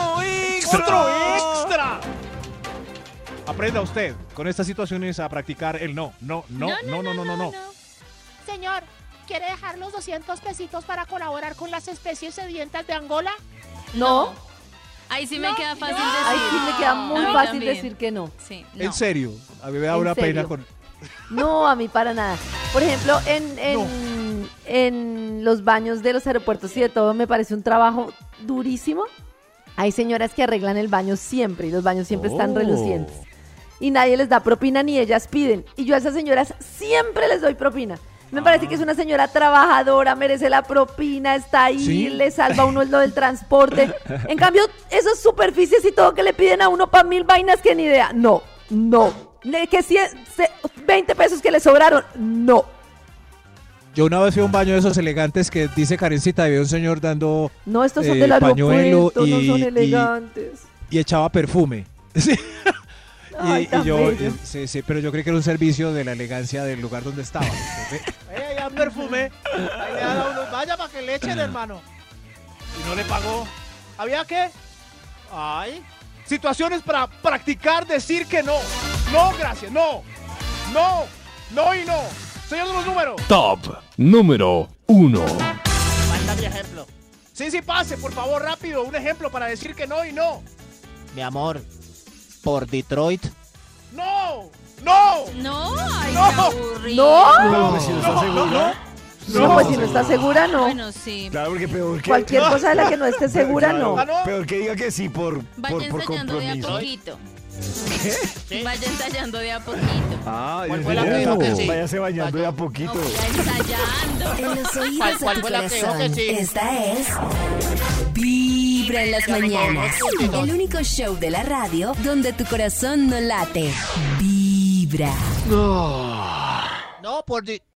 [SPEAKER 5] ¡Otro extra! Aprenda usted con estas situaciones a practicar el no, no, no, no, no, no, no, no.
[SPEAKER 6] Señor, ¿quiere dejar los 200 pesitos para colaborar con las especies sedientas de Angola?
[SPEAKER 4] No,
[SPEAKER 3] Ahí sí me
[SPEAKER 6] No,
[SPEAKER 3] queda fácil
[SPEAKER 6] no.
[SPEAKER 3] decir.
[SPEAKER 4] ahí sí me queda muy fácil
[SPEAKER 3] también.
[SPEAKER 4] decir que no.
[SPEAKER 3] Sí,
[SPEAKER 5] En serio, a mí me da
[SPEAKER 4] ¿En
[SPEAKER 5] una pena con...
[SPEAKER 4] No, a mí para nada. Por ejemplo, en, en, en los baños de los aeropuertos y de todo me parece un trabajo durísimo. Hay señoras que arreglan el baño siempre y los baños siempre están
[SPEAKER 5] Oh.
[SPEAKER 4] relucientes. Y nadie les da propina ni ellas piden. Y yo a esas señoras siempre les doy propina. Me parece que es una señora trabajadora, merece la propina, está ahí,
[SPEAKER 5] ¿Sí?
[SPEAKER 4] le salva a uno lo del transporte. En cambio, esas superficies y todo que le piden a uno para mil vainas que ni idea. No, no. Que si es- se- 20 pesos que le sobraron, no.
[SPEAKER 5] Yo una vez fui a un baño de esos elegantes que dice Karencita, había un señor dando
[SPEAKER 4] No, estos son
[SPEAKER 5] eh,
[SPEAKER 4] del
[SPEAKER 5] pañuelo
[SPEAKER 4] aeropuerto, no
[SPEAKER 5] y-
[SPEAKER 4] son
[SPEAKER 5] y-
[SPEAKER 4] elegantes.
[SPEAKER 5] y echaba perfume. Sí. Y,
[SPEAKER 4] Ay,
[SPEAKER 5] y
[SPEAKER 4] tan
[SPEAKER 5] yo, sí, sí, pero yo creí que era un servicio de la elegancia del lugar donde estaba. Entonces,
[SPEAKER 6] ¡Eh, ya perfume! Ahí le dan a uno, vaya para que le echen, hermano. Y no le pagó. ¿Había qué? Ay. Situaciones para practicar decir que no. No, gracias, no. No, no y no. Señor de los números.
[SPEAKER 11] Top número 1.
[SPEAKER 6] Falta mi ejemplo. Sí, sí, pase, por favor, rápido. Un ejemplo para decir que no y no.
[SPEAKER 27] Mi amor, por Detroit.
[SPEAKER 6] ¡No! ¡No!
[SPEAKER 3] No, ay,
[SPEAKER 6] No.
[SPEAKER 3] qué.
[SPEAKER 4] No.
[SPEAKER 10] No, pues si no está segura.
[SPEAKER 4] No, pues si no está segura, no.
[SPEAKER 3] Bueno, sí.
[SPEAKER 10] Claro, porque peor que...
[SPEAKER 4] Cualquier cosa de la que no esté segura,
[SPEAKER 10] Claro,
[SPEAKER 4] no.
[SPEAKER 6] Ah, no.
[SPEAKER 10] Peor que diga que sí por,
[SPEAKER 3] Vaya
[SPEAKER 10] por, por
[SPEAKER 3] ensayando de a
[SPEAKER 10] compromiso.
[SPEAKER 3] poquito. Vaya ensayando de a poquito.
[SPEAKER 10] Ah,
[SPEAKER 6] ¿Cuál
[SPEAKER 10] yo
[SPEAKER 6] fue la que dijo que sí?
[SPEAKER 10] Váyase bañando de a poquito.
[SPEAKER 3] No, vaya ensayando.
[SPEAKER 8] En los oídos
[SPEAKER 6] ¿Cuál-
[SPEAKER 8] de
[SPEAKER 6] cuál
[SPEAKER 8] tu
[SPEAKER 6] fue la que dijo
[SPEAKER 8] corazón.
[SPEAKER 6] que sí?
[SPEAKER 8] Esta es Vibra en las mañanas. El único show de la radio donde tu corazón no late. Vibra.
[SPEAKER 6] No, por di-